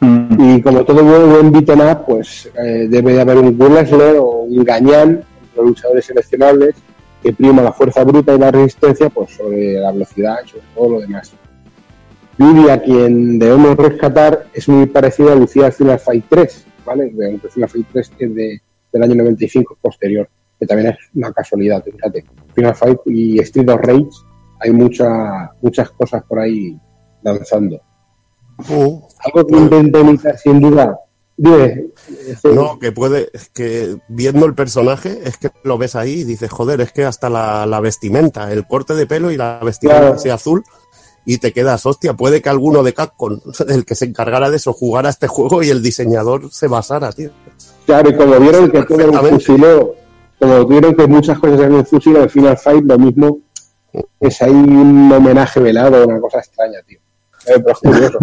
Y como todo buen, beaten up, pues eh, debe de haber un wrestler o un gañán entre los luchadores seleccionables que prima la fuerza bruta y la resistencia pues sobre la velocidad y sobre todo lo demás. Judy, a quien debemos rescatar, es muy parecida a Lucía Final Fight 3, ¿vale? De- Final Fight 3 es de, del año 95 posterior, que también es una casualidad, fíjate. Final Fight y Street of Rage, hay mucha, muchas cosas por ahí danzando. Algo que intenté imitar sin duda. Dime, este- No, que puede, es que viendo el personaje, es que lo ves ahí y dices, joder, es que hasta la, la vestimenta, el corte de pelo y la vestimenta Claro. así azul, y te quedas, hostia, puede que alguno de Capcom, el que se encargara de eso, jugara este juego y el diseñador se basara, tío. Claro, y como vieron que todo era un fusileo, como vieron que muchas cosas eran un fusileo de Final Fight, lo mismo es ahí un homenaje velado, una cosa extraña, tío. Eh, pero es curioso.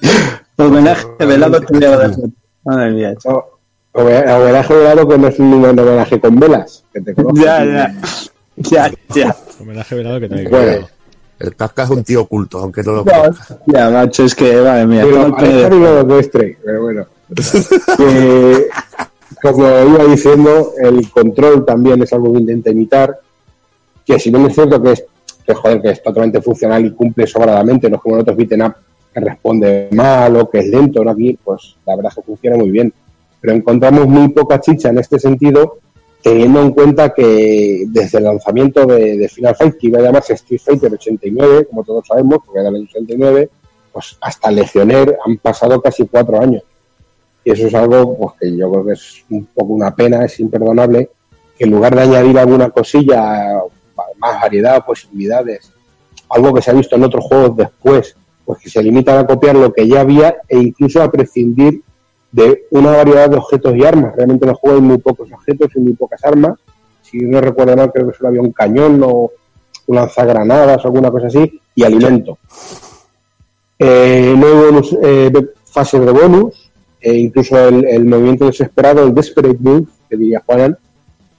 Homenaje velado de Madre mía. No, home- homenaje velado que no es un homenaje con velas, que te conozco. Ya, ya. Ya, ya. Homenaje velado que te Bueno, El Casca es un tío oculto, aunque no lo No. Ya, macho, es que, madre mía. pero bueno. Como iba diciendo, el control también es algo que intenta imitar, que si bien es cierto que es, que, joder, que es totalmente funcional y cumple sobradamente, no es como en otros beaten up que responde mal o que es lento, ¿no? aquí pues la verdad es que funciona muy bien. Pero encontramos muy poca chicha en este sentido, teniendo en cuenta que desde el lanzamiento de, Final Fight, que iba a llamarse Street Fighter 89, como todos sabemos, porque era el año 89, pues hasta Legionnaire han pasado casi cuatro años. Y eso es algo pues, que yo creo que es un poco una pena, es imperdonable, que en lugar de añadir alguna cosilla, más variedad, posibilidades, algo que se ha visto en otros juegos después, pues que se limitan a copiar lo que ya había e incluso a prescindir de una variedad de objetos y armas. Realmente en el juego hay muy pocos objetos y muy pocas armas. Si no recuerdo mal, creo que solo había un cañón o un lanzagranadas o alguna cosa así, y alimento. Eh, no hay bonus, eh, fases de bonus, e incluso el, movimiento desesperado, el Desperate Move, que diría Juanan,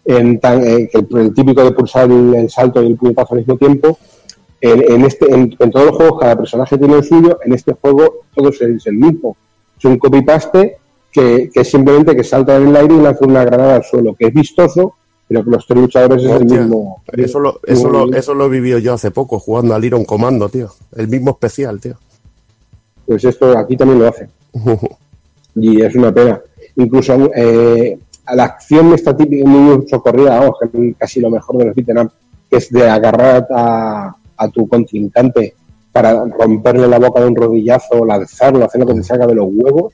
en tan, eh, el, el típico de pulsar el, salto y el puñetazo al mismo tiempo. En, en este, en, todos los juegos cada personaje tiene el suyo, en este juego todo es el, es el mismo. Es un copy-paste que, simplemente que salta en el aire y lanza una granada al suelo, que es vistoso, pero que los tres luchadores es el mismo. Eso lo, eso, lo, eso lo he vivido yo hace poco jugando al Iron Comando, tío. El mismo especial, tío. Pues esto aquí también lo hace. y es una pena. Incluso eh, a la acción está típica, muy socorrida, vamos, que es casi lo mejor de los beat'em que es de agarrar a, a tu contrincante para romperle la boca de un rodillazo, lanzarlo, hacer lo que te saca de los huevos,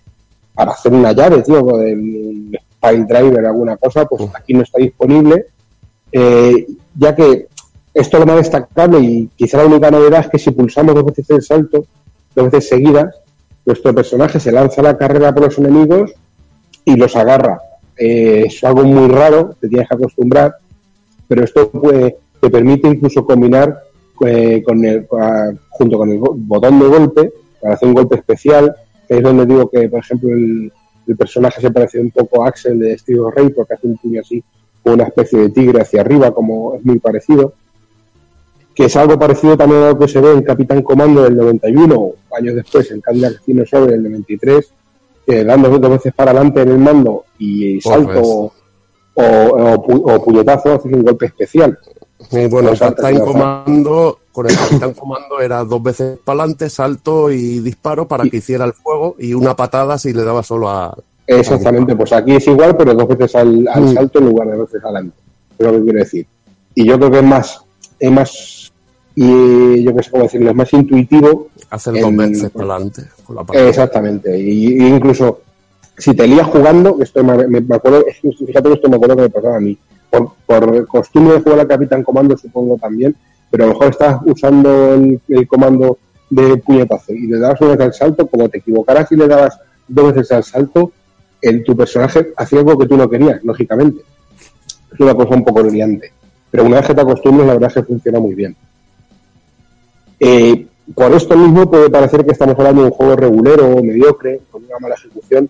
para hacer una llave, tío, con el Spine Driver, alguna cosa, pues aquí no está disponible, eh, ya que esto es lo más destacable y quizá la única novedad es que si pulsamos dos veces el salto, dos veces seguidas, nuestro personaje se lanza a la carrera por los enemigos y los agarra. Eh, es algo muy raro, te tienes que acostumbrar, pero esto puede- te permite incluso combinar eh, con el, junto con el botón de golpe para hacer un golpe especial, es donde digo que, por ejemplo, el, el personaje se parece un poco a Axel de Steve Rey porque hace un puño así con una especie de tigre hacia arriba, como es muy parecido que es algo parecido también a lo que se ve en Capitán Comando del 91, años después en Cadillac Dinosaur del 93, que dando dos veces para adelante en el mando y salto o, o, o puñetazo haces un golpe especial. Y bueno, Capitán Comando, con el Capitán Comando era dos veces para adelante, salto y disparo para que hiciera el fuego y una patada si le daba solo a... Exactamente, pues aquí es igual, pero dos veces al, al Mm. salto en lugar de dos veces adelante. Es lo que quiero decir. Y yo creo que es más, es más, y yo qué sé cómo decirlo, es más intuitivo. Hacer dos veces para adelante con la patada. Exactamente. Y, y incluso si te lías jugando, esto me, acuerdo, fíjate que esto me acuerdo que me pasaba a mí. Por, por costumbre de jugar al Capitán Comando, supongo también, pero a lo mejor estás usando el, comando de puñetazo y le dabas una vez al salto, como te equivocaras y le dabas dos veces al salto, tu personaje hacía algo que tú no querías, lógicamente. Es una cosa un poco brillante. Pero una vez que te acostumbras, la verdad es que funciona muy bien. Eh, por esto mismo puede parecer que estamos hablando de un juego regulero o mediocre, con una mala ejecución,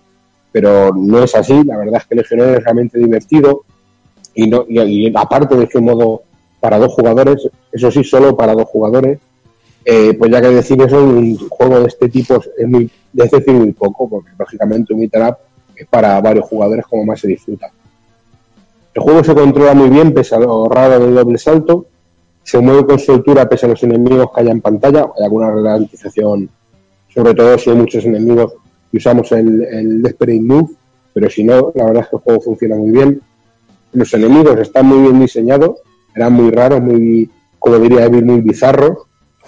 pero no es así. La verdad es que Legionero es realmente divertido y, no, aparte de que modo para dos jugadores, eso sí, solo para dos jugadores, eh, pues ya que decir eso, un juego de este tipo es muy, es decir muy poco, porque lógicamente un up es para varios jugadores como más se disfruta. El juego se controla muy bien, pese a lo raro del doble salto, se mueve con soltura pese a los enemigos que haya en pantalla, hay alguna ralentización, sobre todo si hay muchos enemigos y usamos el, el Desperate Move, pero si no, la verdad es que el juego funciona muy bien. Los enemigos están muy bien diseñados, eran muy raros, muy, como diría Evil, muy bizarros.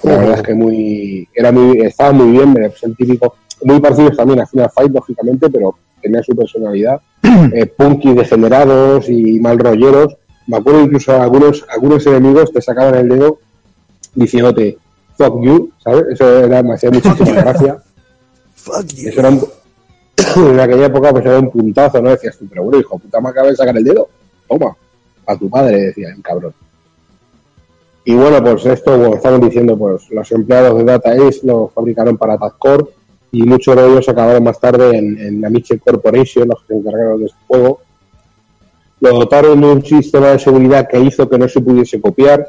La verdad es que muy, era muy, estaba muy bien, es el típico, muy parecidos también a Final Fight, lógicamente, pero tenía su personalidad. eh, punky degenerados y mal rolleros. Me acuerdo incluso algunos, algunos enemigos te sacaban el dedo diciéndote fuck you, ¿sabes? Eso era, me hacía muchísima gracia. Eso era un- en aquella época pues era un puntazo, ¿no? Decías tú, pero bueno, hijo, puta, me acaba de sacar el dedo. Toma, a tu padre, decía el cabrón. Y bueno, pues esto, como estamos diciendo, pues los empleados de Data Ace lo fabricaron para TACCOR y muchos de ellos acabaron más tarde en, en la Mitchell Corporation, los que se encargaron de este juego. Lo dotaron de un sistema de seguridad que hizo que no se pudiese copiar,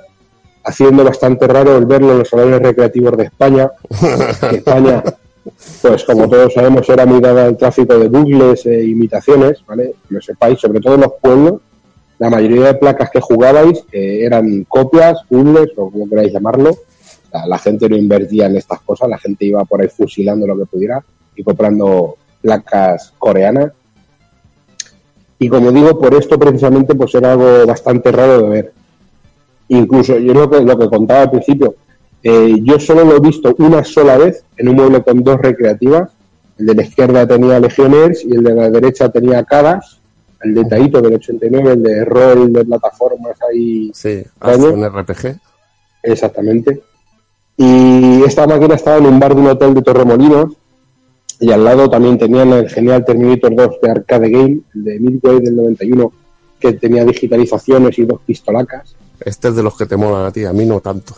haciendo bastante raro el verlo en los salones recreativos de España. España, pues como todos sabemos, era muy dada al tráfico de bugles e imitaciones, ¿vale? Que lo sepáis, sobre todo en los pueblos, la mayoría de placas que jugabais eh, eran copias, puzzles o como queráis llamarlo. La gente no invertía en estas cosas, la gente iba por ahí fusilando lo que pudiera y comprando placas coreanas. Y como digo, por esto precisamente pues era algo bastante raro de ver. Incluso yo lo que, lo que contaba al principio, eh, yo solo lo he visto una sola vez en un mueble con dos recreativas. El de la izquierda tenía Legionnaires y el de la derecha tenía Cadas el de Taito del 89, el de rol de plataformas ahí. Sí, Año. un RPG. Exactamente. Y esta máquina estaba en un bar de un hotel de Torremolinos y al lado también tenían el genial Terminator 2 de Arcade Game, el de Midway del 91, que tenía digitalizaciones y dos pistolacas. Este es de los que te molan a ti, a mí no tanto.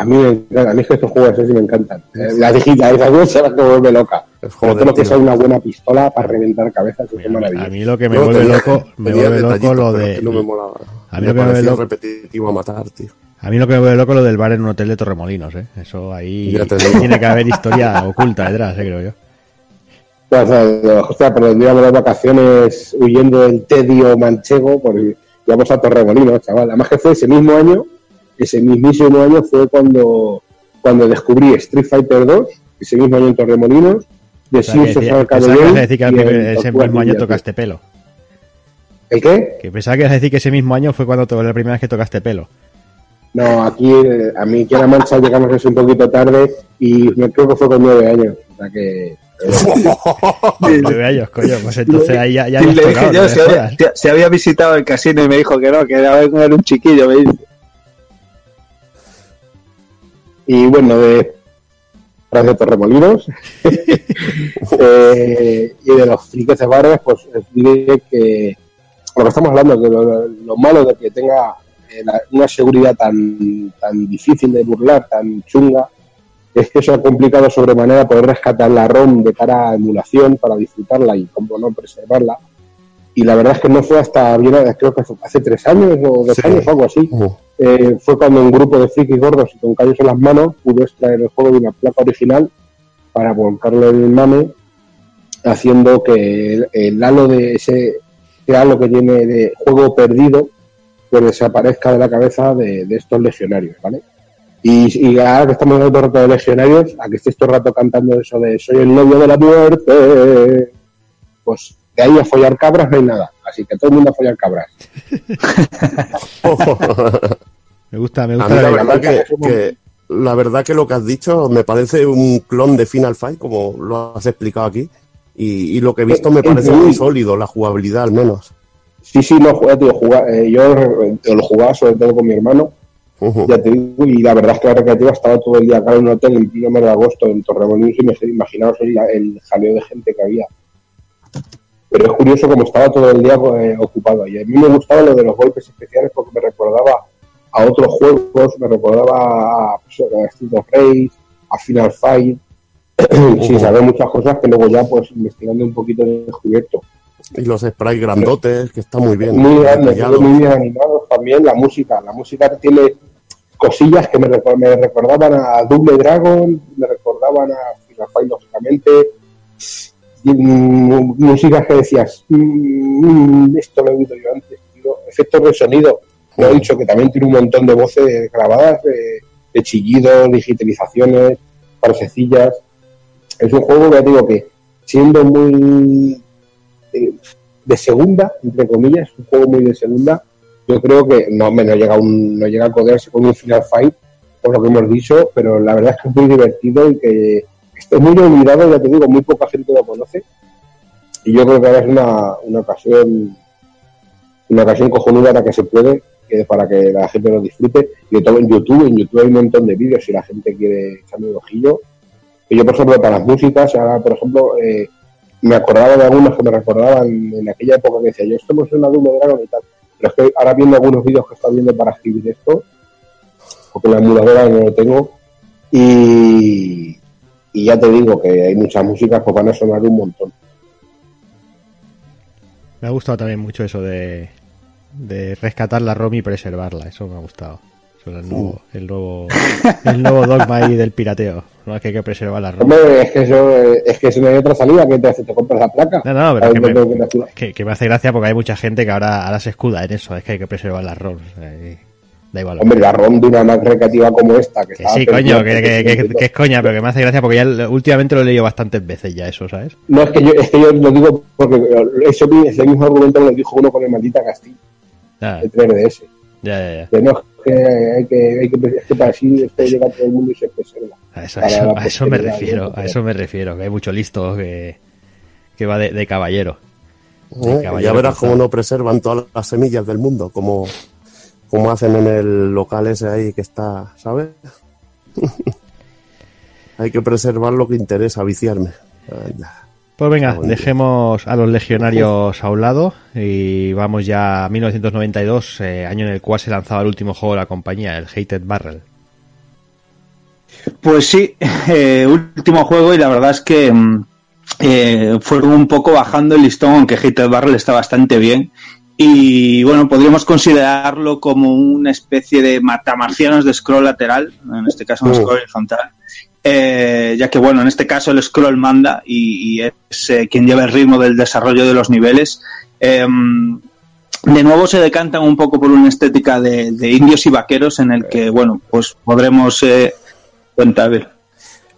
A mí me encanta, a mí es que estos juegos así me encantan. Eh, La digitalización se la que vuelve loca. Es Pero todo lo que tío. sea una buena pistola para reventar cabezas es A maravilloso. mí lo que me No, vuelve tenía- loco, me vuelve loco lo pero de. es no me molaba. A mí me lo que me vuelve loco- repetitivo a matar, tío. A mí lo que me vuelve loco es lo del bar en un hotel de Torremolinos, ¿eh? Eso ahí tiene que haber historia oculta detrás, ¿eh? creo yo. Pues, eh, hostia, pero íbamos de vacaciones huyendo del tedio manchego, porque íbamos a Torremolinos, chaval. Además que fue ese mismo año, ese mismísimo año fue cuando, cuando descubrí Street Fighter 2, ese mismo año en Torremolinos, de que decía- Arcade pensaba que ibas a Game decir que el ese mismo año tocaste pelo. ¿El qué? Que pensaba que ibas a decir que ese mismo año fue cuando to- la primera vez que tocaste pelo. No, aquí, eh, a mí aquí en La Mancha llegamos eso un poquito tarde y me creo que fue con nueve años. O sea que... Nueve años, coño. Pues entonces ahí ya, ya le dije tocado, yo no me había, si había visitado el casino y me dijo que no, que era, era un chiquillo. Me dice. Y bueno, de de Torremolinos eh, y de los friques de bares, pues os diré que lo que estamos hablando, que lo, lo malo de que tenga eh, la- una seguridad tan, tan difícil de burlar, tan chunga, es que eso ha complicado sobremanera poder rescatar la ROM de cara a emulación para disfrutarla y, como no, preservarla. Y la verdad es que no fue hasta, bien, creo que fue hace tres años o dos Sí. años o algo así, Uh, eh, fue cuando un grupo de frikis gordos y con callos en las manos pudo extraer el juego de una placa original para volcarlo en el mame, haciendo que el, el halo de ese, ese halo que tiene de juego perdido pues desaparezca de la cabeza de, de estos legionarios, ¿vale? Y, y ahora que estamos todo el rato de legionarios, a que estéis todo el rato cantando eso de soy el novio de la muerte, pues de ahí a follar cabras no hay nada. Así que todo el mundo a follar cabras. Me gusta, me A gusta mí la la- verdad que, que- la verdad que lo que has dicho me parece un clon de Final Fight, como lo has explicado aquí. Y, y lo que he visto me parece muy sólido, la jugabilidad al menos. Sí, sí, no, jugué, tío, jugá- eh, yo eh, lo jugaba sobre todo con mi hermano, ya te digo, y la verdad es que la recreativa estaba todo el día acá en un hotel en pleno mes de agosto en Torremolinos y me imaginaos el, el jaleo de gente que había. Pero es curioso como estaba todo el día eh, ocupado. Y a mí me gustaba lo de los golpes especiales porque me recordaba a otros juegos, me recordaba a, pues, a Street of Rage, a Final Fight, sin saber muchas cosas que luego ya pues investigando un poquito he descubierto. Y los sprites grandotes, que está muy bien. muy grandes, muy bien animados también. La música, la música tiene cosillas que me, me recordaban a Double Dragon, me recordaban a Final Fight, lógicamente. Y, mm, músicas que decías, "Mm, esto lo he oído yo antes. tío". Efectos de sonido, lo he dicho que también tiene un montón de voces grabadas, de, de chillidos, digitalizaciones, parececillas. Es un juego que ya digo que siendo muy eh, de segunda, entre comillas, un juego muy de segunda, yo creo que no, hombre, no llega a un, no llega a codearse con un Final Fight, por lo que hemos dicho, pero la verdad es que es muy divertido y que está muy olvidado, ya te digo, muy poca gente lo conoce. Y yo creo que ahora es una, una ocasión una ocasión cojonuda para que se puede, que para que la gente lo disfrute. Y de todo en YouTube, en YouTube hay un montón de vídeos si la gente quiere echarle un ojillo. Yo, por ejemplo, para las músicas, ahora, por ejemplo, eh, me acordaba de algunos que me recordaban en aquella época que decía yo, esto me suena Doom Dragon y tal. Pero es que ahora viendo algunos vídeos que estaba viendo para escribir esto, porque la emuladora no lo tengo, y, y ya te digo que hay muchas músicas que van a sonar un montón. Me ha gustado también mucho eso de, de rescatar la ROM y preservarla. Eso me ha gustado. Eso el nuevo, el nuevo, el nuevo dogma ahí del pirateo. No es que hay que preservar la ROM. Hombre, es que eso, es que eso no hay otra salida que te hace, te compras la placa. No, no, pero ¿Sabes es que me, que la- me hace gracia porque hay mucha gente que ahora, ahora se escuda en eso. Es que hay que preservar las ROMs. o sea, y da igual. Hombre, la ROM de una Mac recreativa como esta, que, Que sí, coño, que, que- que- que es coña, pero que me hace gracia porque ya últimamente lo he leído bastantes veces ya eso, ¿sabes? No, es que yo, es que yo lo digo porque eso, ese mismo argumento me lo dijo uno con el maldita Castillo, el 3DS. ya, ya. ya. De no, es que hay que, hay que, es que para así llega todo el mundo y se preserva. A eso, a Para eso- la a eso me refiero, a eso me refiero, que hay mucho listo que, que va de, de caballero. ¿eh? caballero Ya verás cómo no preservan todas las semillas del mundo, como, como hacen en el local ese ahí que está, ¿sabes? Hay que preservar lo que interesa, viciarme. Anda. Pues venga, dejemos a los legionarios a un lado y vamos ya a 1992, eh, año en el cual se lanzaba el último juego de la compañía, el Hated Barrel. Pues sí, eh, último juego y la verdad es que mm, eh, fueron un poco bajando el listón, aunque Hated Barrel está bastante bien. Y bueno, podríamos considerarlo como una especie de matamarcianos de scroll lateral, en este caso un Mm. scroll horizontal. Eh, ya que bueno, en este caso el scroll manda y, y es eh, quien lleva el ritmo del desarrollo de los niveles. Em, de nuevo se decantan un poco por una estética de, de indios y vaqueros en el que, bueno, pues podremos... Eh, ver.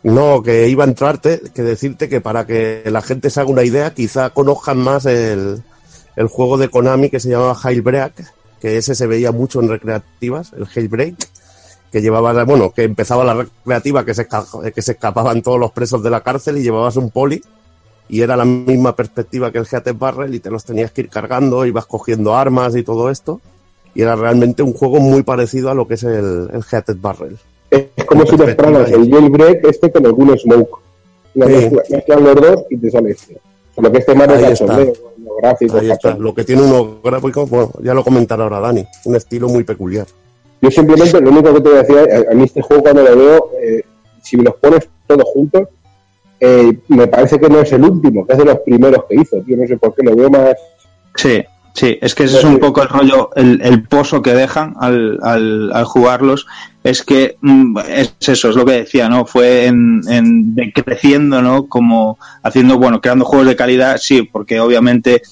No, que iba a entrarte, que decirte que para que la gente se haga una idea, quizá conozcan más el, el juego de Konami que se llamaba Jailbreak, que ese se veía mucho en recreativas, el Jailbreak, que llevaba, bueno, que empezaba la recreativa que se, que se escapaban todos los presos de la cárcel y llevabas un poli y era la misma perspectiva que el Heated Barrel y te los tenías que ir cargando, ibas cogiendo armas y todo esto. Y era realmente un juego muy parecido a lo que es el, el Heated Barrel. Es como si mezclaras el jailbreak este con el Gun Smoke. Sí. los dos y te sale este. Solo que este más Ahí de está. cachondeo, los gráficos, Ahí está, lo que tiene unos gráficos, bueno, ya lo comentará ahora Dani, un estilo muy peculiar. Yo simplemente lo único que te voy a decir, a, a mí este juego cuando lo veo, eh, si me los pones todos juntos, eh, me parece que no es el último, que es de los primeros que hizo, tío, no sé por qué lo veo más... Sí, sí, es que ese es un poco el rollo, el, pozo que dejan al, jugarlos. Es que mm, es eso, es lo que decía, ¿no? Fue en, en ¿no? Como haciendo, bueno, creando juegos de calidad, sí, porque obviamente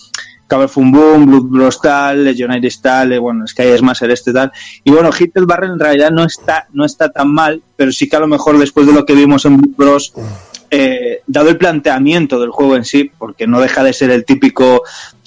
Cable Fun Boom, Blood Bros tal, Legionnaires tal, eh, bueno, Sky Smasher este tal. Y bueno, Hit el Barrel en realidad no está, no está tan mal, pero sí que a lo mejor después de lo que vimos en Blood Bros, eh, dado el planteamiento del juego en sí, porque no deja de ser el típico,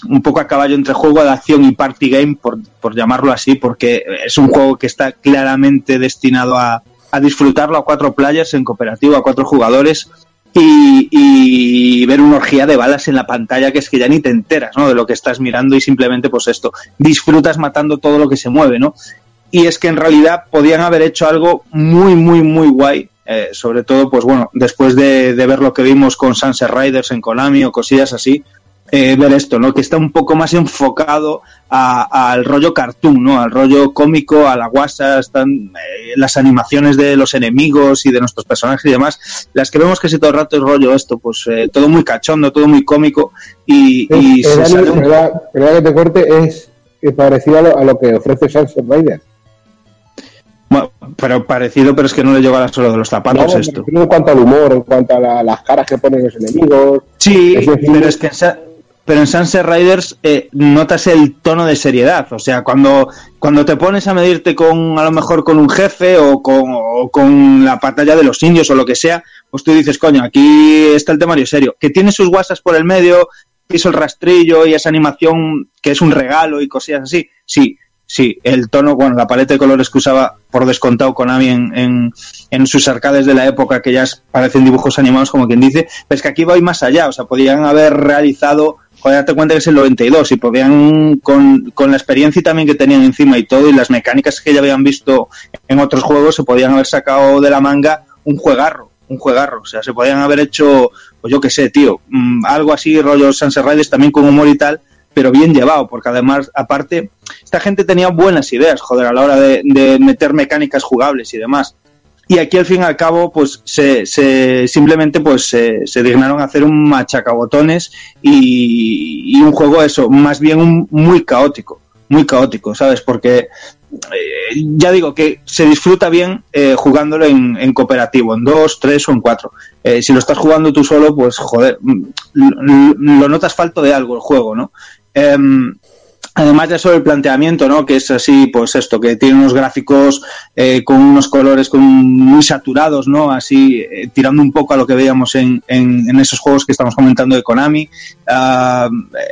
un poco a caballo entre juego de acción y party game, por, por llamarlo así, porque es un juego que está claramente destinado a, a disfrutarlo a cuatro players en cooperativo, a cuatro jugadores. Y, y ver una orgía de balas en la pantalla que es que ya ni te enteras ¿no? de lo que estás mirando y simplemente pues esto, disfrutas matando todo lo que se mueve, ¿no? Y es que en realidad podían haber hecho algo muy, muy, muy guay. eh, sobre todo, pues bueno, después de, de ver lo que vimos con Sunset Riders en Konami o cosillas así, eh, ver esto, ¿no? Que está un poco más enfocado al rollo cartoon, ¿no? Al rollo cómico, a la guasa, están eh, las animaciones de los enemigos y de nuestros personajes y demás, las que vemos que si todo el rato es rollo esto, pues eh, todo muy cachondo, todo muy cómico y, y Es, se Dani, sale un- perdona- perdona que te corte, es parecido a lo, a lo que ofrece Sunset Rider. bueno, pero parecido, pero es que no le llega a la solo de los zapatos No, esto. en cuanto al humor, en cuanto a la- las caras que ponen los enemigos. Sí, Es decir, pero es que pero en Sunset Riders eh, notas el tono de seriedad. O sea, cuando, cuando te pones a medirte con, a lo mejor con un jefe o con, o con la batalla de los indios o lo que sea, pues tú dices, coño, aquí está el temario serio. Que tiene sus guasas por el medio, hizo el rastrillo y esa animación que es un regalo y cosillas así. Sí, sí, el tono, bueno, la paleta de colores que usaba por descontado Konami en, en, en sus arcades de la época, que ya parecen dibujos animados, como quien dice, pero es que aquí va y más allá, o sea, podían haber realizado, date cuenta que es el 92, y podían, con, con la experiencia también que tenían encima y todo, y las mecánicas que ya habían visto en otros juegos, se podían haber sacado de la manga un juegarro, un juegarro, o sea, se podían haber hecho, pues yo qué sé, tío, mm, algo así, rollo Sunset Riders, también con humor y tal, pero bien llevado, porque además, aparte, esta gente tenía buenas ideas, joder, a la hora de, de meter mecánicas jugables y demás. Y aquí al fin y al cabo, pues se, se- simplemente pues se, se dignaron a hacer un machacabotones y, un juego eso, más bien un- muy caótico, muy caótico, ¿sabes? Porque eh, ya digo que se disfruta bien eh, jugándolo en, cooperativo, en dos, tres o en cuatro. Eh, si lo estás jugando tú solo, pues joder, mm, lo, lo notas falto de algo el juego, ¿no? Em, Además ya sobre el planteamiento, ¿no? Que es así, pues esto, que tiene unos gráficos eh, con unos colores con, muy saturados, ¿no? Así, eh, tirando un poco a lo que veíamos en, en, esos juegos que estamos comentando de Konami. Ah,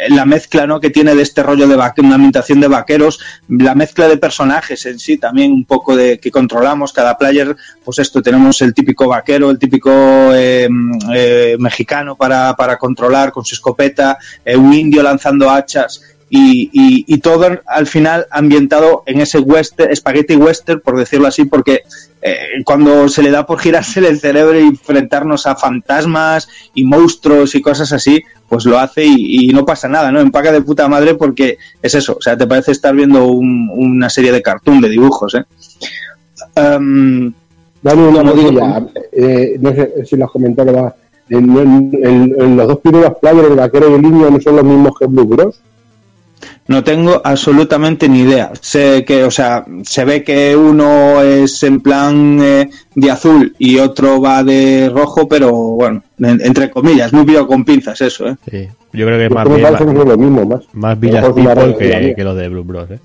la mezcla, ¿no? Que tiene de este rollo de una ambientación de vaqueros, la mezcla de personajes en sí, también un poco de que controlamos cada player, pues esto, tenemos el típico vaquero, el típico eh, eh, mexicano para, para controlar con su escopeta, eh, un indio lanzando hachas y, y- y todo al final ambientado en ese western, spaghetti western, por decirlo así, porque eh, cuando se le da por girarse el cerebro y enfrentarnos a fantasmas y monstruos y cosas así, pues lo hace y, y no pasa nada, ¿no? Empaca de puta madre porque es eso, o sea, te parece estar viendo un- una serie de cartoon, de dibujos, ¿eh? Em, Dani, una cosilla, eh, no sé si lo has comentado, en, en- en- en los dos primeros players, el vaquero y el indio, no son los mismos que Blue Bros. No tengo absolutamente ni idea. Sé que, o sea, se ve que uno es en plan eh, de azul y otro va de rojo, pero bueno, en- entre comillas, muy pillado con pinzas eso, ¿eh? Sí. Yo creo que es más bien que más, lo mismo, lo Village People que, que los de Blue Bros. ¿eh?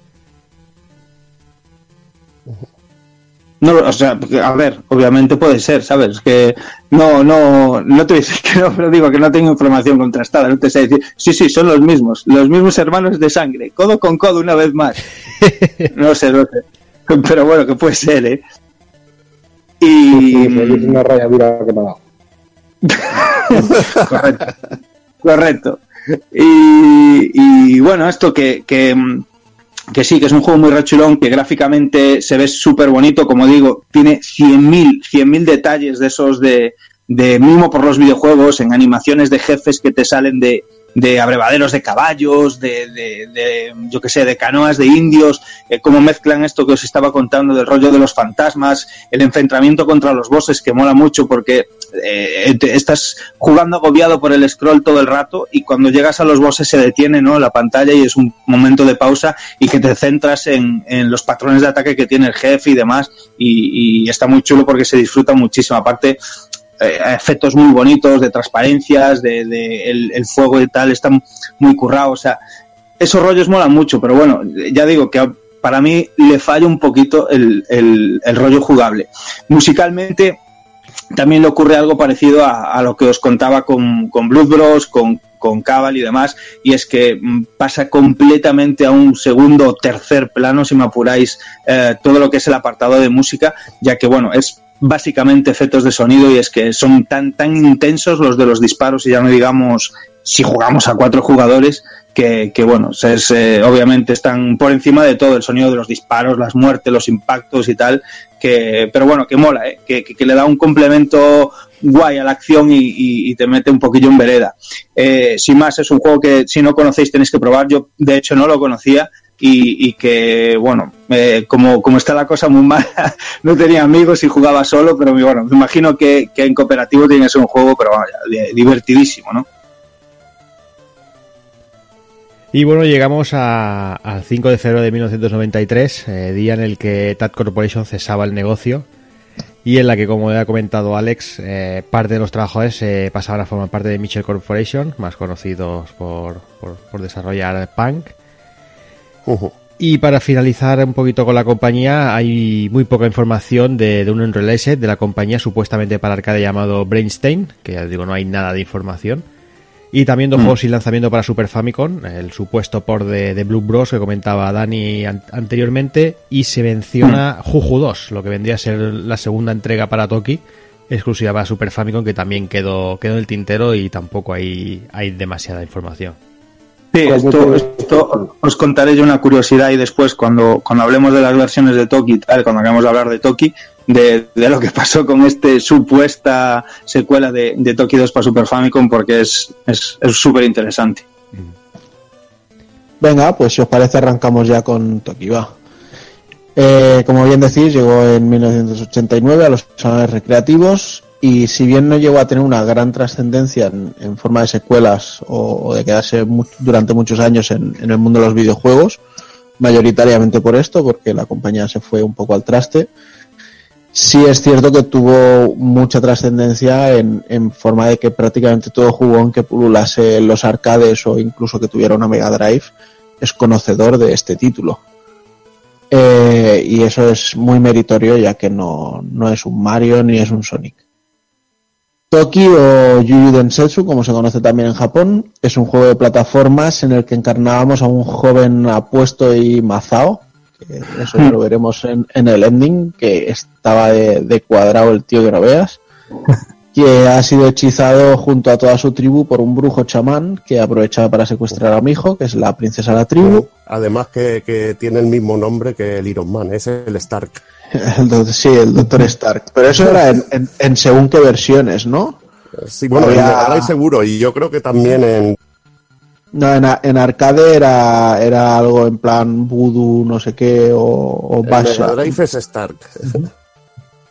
No, o sea, porque, a ver, obviamente puede ser, ¿sabes? Que no, no, no te dice que no, pero digo que no tengo información contrastada, no te sé decir, sí, sí, son los mismos, los mismos hermanos de sangre, codo con codo una vez más. No sé, no sé. Pero bueno, que puede ser, ¿eh? Y... Es una raya dura que me ha dado. Correcto. Correcto. Y, y bueno, esto que, que, que sí, que es un juego muy rechulón, que gráficamente se ve súper bonito, como digo, tiene 100.000 100.000 detalles de esos de, de mimo por los videojuegos, en animaciones de jefes que te salen de, de abrevaderos de caballos, de, de, de, yo que sé, de canoas de indios, eh, cómo mezclan esto que os estaba contando del rollo de los fantasmas, el enfrentamiento contra los bosses que mola mucho porque eh, estás jugando agobiado por el scroll todo el rato y cuando llegas a los bosses se detiene ¿no? la pantalla y es un momento de pausa y que te centras en, en los patrones de ataque que tiene el jefe y demás y, y está muy chulo porque se disfruta muchísimo. Aparte, eh, efectos muy bonitos de transparencias, de, el, fuego y tal, están muy currados. O sea, esos rollos molan mucho, pero bueno, ya digo que para mí le falla un poquito el, el- rollo jugable. Musicalmente también le ocurre algo parecido a, lo que os contaba con, con Bros, con, con Cabal y demás, y es que mm, pasa completamente a un segundo o tercer plano, si me apuráis, eh, todo lo que es el apartado de música, ya que, bueno, es básicamente efectos de sonido y es que son tan, tan intensos los de los disparos y ya no digamos si jugamos a cuatro jugadores que, que, bueno, es, eh, obviamente están por encima de todo el sonido de los disparos, las muertes, los impactos y tal, que, pero bueno, que mola, ¿eh? que, que- le da un complemento guay a la acción y te mete un poquillo en vereda. Eh, sin más, es un juego que si no conocéis tenéis que probar, yo de hecho no lo conocía y, que, bueno, eh, como, como está la cosa muy mala, no tenía amigos y jugaba solo, pero bueno, me imagino que, en cooperativo tiene que ser un juego, pero divertidísimo, ¿no? Y bueno, llegamos al 5 de febrero de 1993, eh, día en el que TAT Corporation cesaba el negocio y en la que, como ha comentado Alex, eh, parte de los trabajadores eh, pasaban a formar parte de Mitchell Corporation, más conocidos por- por desarrollar Punk. Y para finalizar un poquito con la compañía, hay muy poca información de, de un unreleased de la compañía supuestamente para arcade llamado Brainstain, que ya digo, no hay nada de información. Y también dos Mm. juegos sin lanzamiento para Super Famicom, el supuesto por de, de Blue Bros que comentaba Dani an- anteriormente, y se menciona Juju 2, lo que vendría a ser la segunda entrega para Toki, exclusiva para Super Famicom, que también quedó, quedó en el tintero y tampoco hay, hay demasiada información. Sí, esto, esto os contaré yo una curiosidad y después cuando, cuando hablemos de las versiones de Toki y tal, cuando acabemos de hablar de Toki, de, de lo que pasó con este supuesta secuela de, de Toki 2 para Super Famicom porque es es es súper interesante. Venga, pues si os parece arrancamos ya con Tokiba. Eh, como bien decís, llegó en 1989 a los salones recreativos y si bien no llegó a tener una gran trascendencia en, forma de secuelas o, de quedarse durante muchos años en, el mundo de los videojuegos, mayoritariamente por esto, porque la compañía se fue un poco al traste, sí es cierto que tuvo mucha trascendencia en, forma de que prácticamente todo jugón que pululase los arcades o incluso que tuviera una Mega Drive es conocedor de este título. Eh, y eso es muy meritorio ya que no, no es un Mario ni es un Sonic. Toki o Yu Yu Densetsu, como se conoce también en Japón, es un juego de plataformas en el que encarnábamos a un joven apuesto y mazao, que eso ya lo veremos en, en el ending, que estaba de, de cuadrado el tío que no veas, que ha sido hechizado junto a toda su tribu por un brujo chamán que aprovechaba para secuestrar a mi hijo, que es la princesa de la tribu. Además que, que tiene el mismo nombre que el Iron Man, es el Stark. El do- sí, el Doctor Stark. Pero eso era en, en- en según qué versiones, ¿no? Sí, bueno, en Había- Mega Drive seguro, y yo creo que también en... No, en, en arcade era, era algo en plan voodoo, no sé qué, o, o en Basha. Drive es Stark.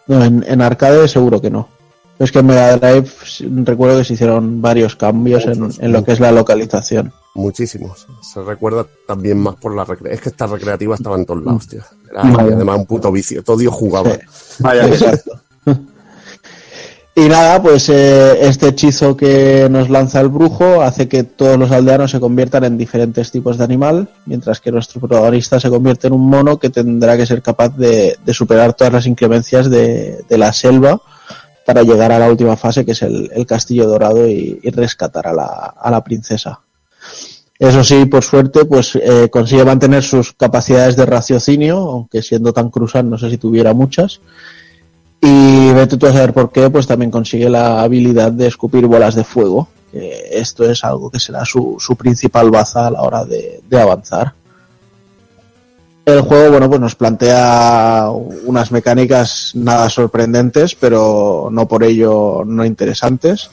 No, en, en arcade seguro que no. Es que en Mega Drive s- recuerdo que se hicieron varios cambios en, Muchos, en lo que es la localización. Muchísimos. Se recuerda también más por la recreativa. Es que esta recreativa estaba en todos lados, tío. Era Vaya. además un puto vicio. Todo Dios jugaba. Sí. Exacto. Y nada, pues eh, este hechizo que nos lanza el brujo hace que todos los aldeanos se conviertan en diferentes tipos de animal, mientras que nuestro protagonista se convierte en un mono que tendrá que ser capaz de, de superar todas las inclemencias de, de la selva para llegar a la última fase, que es el, castillo dorado, y, rescatar a la, princesa. Eso sí, por suerte, pues eh, consigue mantener sus capacidades de raciocinio, aunque siendo tan cruzan no sé si tuviera muchas. Y vete tú a saber por qué, pues también consigue la habilidad de escupir bolas de fuego. esto es algo que será su, principal baza a la hora de avanzar. El juego, bueno, pues nos plantea unas mecánicas nada sorprendentes, pero no por ello no interesantes.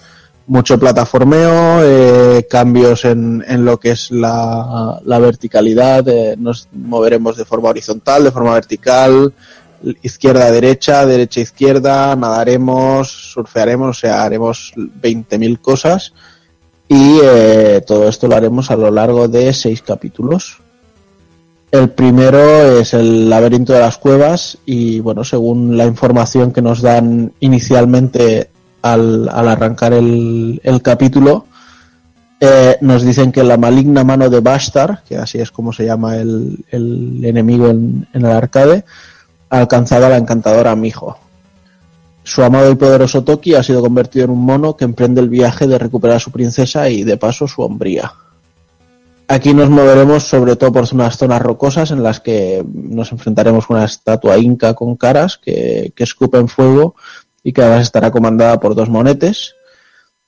Mucho plataformeo, eh, cambios en, en lo que es la, verticalidad, eh, nos moveremos de forma horizontal, de forma vertical, izquierda derecha, derecha izquierda, nadaremos, surfearemos, o sea, haremos 20.000 cosas y eh, todo esto lo haremos a lo largo de seis capítulos. El primero es el laberinto de las cuevas y bueno, según la información que nos dan inicialmente al, arrancar el, el capítulo, eh, nos dicen que la maligna mano de Bashtar, que así es como se llama el, el enemigo en, en el arcade, ha alcanzado a la encantadora Mijo. Su amado y poderoso Toki ha sido convertido en un mono que emprende el viaje de recuperar a su princesa y de paso su hombría. Aquí nos moveremos sobre todo por unas zonas rocosas en las que nos enfrentaremos con una estatua inca con caras que, que escupen fuego y que además estará comandada por dos monetes.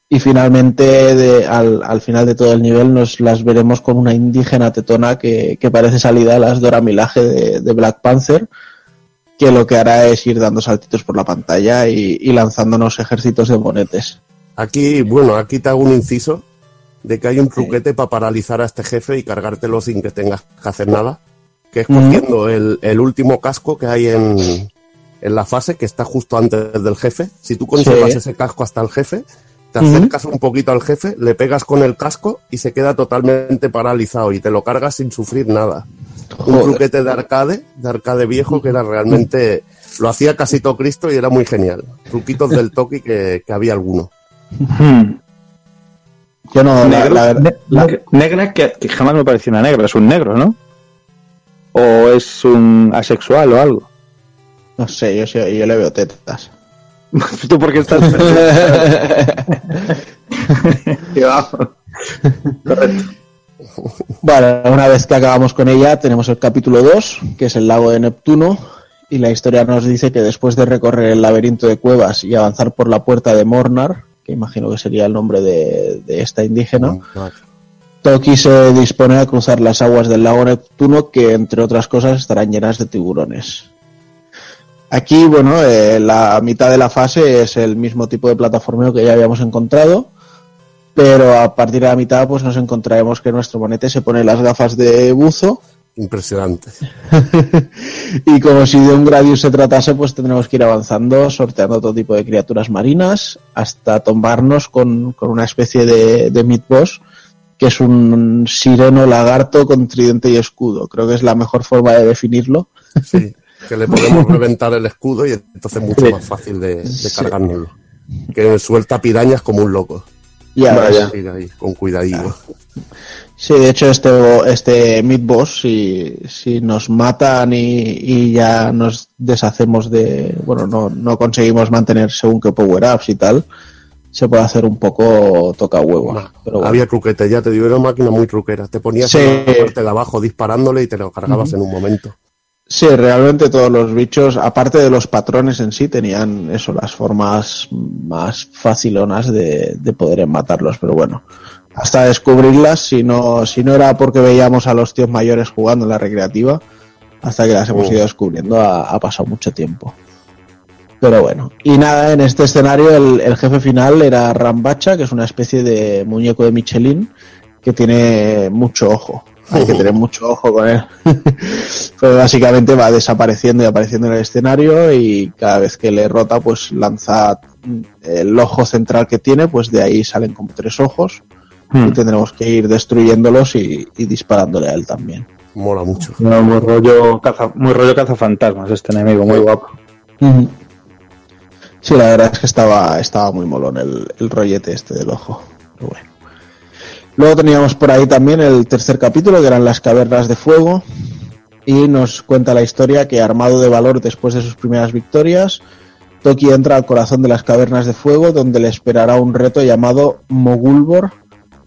Y finalmente, al, al final de todo el nivel, nos las veremos con una indígena tetona que, que parece salida de las Dora Milaje de, de Black Panther, que lo que hará es ir dando saltitos por la pantalla y, y lanzándonos ejércitos de monetes. Aquí, bueno, aquí te hago un inciso de que hay un truquete para paralizar a este jefe y cargártelo sin que tengas que hacer nada. Que es cogiendo el, el último casco que hay en, en la fase, que está justo antes del jefe. Si tú conservas Sí. ese casco hasta el jefe, te acercas un poquito al jefe, le pegas con el casco y se queda totalmente paralizado y te lo cargas sin sufrir nada. Un truquete de arcade, de arcade viejo, que era realmente... Lo hacía casi todo Cristo y era muy genial. Truquitos del Toki que, que había alguno. Hmm. Yo no, la, la ne- negra que, que jamás me pareció una negra, es un negro, ¿no? O es un asexual o algo. no sé, yo, yo le veo tetas. ¿Tú por qué estás? Correcto. Vale, una vez que acabamos con ella, tenemos el capítulo 2, que es el lago de Neptuno, y la historia nos dice que después de recorrer el laberinto de cuevas y avanzar por la puerta de Mornar, que imagino que sería el nombre de, de esta indígena, Toki se dispone a cruzar las aguas del lago Neptuno, que entre otras cosas estarán llenas de tiburones. Aquí, bueno, eh, la mitad de la fase es el mismo tipo de plataformeo que ya habíamos encontrado, pero a partir de la mitad pues nos encontraremos que nuestro monete se pone las gafas de buzo Impresionante. y como si de un Gradius se tratase pues tendremos que ir avanzando sorteando todo tipo de criaturas marinas hasta tombarnos con, con una especie de, de mid boss que es un sireno lagarto con tridente y escudo creo que es la mejor forma de definirlo Sí, que le podemos reventar el escudo y entonces es mucho más fácil de, de Sí. cargárnoslo. Que suelta pirañas como un loco. Ya Vaya. Ir ahí, con cuidadillo. Sí, de hecho este, este mid boss, si, si nos matan y, y ya nos deshacemos de, bueno, no, no conseguimos mantener según qué power-ups y tal, se puede hacer un poco toca huevo. Bueno. Había truquete, ya te digo, era una máquina muy truquera. Te ponías Sí. en la parte de abajo disparándole y te lo cargabas en un momento. Sí, realmente todos los bichos, aparte de los patrones en sí, tenían eso, las formas más facilonas de, de poder matarlos, pero bueno, hasta descubrirlas, si no, si no era porque veíamos a los tíos mayores jugando en la recreativa, hasta que las hemos ido descubriendo ha, ha pasado mucho tiempo. Pero bueno, y nada, en este escenario el, el jefe final era Rambacha, que es una especie de muñeco de Michelin que tiene mucho ojo. Hay que tener mucho ojo con él. Pues básicamente va desapareciendo y apareciendo en el escenario y cada vez que le rota pues lanza el ojo central que tiene, pues de ahí salen como tres ojos Hmm. y tendremos que ir destruyéndolos y, y disparándole a él también. Mola mucho. No, muy rollo caza, muy rollo cazafantasmas este enemigo, muy guapo. Sí, la verdad es que estaba, estaba muy molón el, el rollete este del ojo. Pero bueno. Luego teníamos por ahí también el tercer capítulo, que eran las cavernas de fuego. Y nos cuenta la historia que armado de valor después de sus primeras victorias, Toki entra al corazón de las cavernas de fuego, donde le esperará un reto llamado Mogulbor,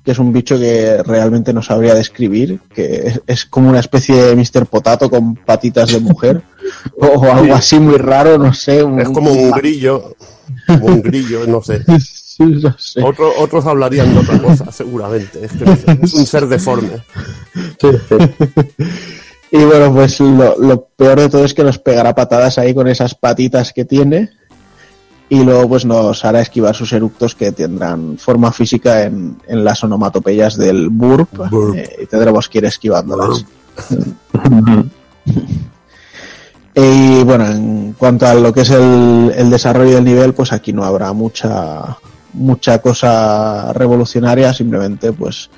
que es un bicho que realmente no sabría describir, que es, es como una especie de Mr. Potato con patitas de mujer, o, algo así muy raro, no sé. Es como un grillo, como un grillo, no sé. Sí, no sé. Otro- otros hablarían de otra cosa, seguramente. Es, que un ser deforme. Y bueno, pues lo, lo peor de todo es que nos pegará patadas ahí con esas patitas que tiene. Y luego pues nos hará esquivar sus eructos que tendrán forma física en, en las onomatopeyas del burp. eh, y tendremos que ir esquivándolas. Y bueno, en cuanto a lo que es el, el desarrollo del nivel, pues aquí no habrá mucha mucha cosa revolucionaria, simplemente pues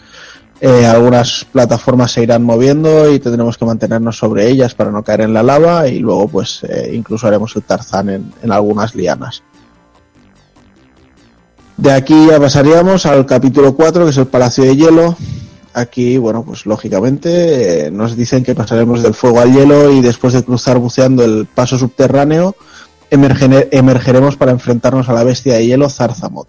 eh, algunas plataformas se irán moviendo y tendremos que mantenernos sobre ellas para no caer en la lava y luego pues eh, incluso haremos el tarzán en, en algunas lianas. De aquí ya pasaríamos al capítulo 4, que es el Palacio de Hielo. Aquí, bueno, pues lógicamente eh, nos dicen que pasaremos del fuego al hielo y después de cruzar buceando el paso subterráneo, emergeremos para enfrentarnos a la bestia de hielo Zarzamot,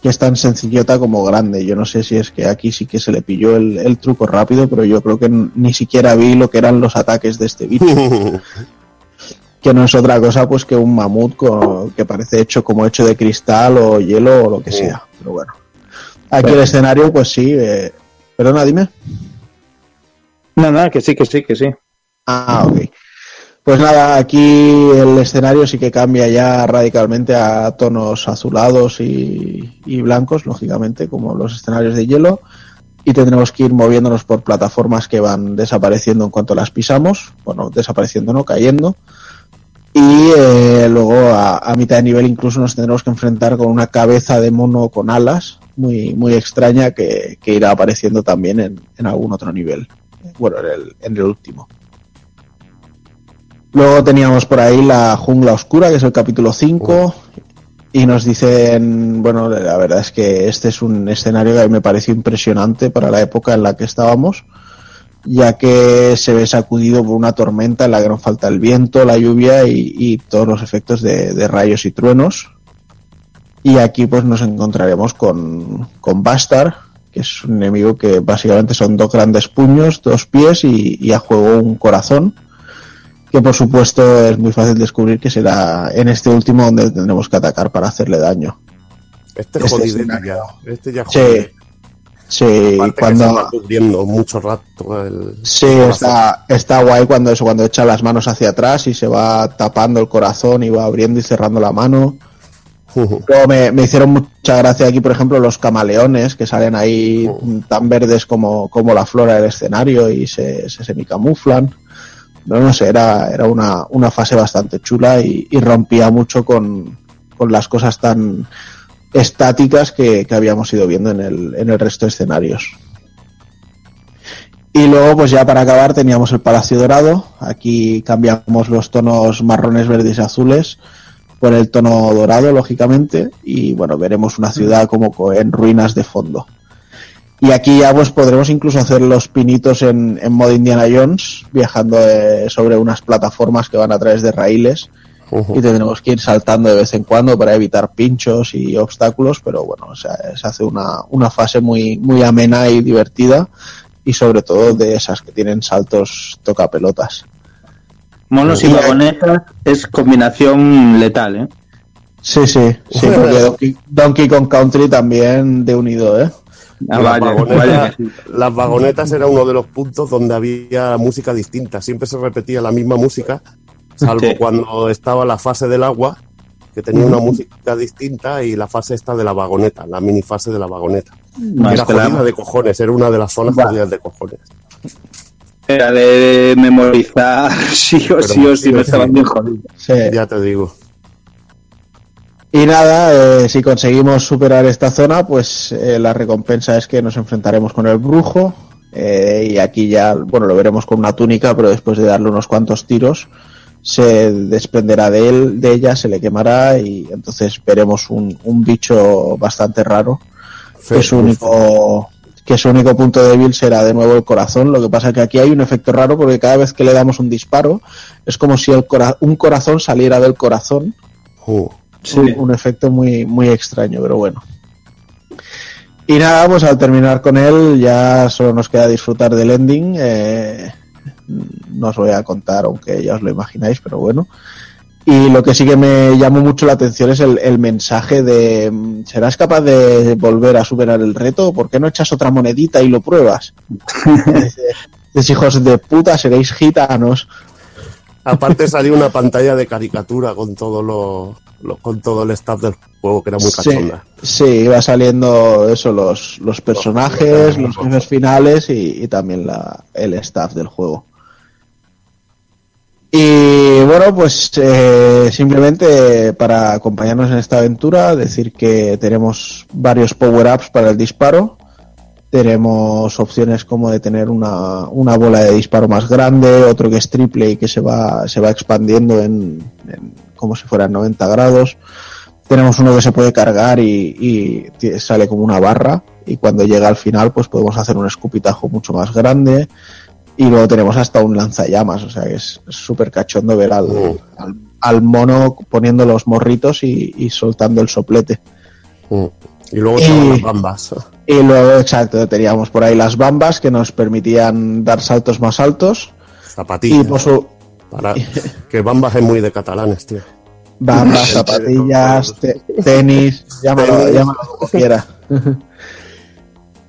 que es tan sencillota como grande. Yo no sé si es que aquí sí que se le pilló el, el truco rápido, pero yo creo que ni siquiera vi lo que eran los ataques de este bicho. que no es otra cosa pues que un mamut co- que parece hecho como hecho de cristal o hielo o lo que sea. Pero bueno. Aquí el escenario, pues sí. eh, Perdona, dime. No, nada, que sí, que sí, que sí. Ah, ok. Pues nada, aquí el escenario sí que cambia ya radicalmente a tonos azulados y, y blancos, lógicamente, como los escenarios de hielo. Y tendremos que ir moviéndonos por plataformas que van desapareciendo en cuanto las pisamos. Bueno, desapareciendo, no, cayendo. Y eh, luego a, a mitad de nivel incluso nos tendremos que enfrentar con una cabeza de mono con alas, muy, muy extraña, que, que irá apareciendo también en, en algún otro nivel. Bueno, en el, en el último. Luego teníamos por ahí la jungla oscura, que es el capítulo 5. Y nos dicen, bueno, la verdad es que este es un escenario que a mí me pareció impresionante para la época en la que estábamos, ya que se ve sacudido por una tormenta en la que nos falta el viento, la lluvia y, y todos los efectos de, de rayos y truenos. Y aquí pues nos encontraremos con, con Bastar, que es un enemigo que básicamente son dos grandes puños, dos pies y, y a juego un corazón que por supuesto es muy fácil descubrir que será en este último donde tendremos que atacar para hacerle daño. Este Este ya. Este ya Sí, jodido. Sí, Aparte que se cuando mucho rato. El... sí está, está guay cuando eso, cuando echa las manos hacia atrás y se va tapando el corazón y va abriendo y cerrando la mano. Luego me, me hicieron mucha gracia aquí, por ejemplo, los camaleones que salen ahí tan verdes como, como la flora del escenario y se, se semicamuflan. No, no sé, era, era una, una fase bastante chula y, y rompía mucho con, con las cosas tan estáticas que, que habíamos ido viendo en el, en el resto de escenarios. Y luego, pues ya para acabar, teníamos el Palacio Dorado. Aquí cambiamos los tonos marrones, verdes y azules por el tono dorado, lógicamente. Y bueno, veremos una ciudad como co- en ruinas de fondo. Y aquí ya pues podremos incluso hacer los pinitos en, en modo Indiana Jones, viajando eh, sobre unas plataformas que van a través de raíles. Y tendremos que ir saltando de vez en cuando para evitar pinchos y obstáculos, pero bueno, o sea, se hace una, una fase muy, muy amena y divertida. Y sobre todo de esas que tienen saltos toca pelotas. Monos y vagonetas es combinación letal, ¿eh? Sí, sí, sí, porque Donkey, Donkey Kong Country también de unido, ¿eh? Ah, las, vagonetas, vale las vagonetas era uno de los puntos donde había música distinta. Siempre se repetía la misma música, salvo Sí. cuando estaba la fase del agua, que tenía una música distinta, y la fase esta de la vagoneta, la mini fase de la vagoneta. Más era la- jodida de cojones, era una de las zonas jodidas de cojones. Era de memorizar sí o Pero sí o sí, no estaban bien jodidos. Sí. Ya te digo. Y nada, eh, si conseguimos superar esta zona, pues eh, la recompensa es que nos enfrentaremos con el brujo. eh, y aquí ya, bueno, lo veremos con una túnica, pero después de darle unos cuantos tiros, se desprenderá de él, de ella, se le quemará y entonces veremos un, un bicho bastante raro. Que su único, que su único punto débil será de nuevo el corazón. Lo que pasa que aquí hay un efecto raro porque cada vez que le damos un disparo es como si el cora- un corazón saliera del corazón. Un, un efecto muy, muy extraño, pero bueno. Y nada, pues al terminar con él ya solo nos queda disfrutar del ending. eh, no os voy a contar, aunque ya os lo imagináis, pero bueno. Y lo que sí que me llamó mucho la atención es el, el mensaje de ¿serás capaz de volver a superar el reto? ¿Por qué no echas otra monedita y lo pruebas? Dices, hijos de puta, seréis gitanos. Aparte salió una pantalla de caricatura con todo lo, lo- con todo el staff del juego que era muy Sí, cachonda. sí, iba saliendo eso, los, los personajes, los jefes finales y, y también la, el staff del juego. Y bueno, pues eh, simplemente para acompañarnos en esta aventura, decir que tenemos varios power-ups para el disparo. Tenemos opciones como de tener una, una bola de disparo más grande, otro que es triple y que se va, se va expandiendo en, como si fueran 90 grados. Tenemos uno que se puede cargar y, y sale como una barra y cuando llega al final pues podemos hacer un escupitajo mucho más grande y luego tenemos hasta un lanzallamas, o sea que es súper cachondo ver al, al, al mono poniendo los morritos y, y soltando el soplete. Mm. Y luego Y- las bambas. Y luego, exacto, teníamos por ahí las bambas que nos permitían dar saltos más altos. Zapatillas. Y por su Para, que bambas es muy de catalanes, tío. bambas, zapatillas, te- tenis, llámalo, llámalo como quiera.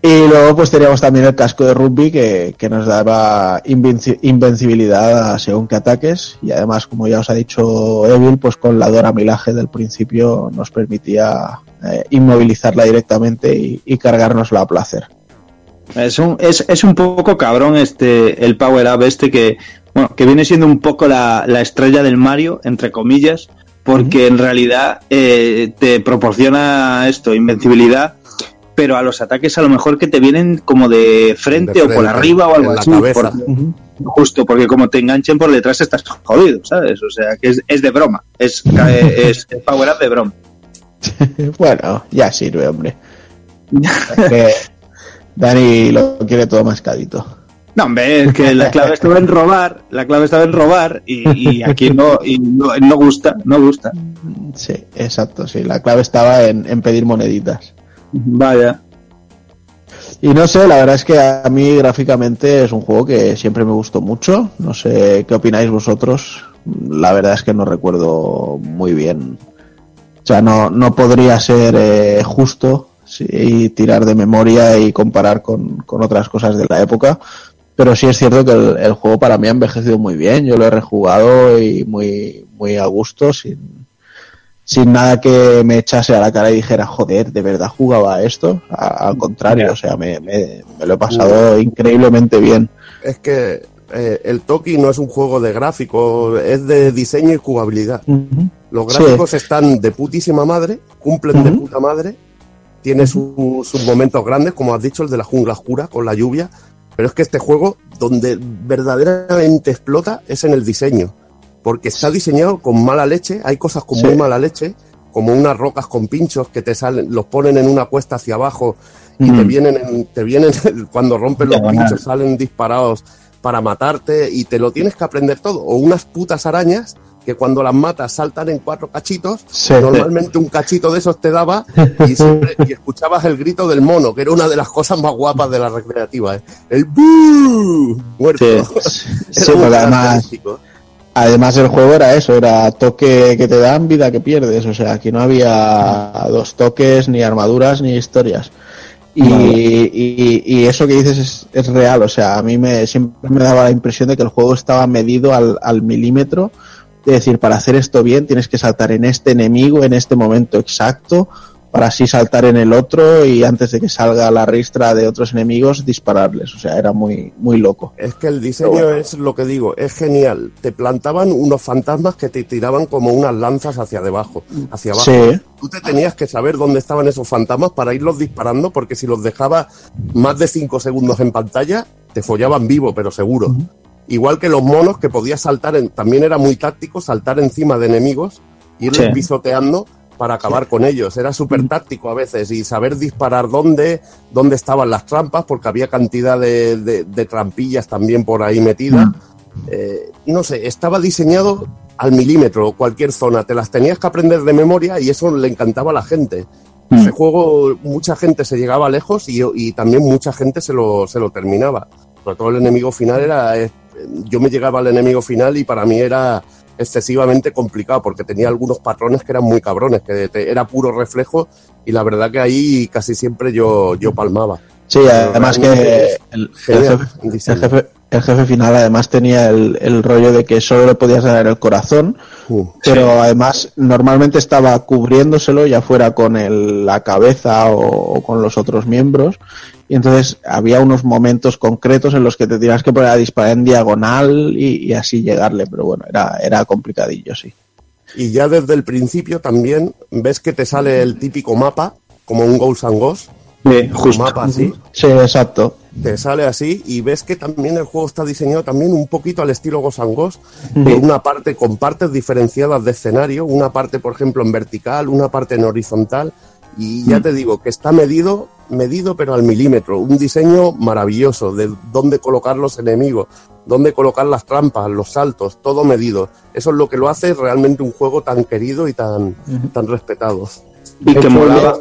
Y luego pues teníamos también el casco de rugby que, que nos daba invenci- invencibilidad a según qué ataques y además como ya os ha dicho Evil pues con la Dora Milaje del principio nos permitía eh, inmovilizarla directamente y, y cargárnosla a placer. Es un, es, es un poco cabrón este el Power Up este que, bueno, que viene siendo un poco la, la estrella del Mario, entre comillas, porque en realidad eh, te proporciona esto, invencibilidad, pero a los ataques a lo mejor que te vienen como de frente, De o por arriba o algo en la así. cabeza. por- justo, porque como te enganchen por detrás estás jodido, ¿sabes? O sea, que es, es de broma, es, es el Power Up de broma. bueno, ya sirve, hombre. Es que Dani lo quiere todo mascadito. No, hombre, es que la clave estaba en robar, la clave estaba en robar y, y aquí no, y no, no gusta, no gusta. Sí, exacto, sí. La clave estaba en, en pedir moneditas. Vaya. Y no sé, la verdad es que a mí gráficamente es un juego que siempre me gustó mucho. No sé qué opináis vosotros. La verdad es que no recuerdo muy bien. O sea, no, no podría ser eh, justo sí, y tirar de memoria y comparar con, con otras cosas de la época. Pero sí es cierto que el, el juego para mí ha envejecido muy bien. Yo lo he rejugado y muy, muy a gusto, sin, sin nada que me echase a la cara y dijera, joder, ¿de verdad jugaba esto? A- al contrario, o sea, me, me- me lo he pasado increíblemente bien. Es que eh, el Toki no es un juego de gráfico, es de diseño y jugabilidad. Los Sí. gráficos están de putísima madre, cumplen de puta madre, tiene su- sus momentos grandes, como has dicho, el de la jungla oscura con la lluvia, pero es que este juego, donde verdaderamente explota, es en el diseño, porque está diseñado con mala leche, hay cosas con Sí. muy mala leche, como unas rocas con pinchos que te salen, los ponen en una cuesta hacia abajo y te Mm. vienen, en- te vienen cuando rompen los pinchos salen disparados para matarte y te lo tienes que aprender todo. O unas putas arañas que cuando las matas saltan en cuatro cachitos. Sí. Normalmente un cachito de esos te daba y, siempre- y escuchabas el grito del mono, que era una de las cosas más guapas de la recreativa. ¿eh? El ¡Buu! Muerto. Sí, además. Además el juego era eso, era toque que te dan, vida que pierdes. O sea, aquí no había dos toques, ni armaduras, ni historias. Y, y- y eso que dices es, es real, o sea, a mí me, siempre me daba la impresión de que el juego estaba medido al, al milímetro, de decir, para hacer esto bien tienes que saltar en este enemigo, en este momento exacto, para así saltar en el otro y antes de que salga la ristra de otros enemigos dispararles. O sea, era muy, muy loco. Es que el diseño es lo que digo, es genial. Te plantaban unos fantasmas que te tiraban como unas lanzas hacia debajo, hacia abajo. Sí. Tú te tenías que saber dónde estaban esos fantasmas para irlos disparando, porque si los dejabas más de cinco segundos en pantalla, te follaban vivo, pero seguro. Igual que los monos que podías saltar, en, también era muy táctico saltar encima de enemigos, irles Sí. pisoteando para acabar con ellos. Era súper táctico a veces y saber disparar dónde, dónde estaban las trampas, porque había cantidad de, de- de trampillas también por ahí metidas. Eh, no sé, estaba diseñado al milímetro, cualquier zona. Te las tenías que aprender de memoria y eso le encantaba a la gente. Ese juego, mucha gente se llegaba lejos y, y también mucha gente se lo, se lo terminaba. Sobre todo el enemigo final era. eh, Yo me llegaba al enemigo final y para mí era excesivamente complicado porque tenía algunos patrones que eran muy cabrones, que te- era puro reflejo y la verdad que ahí casi siempre yo, yo palmaba. Sí, además que el, jefe, el jefe, el jefe final además tenía el, el rollo de que solo le podías dar el corazón, Uh, pero además normalmente estaba cubriéndoselo ya fuera con el- la cabeza o, o con los otros miembros y entonces había unos momentos concretos en los que te tenías que poner a disparar en diagonal y, y así llegarle, pero bueno, era, era complicadillo, sí. Y ya desde el principio también ves que te sale el típico mapa, como un Ghosts and Ghosts, Sí, un justo. mapa así, Sí, exacto. te sale así y ves que también el juego está diseñado también un poquito al estilo Ghosts and Ghosts, por una parte con partes diferenciadas de escenario, una parte por ejemplo en vertical, una parte en horizontal y ya te digo que está medido, medido pero al milímetro, un diseño maravilloso de dónde colocar los enemigos, dónde colocar las trampas, los saltos, todo medido. Eso es lo que lo hace realmente un juego tan querido y tan, tan respetado. Y que molaba.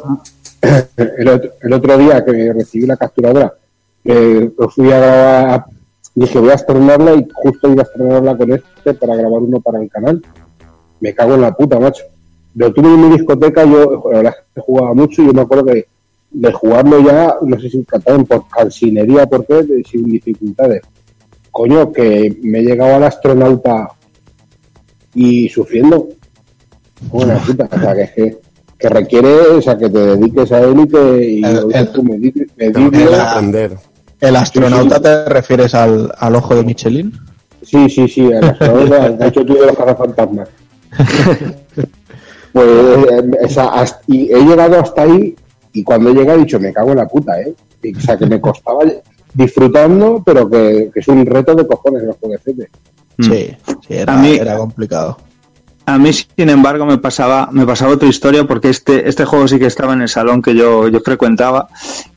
El otro, el otro día que recibí la capturadora, eh, fui a grabar, dije voy a estrenarla y justo iba a estrenarla con este para grabar uno para el canal. Me cago en la puta, macho. Lo tuve en mi discoteca, yo la verdad es que jugaba mucho y yo me acuerdo que de jugarlo ya, no sé si cantaban por calcinería, por qué, de- sin dificultades. Coño, que me he llegado al astronauta y sufriendo. Buena puta, o sea, que es que, que requiere, o sea, que te dediques a él y que y El- tú, aprender. ¿El astronauta te refieres al, al ojo de Michelin? Sí, sí, sí, el astronauta, de hecho tú de los cazafantasmas. Pues eh, esa, hasta- y he llegado hasta ahí y cuando he llegado he dicho, me cago en la puta, ¿eh? Y, o sea, que me costaba disfrutando, pero que, que es un reto de cojones los jueguecetes. Sí, sí, era, A mí- era complicado. A mí, sin embargo, me pasaba, me pasaba otra historia porque este, este juego sí que estaba en el salón que yo, yo frecuentaba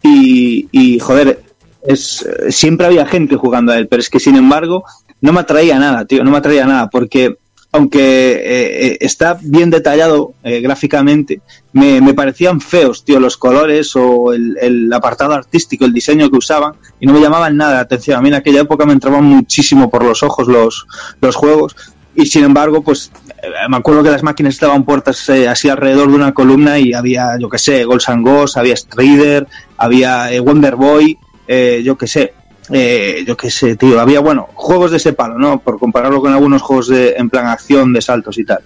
y, y, joder, es, siempre había gente jugando a él, pero es que sin embargo no me atraía nada, tío, no me atraía nada porque aunque eh, eh, está bien detallado eh, gráficamente, me, parecían feos, tío, los colores o el, apartado artístico, el diseño que usaban y no me llamaban nada la atención. A mí en aquella época me entraban muchísimo por los ojos los, los juegos y sin embargo, pues eh, me acuerdo que las máquinas estaban puertas eh, así alrededor de una columna y había, yo que sé, Ghosts and Ghosts, había Strider, había eh, Wonder Boy, yo que sé, eh, yo que sé, tío, había, bueno, juegos de ese palo, ¿no? Por compararlo con algunos juegos de, en plan acción, de saltos y tal.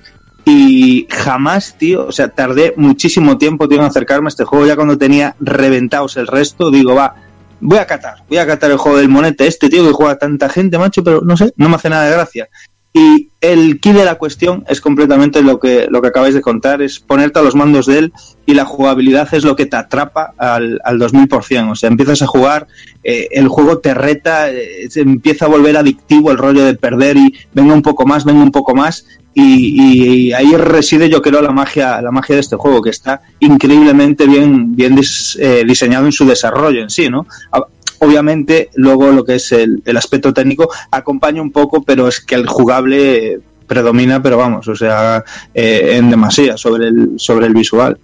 Y jamás, tío, o sea, tardé muchísimo tiempo, tío, en acercarme a este juego. Ya cuando tenía reventados el resto, digo, va, voy a catar, voy a catar el juego del monete este, tío, que juega tanta gente, macho, pero no sé, no me hace nada de gracia. Y el key de la cuestión es completamente lo que, lo que acabáis de contar, es ponerte a los mandos de él y la jugabilidad es lo que te atrapa al, al 2000%. O sea, empiezas a jugar, eh, el juego te reta, eh, se empieza a volver adictivo el rollo de perder y venga un poco más, venga un poco más. Y, y ahí reside, yo creo, la magia, la magia de este juego, que está increíblemente bien, bien dis- eh, diseñado en su desarrollo en sí, ¿no? Obviamente, luego lo que es el, el aspecto técnico acompaña un poco, pero es que el jugable predomina, pero vamos, o sea, eh, en demasía sobre el, sobre el visual.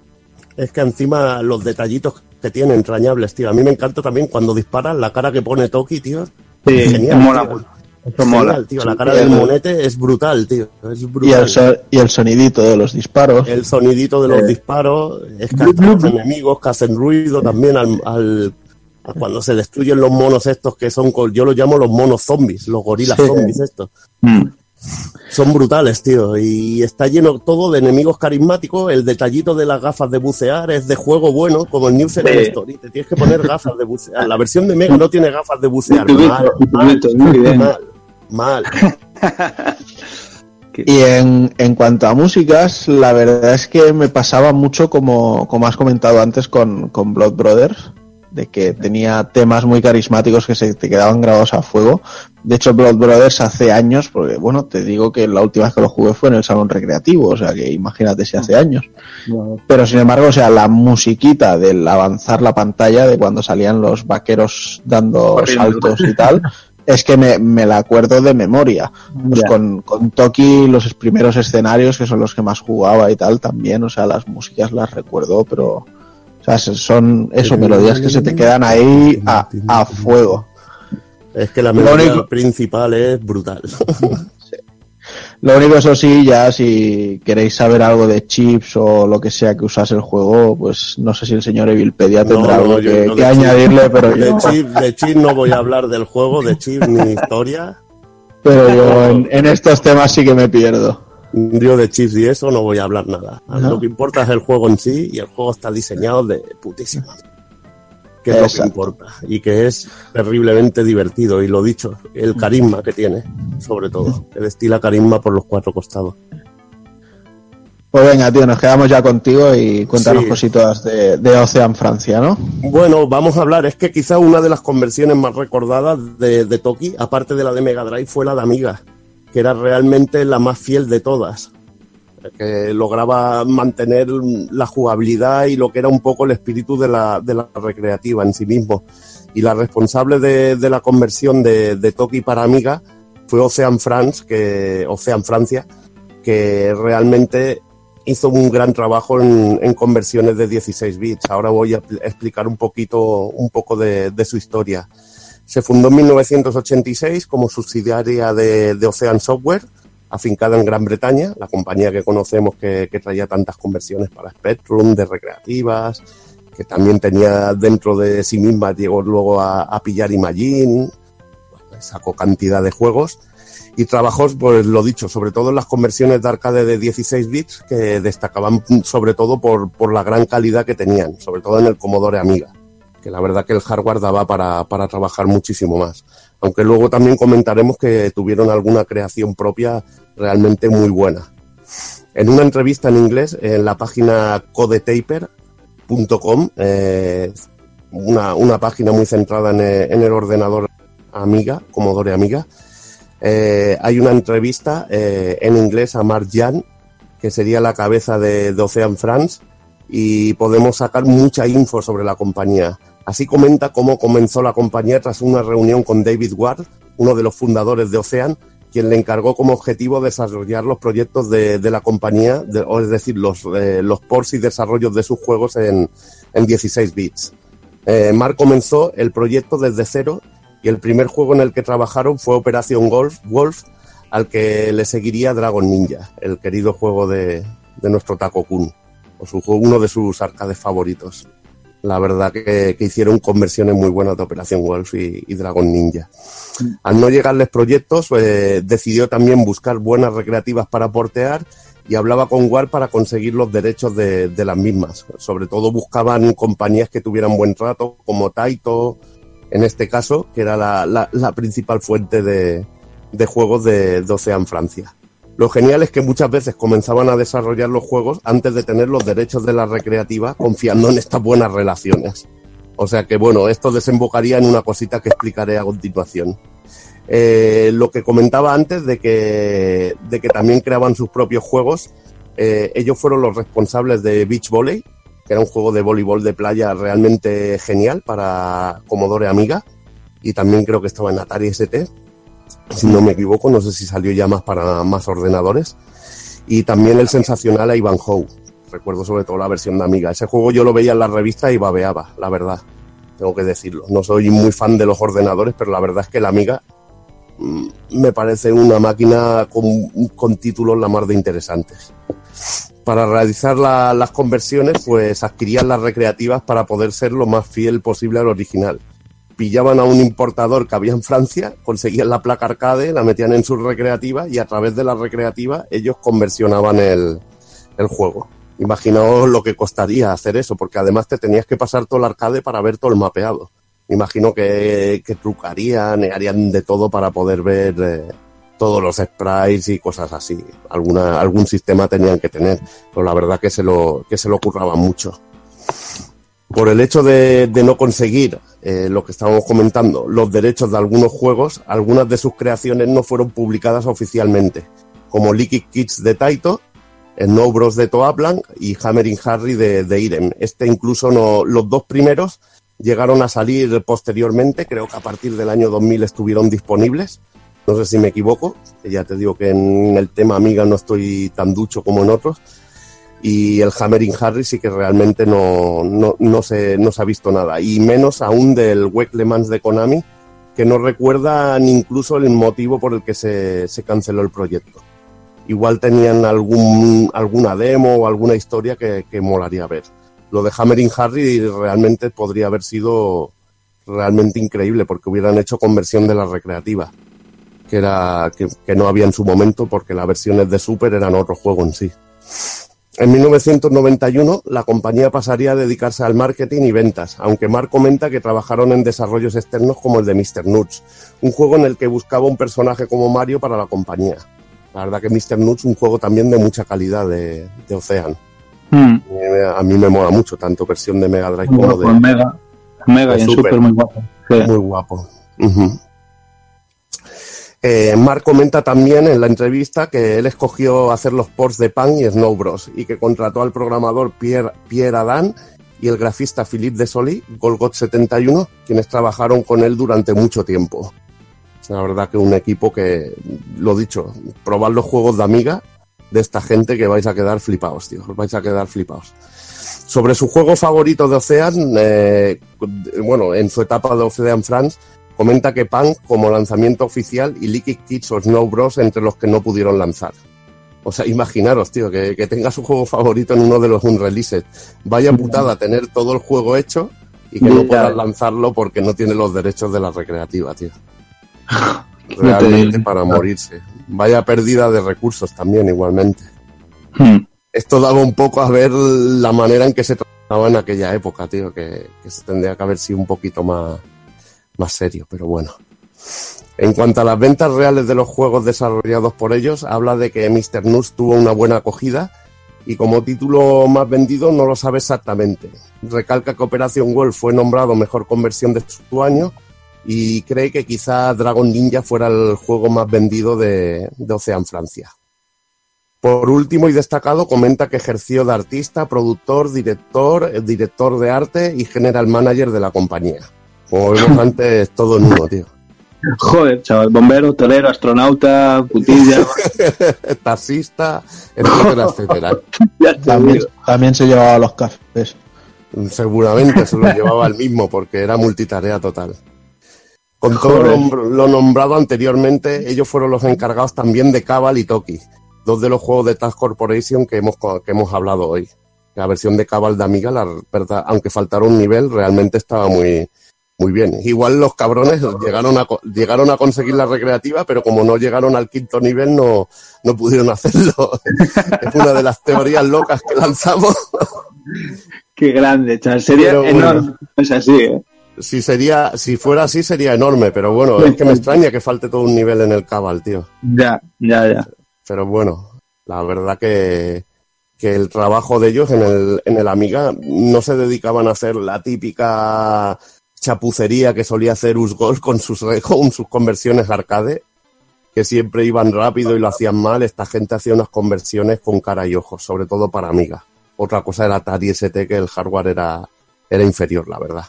Es que encima los detallitos que tiene entrañables, tío. A mí me encanta también cuando disparan la cara que pone Toki, tío. Sí, Genial, mola tío. mucho. Eso Genial, mola. tío. La cara del el- monete es brutal, tío. Es Y el, so- y el sonidito de los disparos. El sonidito de los Eh. disparos, es que los enemigos que hacen ruido también al, al- cuando se destruyen los monos estos que son, yo los llamo los monos zombies, los gorilas Sí. zombies estos. Mm. Son brutales, tío. Y está lleno todo de enemigos carismáticos. El detallito de las gafas de bucear es de juego bueno, como el New Zealand Sí. Story. Te tienes que poner gafas de bucear. La versión de Mega no tiene gafas de bucear. Mal, mal, mal, mal. Y en, en cuanto a músicas, la verdad es que me pasaba mucho como, como has comentado antes con, con Blood Brothers, de que tenía temas muy carismáticos que se te quedaban grabados a fuego. De hecho, Blood Brothers hace años, porque bueno, te digo que la última vez que lo jugué fue en el salón recreativo, o sea que imagínate si hace años. Pero sin embargo, o sea, la musiquita del avanzar la pantalla, de cuando salían los vaqueros dando saltos y tal, es que me, me la acuerdo de memoria. Pues con, con Toki, los primeros escenarios, que son los que más jugaba y tal, también, o sea, las músicas las recuerdo, pero, o sea, son eso, melodías que se te quedan ahí a, a fuego. Es que la Lo melodía único- principal es brutal. Lo único, eso sí, ya si queréis saber algo de chips o lo que sea que usase el juego, pues no sé si el señor Evilpedia tendrá No, algo no, que, añadirle, pero de yo, chip, de chip no voy a hablar del juego, de chip ni historia. pero yo en, en estos temas sí que me pierdo. Yo de chips y eso no voy a hablar nada. Lo que importa es el juego en sí y el juego está diseñado de putísima. Que es lo que importa y que es terriblemente divertido. Y lo dicho, el carisma que tiene, sobre todo. Que destila carisma por los cuatro costados. Pues venga, tío, nos quedamos ya contigo y cuéntanos Sí. cositas de, de Ocean Francia, ¿no? Bueno, vamos a hablar. Es que quizá una de las conversiones más recordadas de, de Toki, aparte de la de Mega Drive, fue la de Amiga, que era realmente la más fiel de todas. Que lograba mantener la jugabilidad y lo que era un poco el espíritu de la, de la recreativa en sí mismo. Y la responsable de, de la conversión de, de Toki para Amiga fue Ocean France, que, Ocean Francia, que realmente hizo un gran trabajo en, en conversiones de 16 bits. Ahora voy a pl- explicar un poquito, un poco de, de su historia. Se fundó en 1986 como subsidiaria de, Ocean Software, afincada en Gran Bretaña, la compañía que conocemos que, que traía tantas conversiones para Spectrum, de recreativas, que también tenía dentro de sí misma, llegó luego a, a pillar Imagine, sacó cantidad de juegos y trabajó, pues lo dicho, sobre todo en las conversiones de arcade de 16 bits que destacaban sobre todo por la gran calidad que tenían, sobre todo en el Commodore Amiga, que la verdad que el hardware daba para, para trabajar muchísimo más. Aunque luego también comentaremos que tuvieron alguna creación propia realmente muy buena. En una entrevista en inglés en la página codetaper.com, eh, una, una página muy centrada en el, en el ordenador Amiga, Commodore Amiga, eh, hay una entrevista eh, en inglés a Mark Jan, que sería la cabeza de, de Ocean France, y podemos sacar mucha info sobre la compañía. Así comenta cómo comenzó la compañía tras una reunión con David Ward, uno de los fundadores de Ocean, quien le encargó como objetivo desarrollar los proyectos de, la compañía, o es decir, los, eh, los ports y desarrollos de sus juegos en, en 16 bits. Eh, Mark comenzó el proyecto desde cero y el primer juego en el que trabajaron fue Operación Golf, Wolf, al que le seguiría Dragon Ninja, el querido juego de, nuestro Taco Kun, uno de sus arcades favoritos. La verdad que, hicieron conversiones muy buenas de Operación Wolf y, Dragon Ninja. Al no llegarles proyectos, eh, decidió también buscar buenas recreativas para portear y hablaba con War para conseguir los derechos de, las mismas. Sobre todo buscaban compañías que tuvieran buen trato, como Taito, en este caso, que era la, principal fuente de, de juegos de, de Ocean Francia. Lo genial es que muchas veces comenzaban a desarrollar los juegos antes de tener los derechos de la recreativa, confiando en estas buenas relaciones. O sea que bueno, esto desembocaría en una cosita que explicaré a continuación. Eh, lo que comentaba antes de que, de que también creaban sus propios juegos, eh, ellos fueron los responsables de Beach Volley, que era un juego de voleibol de playa realmente genial para Commodore Amiga, y también creo que estaba en Atari ST, si no me equivoco, no sé si salió ya más para más ordenadores, y también el sensacional Ivanhoe, recuerdo sobre todo la versión de Amiga, ese juego yo lo veía en la revista y babeaba, la verdad, tengo que decirlo, no soy muy fan de los ordenadores, pero la verdad es que la Amiga mm, me parece una máquina con, títulos la más de interesantes. Para realizar la- las conversiones, pues adquirían las recreativas para poder ser lo más fiel posible al original. Pillaban a un importador que había en Francia, conseguían la placa arcade, la metían en su recreativa y a través de la recreativa ellos conversionaban el, el juego. Imaginaos lo que costaría hacer eso, porque además te tenías que pasar todo el arcade para ver todo el mapeado. Imagino que, que trucarían, harían de todo para poder ver eh, todos los sprites y cosas así. Alguna, algún sistema tenían que tener, pero la verdad que se lo, que se lo curraban mucho. Por el hecho de, no conseguir eh, lo que estábamos comentando, los derechos de algunos juegos, algunas de sus creaciones no fueron publicadas oficialmente, como Liquid Kids de Taito, Snow Bros de Toaplan y Hammering Harry de, de Irem. Este incluso los dos primeros llegaron a salir posteriormente, creo que a partir del año 2000 estuvieron disponibles. No sé si me equivoco, ya te digo que en el tema Amiga no estoy tan ducho como en otros. Y el Hammering Harry sí que realmente no, no, no, se, no se ha visto nada. Y menos aún del Wecklemans de Konami, que no recuerda ni incluso el motivo por el que se, se canceló el proyecto. Igual tenían algún, alguna demo o alguna historia que, que molaría ver lo de Hammering Harry realmente podría haber sido realmente increíble porque hubieran hecho conversión de la recreativa que era que, que, no había en su momento porque las versiones de Super eran otro juego en sí. En 1991 la compañía pasaría a dedicarse al marketing y ventas, aunque Mark comenta que trabajaron en desarrollos externos como el de Mr. Nuts, un juego en el que buscaba un personaje como Mario para la compañía. La verdad que Mr. Nuts un juego también de mucha calidad de, de Ocean. Mm. A mí me mola mucho, tanto versión de Mega Drive como de. Mega, Mega y en Super, muy guapo. Sí. Muy guapo. Uh -huh. Eh, Mark comenta también en la entrevista que él escogió hacer los ports de Pan y Snow Bros. y que contrató al programador Pierre, Pierre Adam y el grafista Philippe de Soli, Golgot71, quienes trabajaron con él durante mucho tiempo. La verdad que un equipo que, lo dicho, probar los juegos de Amiga de esta gente que vais a quedar flipados, tío. Vais a quedar flipados. Sobre su juego favorito de Ocean, eh, bueno, en su etapa de Ocean France, comenta que Punk como lanzamiento oficial y Liquid Kids o Snow Bros entre los que no pudieron lanzar. O sea, imaginaros, tío, que, que tenga su juego favorito en uno de los unreleased. Vaya putada tener todo el juego hecho y que no puedas lanzarlo porque no tiene los derechos de la recreativa, tío. Realmente para morirse. Vaya pérdida de recursos también, igualmente. Hmm. Esto daba un poco a ver la manera en que se trataba en aquella época, tío, que, que se tendría que haber sido un poquito más, más serio, pero bueno. En cuanto a las ventas reales de los juegos desarrollados por ellos, habla de que Mr. Nuts tuvo una buena acogida y como título más vendido no lo sabe exactamente. Recalca que Operación Wolf fue nombrado mejor conversión de su año y cree que quizá Dragon Ninja fuera el juego más vendido de, de Ocean Francia. Por último y destacado, comenta que ejerció de artista, productor, director, director de arte y general manager de la compañía. Como vemos antes, todo en uno, tío. Joder, chaval, bombero, torero, astronauta, putilla. Taxista, etcétera, etcétera. también, también, se llevaba los cafés. Seguramente se los llevaba el mismo porque era multitarea total. Con todo lo nombrado anteriormente, ellos fueron los encargados también de Cabal y Toki, dos de los juegos de Task Corporation que hemos, que hemos hablado hoy. La versión de Cabal de Amiga, la aunque faltara un nivel, realmente estaba muy, muy bien. Igual los cabrones llegaron a, llegaron a conseguir la recreativa, pero como no llegaron al quinto nivel, no, no pudieron hacerlo. es una de las teorías locas que lanzamos. Qué grande, chaval. Sería pero, enorme. Bueno, es así, ¿eh? Si, sería, si fuera así sería enorme, pero bueno, es que me extraña que falte todo un nivel en el Cabal, tío. Ya, ya, ya. Pero bueno, la verdad que, que el trabajo de ellos en el, en el Amiga no se dedicaban a hacer la típica chapucería que solía hacer Usgol con sus, con sus conversiones arcade, que siempre iban rápido y lo hacían mal. Esta gente hacía unas conversiones con cara y ojos, sobre todo para Amiga. Otra cosa era Atari ST, que el hardware era, era inferior, la verdad.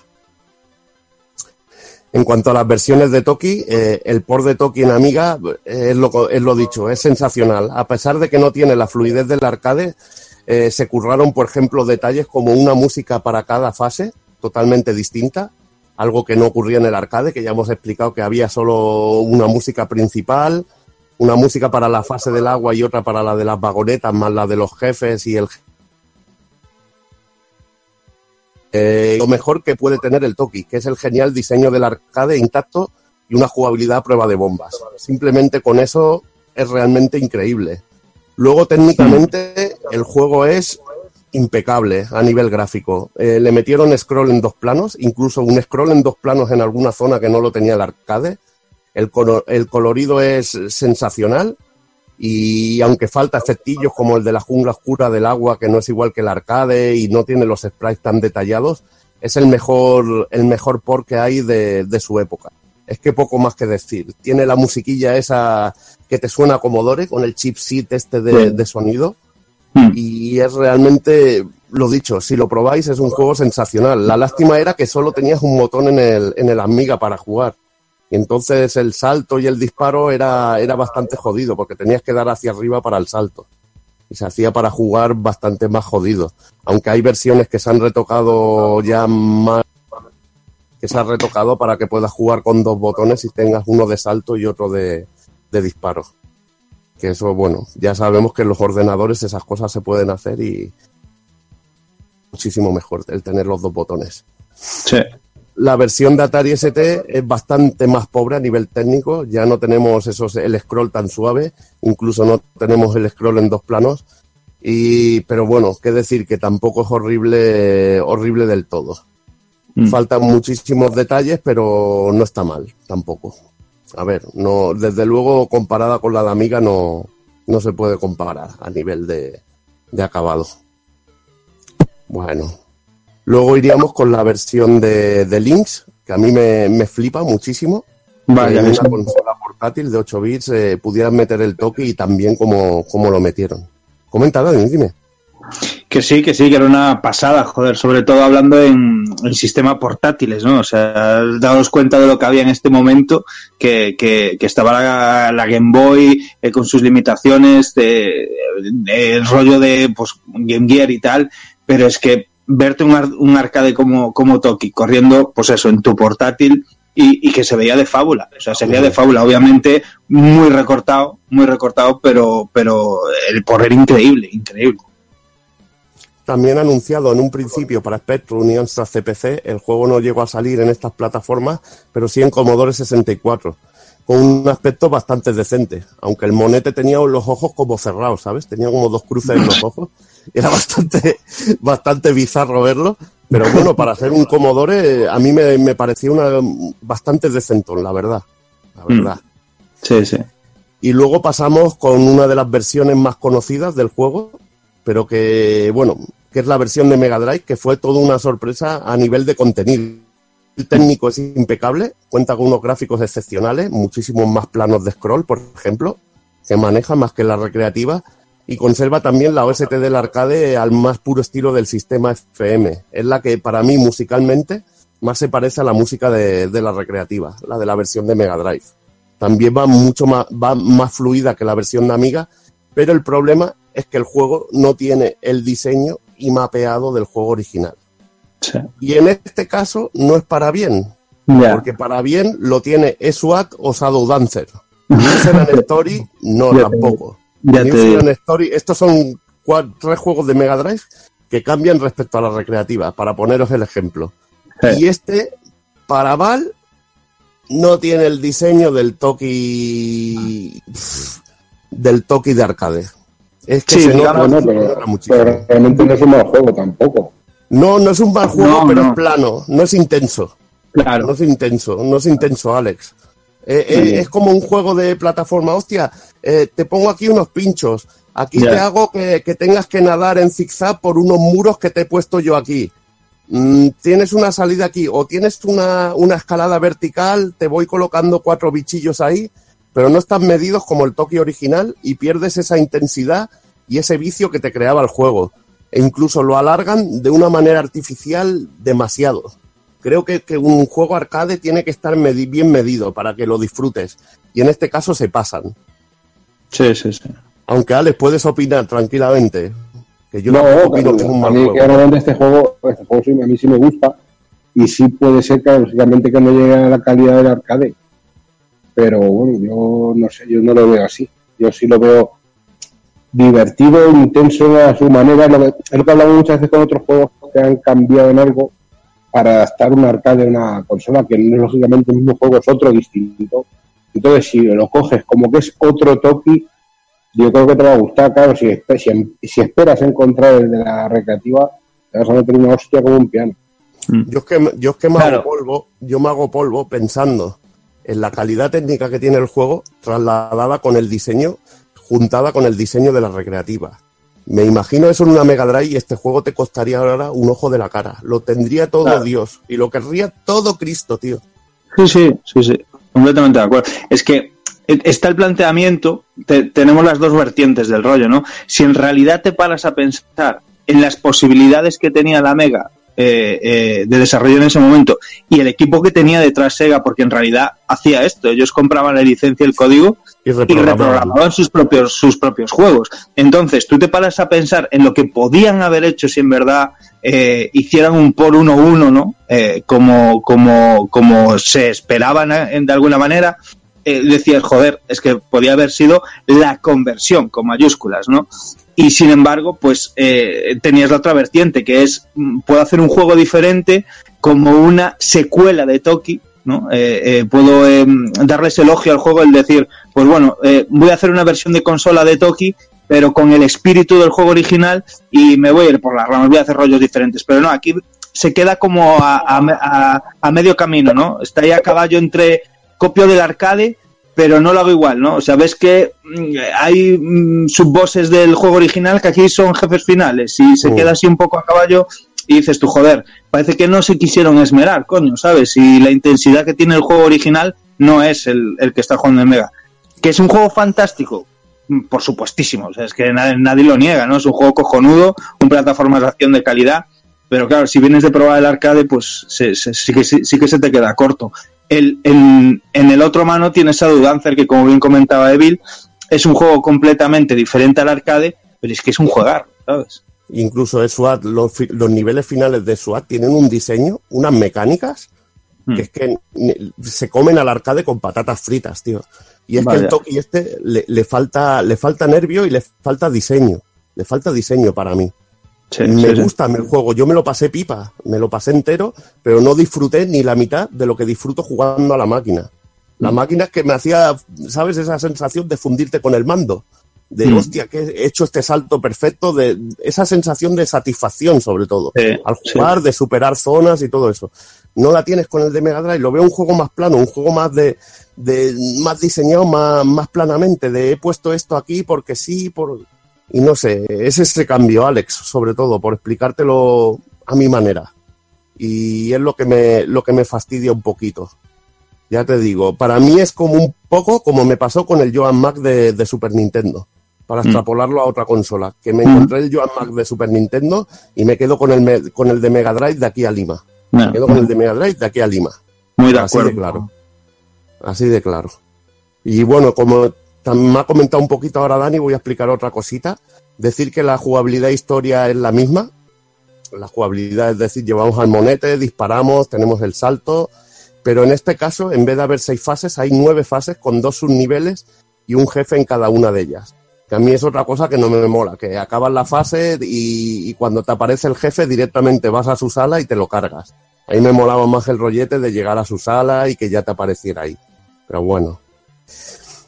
En cuanto a las versiones de Toki, eh, el port de Toki en Amiga eh, es, lo, es lo dicho, es sensacional. A pesar de que no tiene la fluidez del arcade, eh, se curraron, por ejemplo, detalles como una música para cada fase, totalmente distinta, algo que no ocurría en el arcade, que ya hemos explicado que había solo una música principal, una música para la fase del agua y otra para la de las vagonetas, más la de los jefes y el eh, lo mejor que puede tener el Toki, que es el genial diseño del arcade intacto y una jugabilidad a prueba de bombas. Simplemente con eso es realmente increíble. Luego, técnicamente, el juego es impecable a nivel gráfico. Eh, le metieron scroll en dos planos, incluso un scroll en dos planos en alguna zona que no lo tenía el arcade. El, el colorido es sensacional y aunque falta efectillos como el de la jungla oscura del agua, que no es igual que el arcade y no tiene los sprites tan detallados, es el mejor, el mejor port que hay de, de su época. Es que poco más que decir. Tiene la musiquilla esa que te suena a Commodore con el chipset este de, de sonido. Y es realmente, lo dicho, si lo probáis es un juego sensacional. La lástima era que solo tenías un botón en el, en el Amiga para jugar. Y entonces el salto y el disparo era, era bastante jodido porque tenías que dar hacia arriba para el salto. Y se hacía para jugar bastante más jodido. Aunque hay versiones que se han retocado ya más que se han retocado para que puedas jugar con dos botones y tengas uno de salto y otro de disparo. Que eso, bueno, ya sabemos que en los ordenadores esas cosas se pueden hacer y muchísimo mejor el tener los dos botones. Sí. La versión de Atari ST es bastante más pobre a nivel técnico, ya no tenemos esos, el scroll tan suave, incluso no tenemos el scroll en dos planos, y, pero bueno, qué decir que tampoco es horrible, horrible del todo. Mm. Faltan muchísimos detalles, pero no está mal tampoco. A ver, no, desde luego comparada con la de Amiga no, no se puede comparar a nivel de, de acabado. Bueno, luego iríamos con la versión de, de Lynx, que a mí me, me flipa muchísimo. Vaya, en una consola portátil de 8 bits eh, pudieran meter el toque y también como, como lo metieron. Comenta, Dani, dime. Que sí, que sí, que era una pasada, joder, sobre todo hablando en, en sistemas portátiles, ¿no? O sea, daos cuenta de lo que había en este momento, que, que, que estaba la, la Game Boy eh, con sus limitaciones, de, de- el rollo de pues, Game Gear y tal, pero es que verte un, ar- un arcade como, como Toki corriendo, pues eso, en tu portátil y, y que se veía de fábula, o sea, se veía de fábula, obviamente muy recortado, muy recortado, pero, pero el por era increíble, increíble. También anunciado en un principio para Spectrum y Amstrad CPC, el juego no llegó a salir en estas plataformas, pero sí en Commodore 64, con un aspecto bastante decente, aunque el monete tenía los ojos como cerrados, ¿sabes? Tenía como dos cruces en los ojos, era bastante, bastante bizarro verlo, pero bueno, para ser un Commodore a mí me, me parecía una bastante decentón, la verdad, la verdad. Sí, sí. Y luego pasamos con una de las versiones más conocidas del juego, pero que, bueno, que es la versión de Mega Drive, que fue toda una sorpresa a nivel de contenido. El técnico es impecable, cuenta con unos gráficos excepcionales, muchísimos más planos de scroll, por ejemplo, que maneja más que la recreativa, y conserva también la OST del arcade al más puro estilo del sistema FM. Es la que para mí musicalmente más se parece a la música de, de la recreativa, la de la versión de Mega Drive también va mucho más, va más fluida que la versión de Amiga, pero el problema es que el juego no tiene el diseño y mapeado del juego original. Sí. Y en este caso no es para bien, porque para bien lo tiene SWAT o Shadow Dancer. User Story no Ya tampoco. Story, estos son cua- tres juegos de Mega Drive que cambian respecto a la recreativa, para poneros el ejemplo. Y este, para Val, no tiene el diseño del Toki del Toki de arcade. Es que Sí, se no, se pero, pero realmente no es un mal juego tampoco. No, no es un mal juego, No, pero no. es plano, no es intenso. Claro. No es intenso, no es intenso, Alex. Eh, eh, es como un juego de plataforma. Hostia, eh, te pongo aquí unos pinchos. Aquí te hago que, que tengas que nadar en zigzag por unos muros que te he puesto yo aquí. Mm, tienes una salida aquí o tienes una, una escalada vertical, te voy colocando cuatro bichillos ahí, pero no están medidos como el toque original y pierdes esa intensidad y ese vicio que te creaba el juego. E incluso lo alargan de una manera artificial demasiado. Creo que, que un juego arcade tiene que estar medi- bien medido para que lo disfrutes. Y en este caso se pasan. Sí, sí, sí. Aunque Alex puedes opinar tranquilamente. Que yo no, opino que es un a mal mí juego. claramente este juego, este juego sí, a mí sí me gusta y sí puede ser que básicamente que no llegue a la calidad del arcade. Pero bueno, yo no sé, yo no lo veo así. Yo sí lo veo divertido, intenso a su manera. Lo que, es lo que hablamos muchas veces con otros juegos que han cambiado en algo para adaptar un arcade a una consola que no es lógicamente el mismo juego, es otro distinto. Entonces, si lo coges como que es otro Toki, yo creo que te va a gustar, claro, si, si, si esperas encontrar el de la recreativa, te vas a meter una hostia como un piano. Yo es que, yo es que me Claro. hago polvo, yo me hago polvo pensando en la calidad técnica que tiene el juego trasladada con el diseño, juntada con el diseño de la recreativa. Me imagino eso en una Mega Drive y este juego te costaría ahora un ojo de la cara. Lo tendría todo Claro. Dios y lo querría todo Cristo, tío. Sí, sí, sí, sí, completamente de acuerdo. Es que eh, está el planteamiento, te- tenemos las dos vertientes del rollo, ¿no? Si en realidad te paras a pensar en las posibilidades que tenía la Mega eh, eh, de desarrollo en ese momento y el equipo que tenía detrás Sega, porque en realidad hacía esto, ellos compraban la licencia, el código Y y reprogramaban. reprogramaban sus propios, sus propios juegos. Entonces, tú te paras a pensar en lo que podían haber hecho si en verdad eh, hicieran un por uno uno, ¿no? Eh, como, como, como se esperaban eh, de alguna manera. Eh, decías, joder, es que podía haber sido la conversión con mayúsculas, ¿no? Y sin embargo, pues eh, tenías la otra vertiente, que es, mm, puedo hacer un juego diferente como una secuela de Toki, ¿no? Eh, puedo eh, darles elogio al juego, el decir, pues bueno, voy a hacer una versión de consola de Toki, pero con el espíritu del juego original y me voy a ir por las ramas, voy a hacer rollos diferentes. Pero no, aquí se queda como a, a- a- a medio camino, ¿no? Está ahí a caballo entre copio del arcade, pero no lo hago igual, ¿no? O sea, ves que mm, hay mm, subbosses del juego original que aquí son jefes finales y se Mm. queda así un poco a caballo y dices tú, joder, parece que no se quisieron esmerar, coño, ¿sabes? Y la intensidad que tiene el juego original no es el, el que está jugando en Mega. Que es un juego fantástico, Mm, por supuestísimo, o sea, es que nadie, nadie lo niega, ¿no? Es un juego cojonudo, un plataforma de acción de calidad, pero claro, si vienes de probar el arcade, pues sí, que, sí, sí que se te queda corto. El, en, en el otro mano tienes a Dancer, que como bien comentaba Evil, es un juego completamente diferente al arcade, pero es que es un juegar, ¿sabes? Incluso el SWAT, los, los niveles finales de SWAT tienen un diseño, unas mecánicas, Hmm. que es que se comen al arcade con patatas fritas, tío. Y es que el Toki este le, le falta, le falta nervio y le falta diseño. Le falta diseño para mí. Sí, me sí, sí. gusta el juego, yo me lo pasé pipa, me lo pasé entero, pero no disfruté ni la mitad de lo que disfruto jugando a la máquina. La Mm. máquina es que me hacía, ¿sabes? Esa sensación de fundirte con el mando. De, Mm. hostia, que he hecho este salto perfecto, de esa sensación de satisfacción sobre todo. Al jugar, de superar zonas y todo eso. No la tienes con el de Mega Drive, lo veo un juego más plano, un juego más de, de más diseñado, más, más planamente, de he puesto esto aquí porque sí, por y no sé, es ese cambio, Alex, sobre todo, por explicártelo a mi manera. Y es lo que me, lo que me fastidia un poquito. Ya te digo, para mí es como un poco como me pasó con el Joan Mac de, de Super Nintendo, para Mm. extrapolarlo a otra consola, que me Mm. encontré el Joan Mac de Super Nintendo y me quedo con el, con el de Mega Drive de aquí a Lima. No, Me quedo con el de Mega Drive de aquí a Lima. muy de Así acuerdo. de claro. Así de claro. Y bueno, como me ha comentado un poquito ahora Dani, voy a explicar otra cosita. Decir que la jugabilidad e historia es la misma. La jugabilidad es decir, llevamos al monete, disparamos, tenemos el salto. Pero en este caso, en vez de haber seis fases, hay nueve fases con dos subniveles y un jefe en cada una de ellas. Que a mí es otra cosa que no me mola, que acabas la fase y, y cuando te aparece el jefe directamente vas a su sala y te lo cargas. A mí me molaba más el rollete de llegar a su sala y que ya te apareciera ahí. Pero bueno.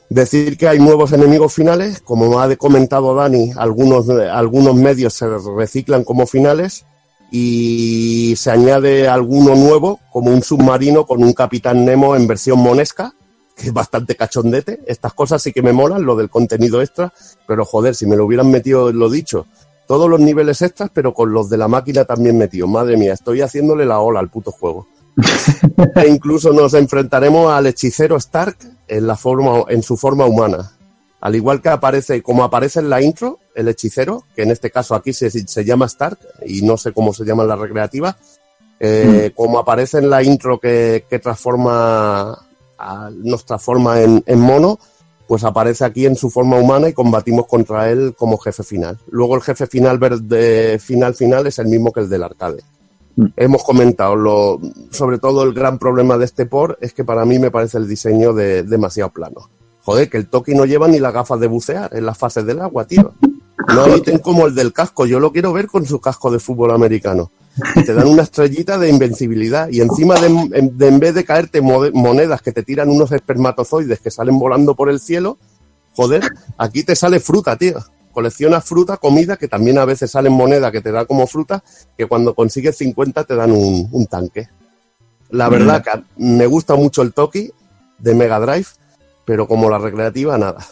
Decir que hay nuevos enemigos finales, como ha comentado Dani, algunos, algunos medios se reciclan como finales y se añade alguno nuevo, como un submarino con un Capitán Nemo en versión monesca, que es bastante cachondete. Estas cosas sí que me molan, lo del contenido extra, pero joder, si me lo hubieran metido, lo dicho, todos los niveles extras, pero con los de la máquina también metido. Madre mía, estoy haciéndole la ola al puto juego. e incluso nos enfrentaremos al hechicero Stark en, la forma, en su forma humana. Al igual que aparece, como aparece en la intro, el hechicero, que en este caso aquí se, se llama Stark y no sé cómo se llama en la recreativa, eh, como aparece en la intro que, que transforma, a- nos transforma en, en mono, pues aparece aquí en su forma humana y combatimos contra él como jefe final. Luego el jefe final verde, final final es el mismo que el del arcade. Hemos comentado lo, sobre todo el gran problema de este por es que para mí me parece el diseño de, demasiado plano. Joder, que el Toki no lleva ni las gafas de bucear en las fases del agua, tío. No hay ítem como el del casco. Yo lo quiero ver con su casco de fútbol americano. te dan una estrellita de invencibilidad. Y encima de, en, de en vez de caerte mo- monedas que te tiran unos espermatozoides que salen volando por el cielo, joder, aquí te sale fruta, tío. Coleccionas fruta, comida, que también a veces salen monedas que te da como fruta, que cuando consigues 50 te dan un, un tanque. La verdad que me gusta mucho el Toki de Mega Drive, pero como la recreativa, nada.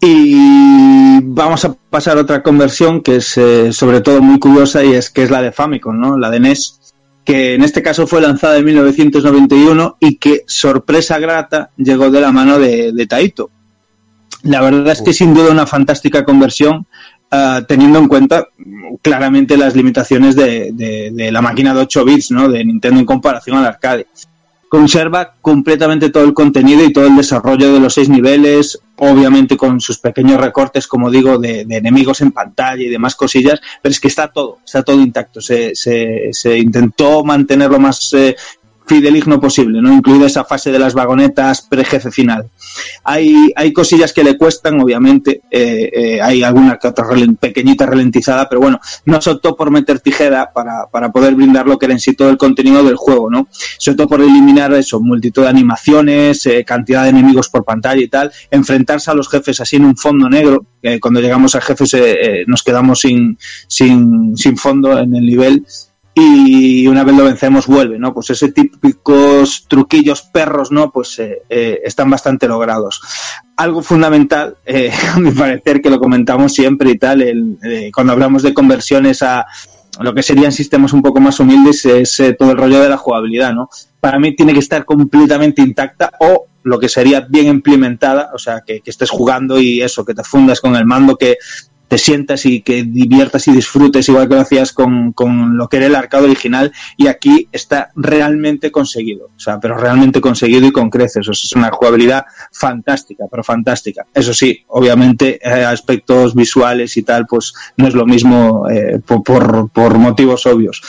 Y vamos a pasar a otra conversión que es eh, sobre todo muy curiosa y es que es la de Famicom, ¿no? La de NES, que en este caso fue lanzada en 1991 y que, sorpresa grata, llegó de la mano de, de Taito. La verdad es que sin duda una fantástica conversión, ah, teniendo en cuenta claramente las limitaciones de, de- de la máquina de 8 bits, ¿no? De Nintendo en comparación al arcade conserva completamente todo el contenido y todo el desarrollo de los seis niveles, obviamente con sus pequeños recortes, como digo, de, enemigos en pantalla y demás cosillas, pero es que está todo, está todo intacto. Se, se, se intentó mantener lo más eh, fideligno posible, ¿no? incluida esa fase de las vagonetas pre-jefe final. Hay, hay cosillas que le cuestan, obviamente, eh, eh, hay alguna que otra pequeñita ralentizada, pero bueno, no se optó por meter tijera para, para poder brindar lo que era en sí todo el contenido del juego, ¿no? Se optó por eliminar eso, multitud de animaciones, eh, cantidad de enemigos por pantalla y tal, enfrentarse a los jefes así en un fondo negro, cuando llegamos a jefes nos quedamos sin, sin, sin fondo en el nivel y una vez lo vencemos vuelve, ¿no? Pues ese típicos truquillos perros, ¿no? Pues eh, eh, están bastante logrados. Algo fundamental, eh, a mi parecer, que lo comentamos siempre y tal, el, cuando hablamos de conversiones a lo que serían sistemas un poco más humildes, es todo el rollo de la jugabilidad, ¿no? Para mí tiene que estar completamente intacta o lo que sería bien implementada, o sea, que estés jugando y eso, que te fundas con el mando, que te sientas y que diviertas y disfrutes igual que lo hacías con, con lo que era el arcade original y aquí está realmente conseguido, o sea, pero realmente conseguido y con creces, o sea, es una jugabilidad fantástica, pero fantástica. Eso sí, obviamente eh, aspectos visuales y tal, pues no es lo mismo eh, por, por, por motivos obvios.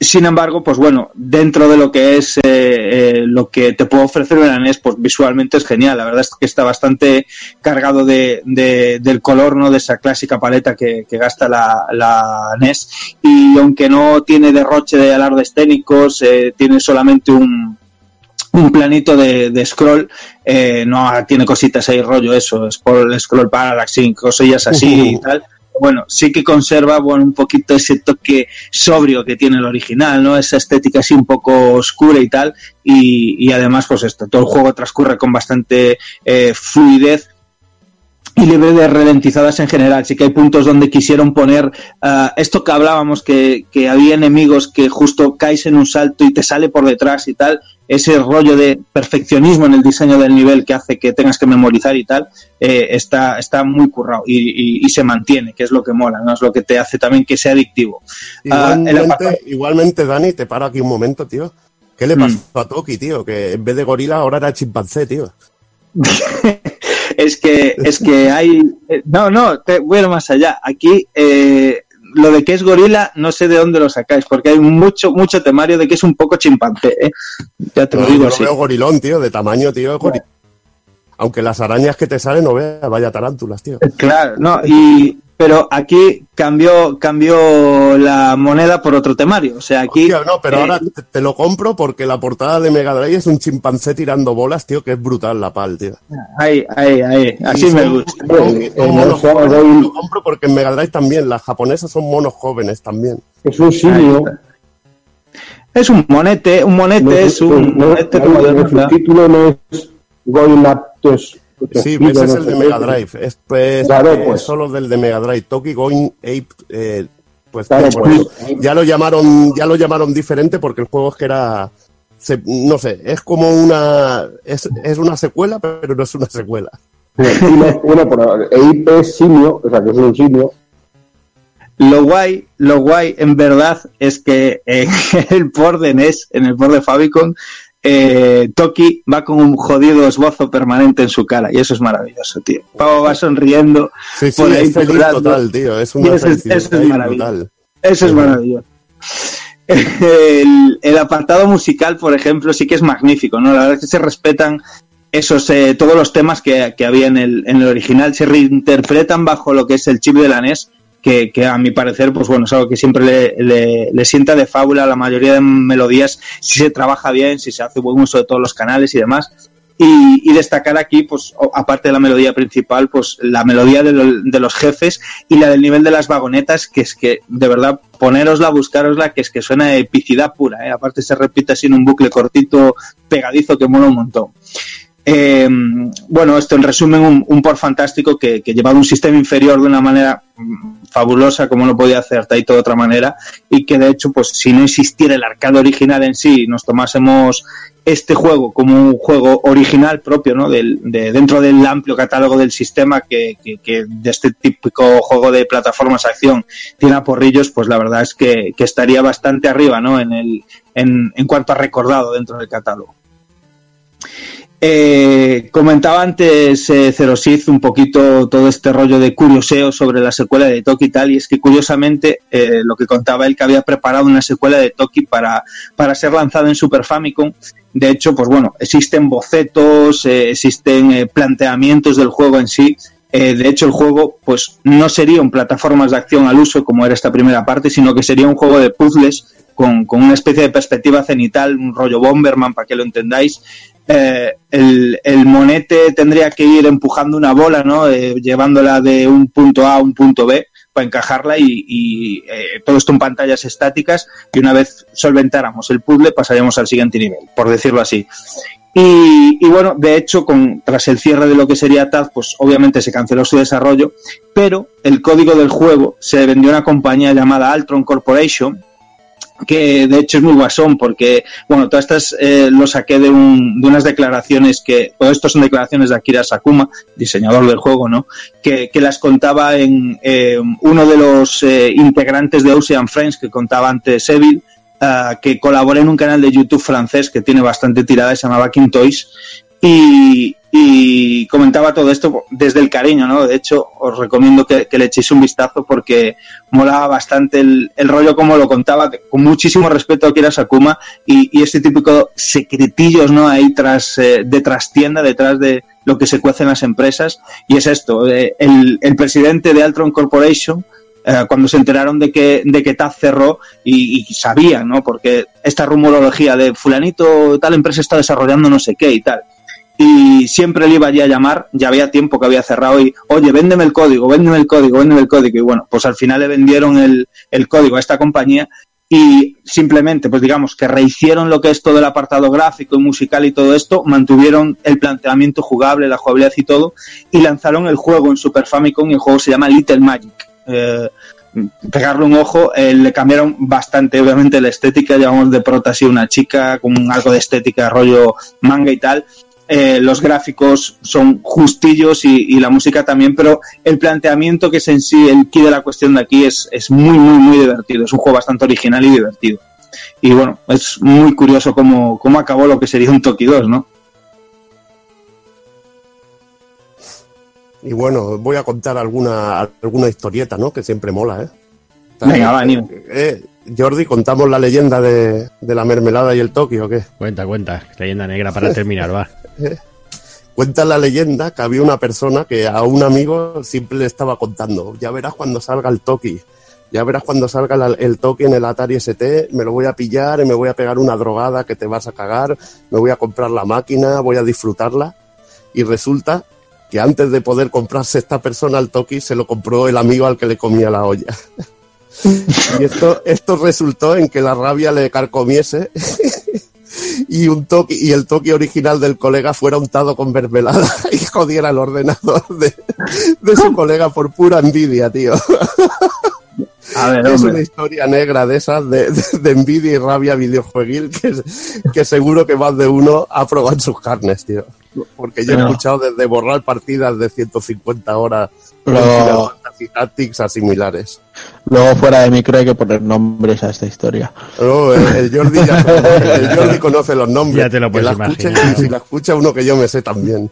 Sin embargo, pues bueno, dentro de lo que es eh, eh, lo que te puedo ofrecer una NES, pues visualmente es genial. La verdad es que está bastante cargado de, de- del color, ¿no? De esa clásica paleta que, que gasta la, la NES. Y aunque no tiene derroche de alardes técnicos, eh, tiene solamente un, un planito de, de scroll, eh, no tiene cositas ahí rollo eso, scroll, scroll parallax y cosillas así y tal. Bueno, sí que conserva bueno, un poquito ese toque sobrio que tiene el original, ¿no? Esa estética así un poco oscura y tal. Y, además, pues esto, todo el juego transcurre con bastante eh, fluidez y libre de ralentizadas en general. Sí que hay puntos donde quisieron poner ah, esto que hablábamos, que, que había enemigos que justo caes en un salto y te sale por detrás y tal. Ese rollo de perfeccionismo en el diseño del nivel que hace que tengas que memorizar y tal, eh, está, está muy currado y, y- y se mantiene, que es lo que mola, ¿no? Es lo que te hace también que sea adictivo. Ah, Igualmente, apartado- igualmente, Dani, te paro aquí un momento, tío. ¿Qué le Mm. pasó a Toki, tío? Que en vez de gorila ahora era chimpancé, tío. es que es que hay eh, no no te voy a ir más allá aquí eh, lo de que es gorila no sé de dónde lo sacáis porque hay mucho mucho temario de que es un poco chimpancé ¿eh? ya te lo digo yo lo veo gorilón, tío, de tamaño, tío, es. Aunque las arañas que te salen, no veas, vaya tarántulas, tío. claro no y pero aquí cambió cambió la moneda por otro temario o sea aquí Hostia, no, pero eh, ahora te, te lo compro porque la portada de Mega Drive es un chimpancé tirando bolas, tío, que es brutal la pal, tío. ahí ahí ahí así Y me son- gusta Lo compro porque en Mega Drive también, las japonesas son monos jóvenes también. Es un simio. es un monete un monete No es un no- monete no- como de el subtítulo no es Goilaptos. Sí, ese es el de Mega Drive. Es, pues, Claro, es pues. solo del de Mega Drive. Toki Going Ape, eh, pues, Claro, pues. ya lo llamaron, ya lo llamaron diferente porque el juego es que era, se- no sé, es como una, es, es una secuela, pero no es una secuela. Bueno, pero Ape es simio, o sea que es un simio. Lo guay, lo guay en verdad es que en el port de NES, en el port de Famicom, eh, Toki va con un jodido esbozo permanente en su cara y eso es maravilloso, tío. Pavo va sonriendo. Sí, sí, por ahí es feliz total, tío. Es una eso eso es maravilloso. Eso es maravilloso. El, el apartado musical, por ejemplo, sí que es magnífico, ¿no? La verdad es que se respetan esos eh, todos los temas que, que había en el, en el original, se reinterpretan bajo lo que es el chip de la NES que, a mi parecer, pues bueno, es algo que siempre le, le, le, sienta de fábula la mayoría de melodías si se trabaja bien, si se hace buen uso de todos los canales y demás. Y, y, destacar aquí, pues, aparte de la melodía principal, pues la melodía de, de, los jefes y la del nivel de las vagonetas, que es que, de verdad, ponerosla, buscarosla, que es que suena epicidad pura, ¿eh? aparte se repite así en un bucle cortito, pegadizo, que mola un montón. Eh, bueno, esto en resumen, un, por fantástico que, que llevaba un sistema inferior de una manera fabulosa, como no podía hacer Taito de otra manera, y que de hecho, pues si no existiera el arcade original en sí, nos tomásemos este juego como un juego original propio, ¿no? Del, de, dentro del amplio catálogo del sistema que, que, que, de este típico juego de plataformas acción tiene a porrillos, pues la verdad es que estaría bastante arriba, ¿no? En, el, en, en cuanto a recordado dentro del catálogo. Eh, comentaba antes eh, Zerosith un poquito todo este rollo de curioseo sobre la secuela de Toki y tal, y es que curiosamente eh, lo que contaba él que había preparado una secuela de Toki para, para ser lanzada en Super Famicom. De hecho, pues bueno, existen bocetos, eh, existen planteamientos del juego en sí. de hecho, el juego pues no sería un plataformas de acción al uso como era esta primera parte, sino que sería un juego de puzzles con, con una especie de perspectiva cenital, un rollo Bomberman, para que lo entendáis, eh, el, el, monete tendría que ir empujando una bola, ¿no? Eh, llevándola de un punto A a un punto B para encajarla y, eh, todo esto en pantallas estáticas y una vez solventáramos el puzzle pasaríamos al siguiente nivel, por decirlo así. Y, y, bueno, de hecho, con, tras el cierre de lo que sería TAD, pues obviamente se canceló su desarrollo, pero el código del juego se vendió a una compañía llamada Altron Corporation, que de hecho es muy guasón porque, bueno, todas estas eh, lo saqué de, un, de, unas declaraciones que, todo esto son declaraciones de Akira Sakuma, diseñador del juego, ¿no? Que, que las contaba en eh, uno de los eh, integrantes de Ocean Friends que contaba antes Evil, uh, que colabora en un canal de YouTube francés que tiene bastante tirada, se llamaba King Toys, y, comentaba todo esto desde el cariño, ¿no? De hecho, os recomiendo que, le echéis un vistazo porque molaba bastante el, el, rollo como lo contaba, con muchísimo respeto a Kira Sakuma y, y este típico secretillos, ¿no? Ahí tras, eh, de trastienda, detrás de lo que se cuece en las empresas. Y es esto, eh, el, el presidente de Altron Corporation, eh, cuando se enteraron de que, de que TAF cerró y, y, sabían, ¿no? Porque esta rumorología de fulanito, tal empresa está desarrollando no sé qué y tal y siempre le iba allí a llamar, ya había tiempo que había cerrado y, oye, véndeme el código, véndeme el código, véndeme el código. Y bueno, pues al final le vendieron el, el código a esta compañía y simplemente, pues digamos, que rehicieron lo que es todo el apartado gráfico y musical y todo esto, mantuvieron el planteamiento jugable, la jugabilidad y todo, y lanzaron el juego en Super Famicom y el juego se llama Little Magic. Eh, pegarle un ojo, eh, le cambiaron bastante, obviamente, la estética, llevamos de prota así una chica con algo de estética, rollo manga y tal, eh, los gráficos son justillos y, y, la música también, pero el planteamiento que es en sí el key de la cuestión de aquí es, es muy, muy, muy divertido. Es un juego bastante original y divertido. Y bueno, es muy curioso cómo, cómo acabó lo que sería un Toki 2, ¿no? Y bueno, voy a contar alguna, alguna historieta, ¿no? Que siempre mola, ¿eh? Venga, va, Nino. Eh, Jordi, ¿contamos la leyenda de, de, la mermelada y el Toki o qué? Cuenta, cuenta. Leyenda negra para terminar, va. Cuenta la leyenda que había una persona que a un amigo siempre le estaba contando, ya verás cuando salga el Toki, ya verás cuando salga el Toki en el Atari ST, me lo voy a pillar y me voy a pegar una drogada que te vas a cagar, me voy a comprar la máquina, voy a disfrutarla. Y resulta que antes de poder comprarse esta persona el Toki, se lo compró el amigo al que le comía la olla. y esto, esto resultó en que la rabia le carcomiese y un toque y el toque original del colega fuera untado con mermelada y jodiera el ordenador de, de su colega por pura envidia, tío. A ver, es una historia negra de esas, de, de, de envidia y rabia videojueguil, que, que, seguro que más de uno ha probado en sus carnes, tío. Porque yo he escuchado desde borrar partidas de 150 horas Pero... Fantasy Tactics a similares. Luego fuera de micro hay que poner nombres a esta historia. No, el, el Jordi ya el Jordi conoce los nombres. Ya te lo puedes imaginar. y si la escucha uno que yo me sé también.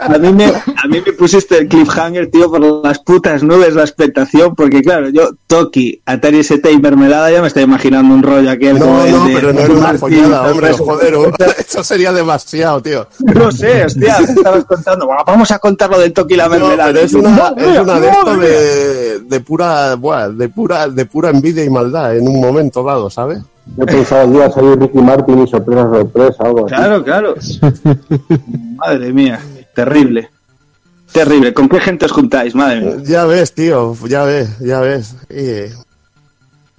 A mí, me, a mí me pusiste el cliffhanger, tío, por las putas nubes, la expectación, porque claro, yo, Toki, Atari ST y Mermelada, ya me estoy imaginando un rollo aquel como No, el no, de pero no era una Martín, follada, hombre, joder, eso sería demasiado, tío. No sé, hostia, me estabas contando. Bueno, vamos a contar lo del Toki y la No, Mermelada. pero es una, es una de madre mía. De, de pura, buah, de pura, de pura envidia y maldad en un momento dado, ¿sabes? Yo pensaba el día salir Ricky Martin y sorpresa, sorpresa, algo así. Claro, claro. Madre mía, terrible. Terrible. ¿Con qué gente os juntáis? Madre mía. Ya ves, tío, ya ves, ya ves. Y, eh,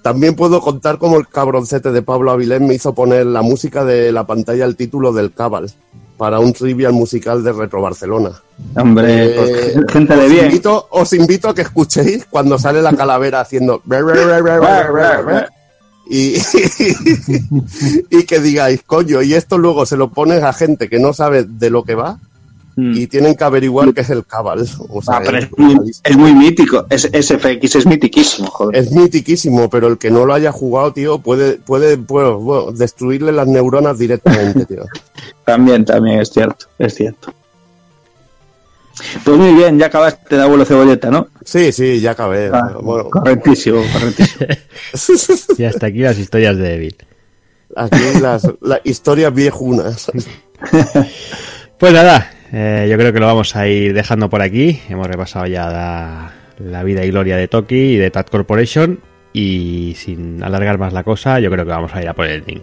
también puedo contar cómo el cabroncete de Pablo Avilés me hizo poner la música de la pantalla al título del Cabal para un trivial musical de Retro Barcelona. Hombre, Eh, pues, gente de os bien. Invito, os invito a que escuchéis cuando sale la calavera haciendo y, y que digáis, coño, y esto luego se lo pones a gente que no sabe de lo que va y tienen que averiguar qué es el Cabal. O sea, Mm. Ah, pero es, es muy, es muy mítico. Es, SFX es mitiquísimo, joder. es mitiquísimo, pero el que no lo haya jugado, tío, puede, puede bueno, bueno, destruirle las neuronas directamente, tío. También, también, es cierto, es cierto. Pues muy bien, ya acabaste de abuelo cebolleta, ¿no? Sí, sí, ya acabé. Ah, bueno, Correctísimo, correctísimo. Y hasta aquí las historias de Evil. aquí las, las historias viejunas. Pues nada, eh, yo creo que lo vamos a ir dejando por aquí. Hemos repasado ya la, vida y gloria de Toki y de Tat Corporation. Y sin alargar más la cosa, yo creo que vamos a ir a por el link.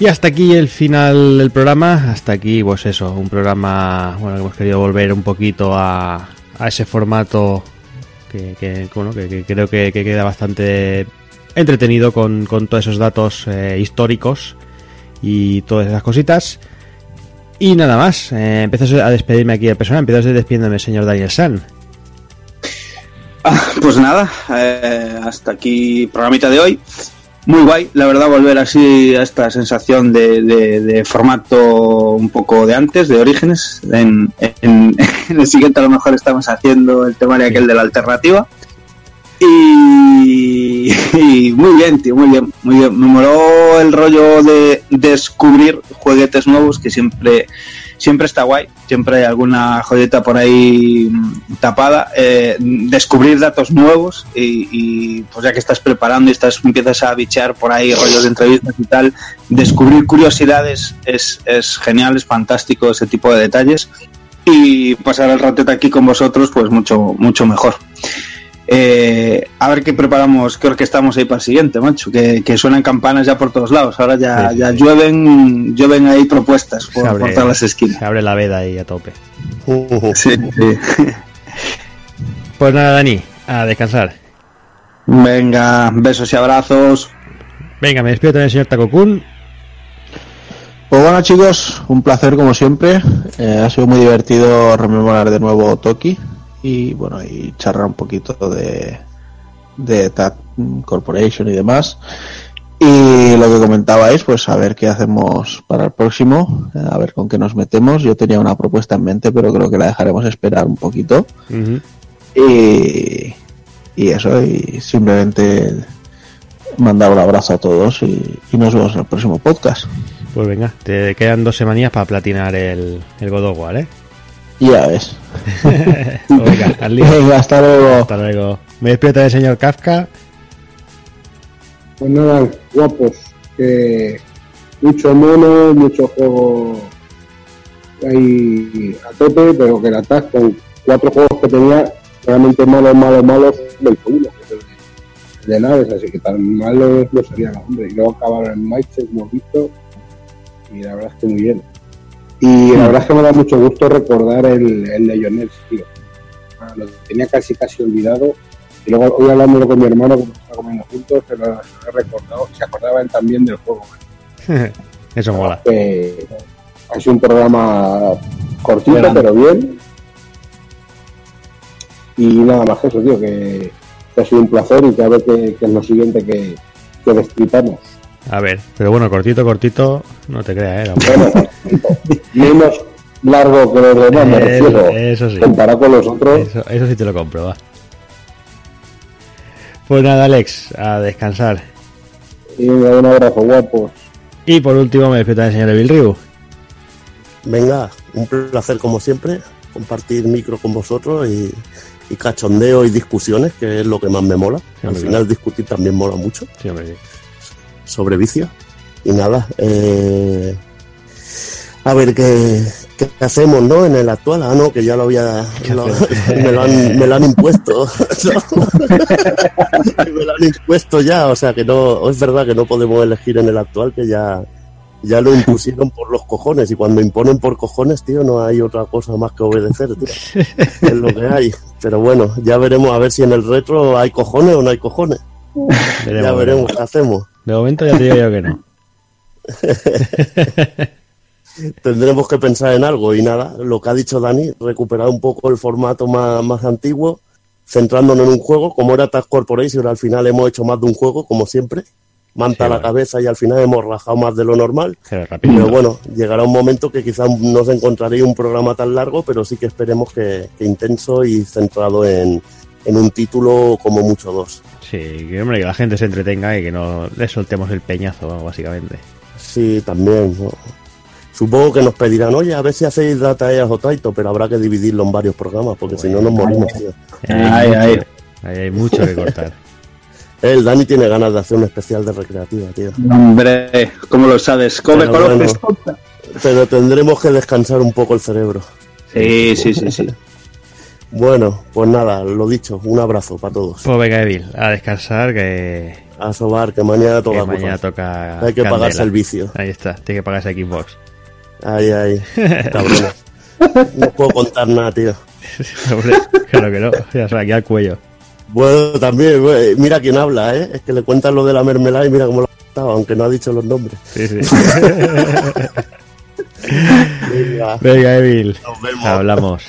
Y hasta aquí el final del programa. Hasta aquí, pues eso, un programa, bueno, que hemos querido volver un poquito a, ese formato que, creo que, que queda bastante entretenido con, todos esos datos eh, históricos y todas esas cositas. Y nada más, eh, a despedirme aquí de persona, empiezo despidiéndome, señor Daniel San. Ah, pues nada, eh, hasta aquí programita de hoy. Muy guay, la verdad, volver así a esta sensación de, de- de formato un poco de antes, de orígenes. En, en- el siguiente a lo mejor estamos haciendo el temario aquel de la alternativa. Y, y muy bien, tío, muy bien, muy bien. Me moló el rollo de descubrir juguetes nuevos que siempre siempre está guay, siempre hay alguna joyeta por ahí tapada, eh, descubrir datos nuevos y, y, pues ya que estás preparando y estás empiezas a bichear por ahí rollos de entrevistas y tal, descubrir curiosidades es, es genial, es fantástico ese tipo de detalles y pasar el ratete aquí con vosotros pues mucho mucho mejor. Eh, a ver qué preparamos, creo que estamos ahí para el siguiente, macho, que, que suenan campanas ya por todos lados, ahora ya, Sí, sí, ya sí. llueven, llueven ahí propuestas por, Se abre- por todas las esquinas. Se abre la veda ahí a tope. Sí, sí. Pues nada, Dani, a descansar. Venga, besos y abrazos. Venga, me despido también, señor Takokun. Pues bueno chicos, un placer como siempre. Eh, ha sido muy divertido rememorar de nuevo Toki y bueno, y charlar un poquito de, de TAT Corporation y demás. Y lo que comentabais, pues a ver qué hacemos para el próximo, eh, a ver con qué nos metemos. Yo tenía una propuesta en mente, pero creo que la dejaremos esperar un poquito. Y, y eso, y simplemente mandar un abrazo a todos y, y nos vemos en el próximo podcast. Pues venga, te quedan dos semanas para platinar el, el God of War, ¿eh? Ya ves. Venga, al lío. Venga, hasta luego. Hasta luego. Me despido del señor Kafka. Pues nada, guapos, que mucho mono, mucho juego ahí a tope, pero que el attack con cuatro juegos que tenía realmente malos, malos, malos, del uno, que es el de- el naves, así que tan malos no serían los hombres. Y luego acabaron en Maiche, como hemos visto, y la verdad es que muy bien. Y la verdad es que me da mucho gusto recordar el, el Legionnaires, tío. Ah, Lo tenía casi casi olvidado. Y luego hoy hablándolo con mi hermano, como estaba comiendo juntos, se lo, he recordado. Se acordaba él también del juego. Eso mola. Que ha sido un programa cortito, pero bien. Y nada más que eso, tío, que, que ha sido un placer y que a ver qué qué es lo siguiente que, que destripamos. A ver, pero bueno, cortito, cortito, no te creas, ¿eh? Bueno, menos largo que los demás, me Eso- refiero. eso sí. Comparado con los otros. Eso, eso sí te lo compro, va. Pues nada, Alex, a descansar. Y un abrazo, guapos. Y por último, me despido del señor Evil Ryu. Venga, un placer como siempre, compartir micro con vosotros y, y cachondeo y discusiones, que es lo que más me mola. Al final discutir también mola mucho Sí, hombre, sí. Sobre vicio. Y nada, eh, a ver qué, qué hacemos, ¿no? En el actual, ah, no, que ya lo había, me, lo han, me lo han impuesto. me lo han impuesto ya, o sea que no, es verdad que no podemos elegir en el actual, que ya, ya lo impusieron por los cojones y cuando imponen por cojones, tío, no hay otra cosa más que obedecer, tío. Es lo que hay. Pero bueno, ya veremos a ver si en el retro hay cojones o no hay cojones. Veremos, ya veremos. qué hacemos. De momento ya te digo yo que no. Tendremos que pensar en algo y nada, lo que ha dicho Dani, recuperar un poco el formato más, más antiguo, centrándonos en un juego, como era Task Corporation, al final hemos hecho más de un juego, como siempre, manta Sí, a la bueno. cabeza y al final hemos rajado más de lo normal. Pero bueno, llegará un momento que quizás no os encontraréis un programa tan largo, pero sí que esperemos que, que intenso y centrado en, en un título como mucho dos. Sí, que, hombre, que la gente se entretenga y que no le soltemos el peñazo, básicamente. Sí, también. ¿no? Supongo que nos pedirán, oye, a ver si hacéis Data Eas o Taito, pero habrá que dividirlo en varios programas, porque si no nos morimos, tío. Ahí ay. ahí hay mucho que cortar. El Dani tiene ganas de hacer un especial de recreativa, tío. Hombre, ¿cómo lo sabes? ¿Cómo Pero bueno. Pero tendremos que descansar un poco el cerebro. Sí, sí, sí, sí. Bueno, pues nada, lo dicho, un abrazo para todos. Pues venga, Evil, a descansar que, A sobar, que mañana que toca mañana cosas. toca. Hay que candela. pagarse el vicio. Ahí está, tiene que pagarse Xbox. Ay, ay, cabrones. No puedo contar nada, tío. Hombre, claro que no. Ya se aquí al cuello. Bueno, también, mira quién habla, ¿eh? Es que le cuentan lo de la mermelada y mira cómo lo ha contado, aunque no ha dicho los nombres. Sí, sí. Venga, Venga, Evil. nos vemos. Hablamos.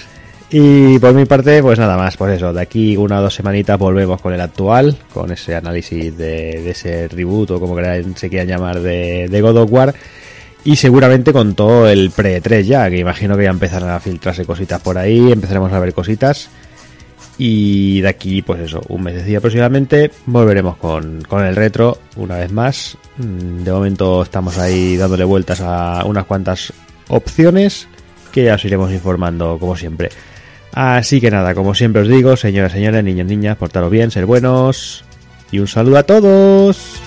Y por mi parte, pues nada más, pues eso, de aquí una o dos semanitas volvemos con el actual, con ese análisis de, de ese reboot o como se quieran llamar de, de God of War. Y seguramente con todo el pre-3 ya, que imagino que ya empezarán a filtrarse cositas por ahí, empezaremos a ver cositas. Y de aquí, pues eso, un mesecillo aproximadamente, volveremos con, con el retro una vez más. Mm, De momento estamos ahí dándole vueltas a unas cuantas opciones que ya os iremos informando como siempre. Así que nada, como siempre os digo, señoras, señores, niños, niñas, portaros bien, ser buenos y un saludo a todos.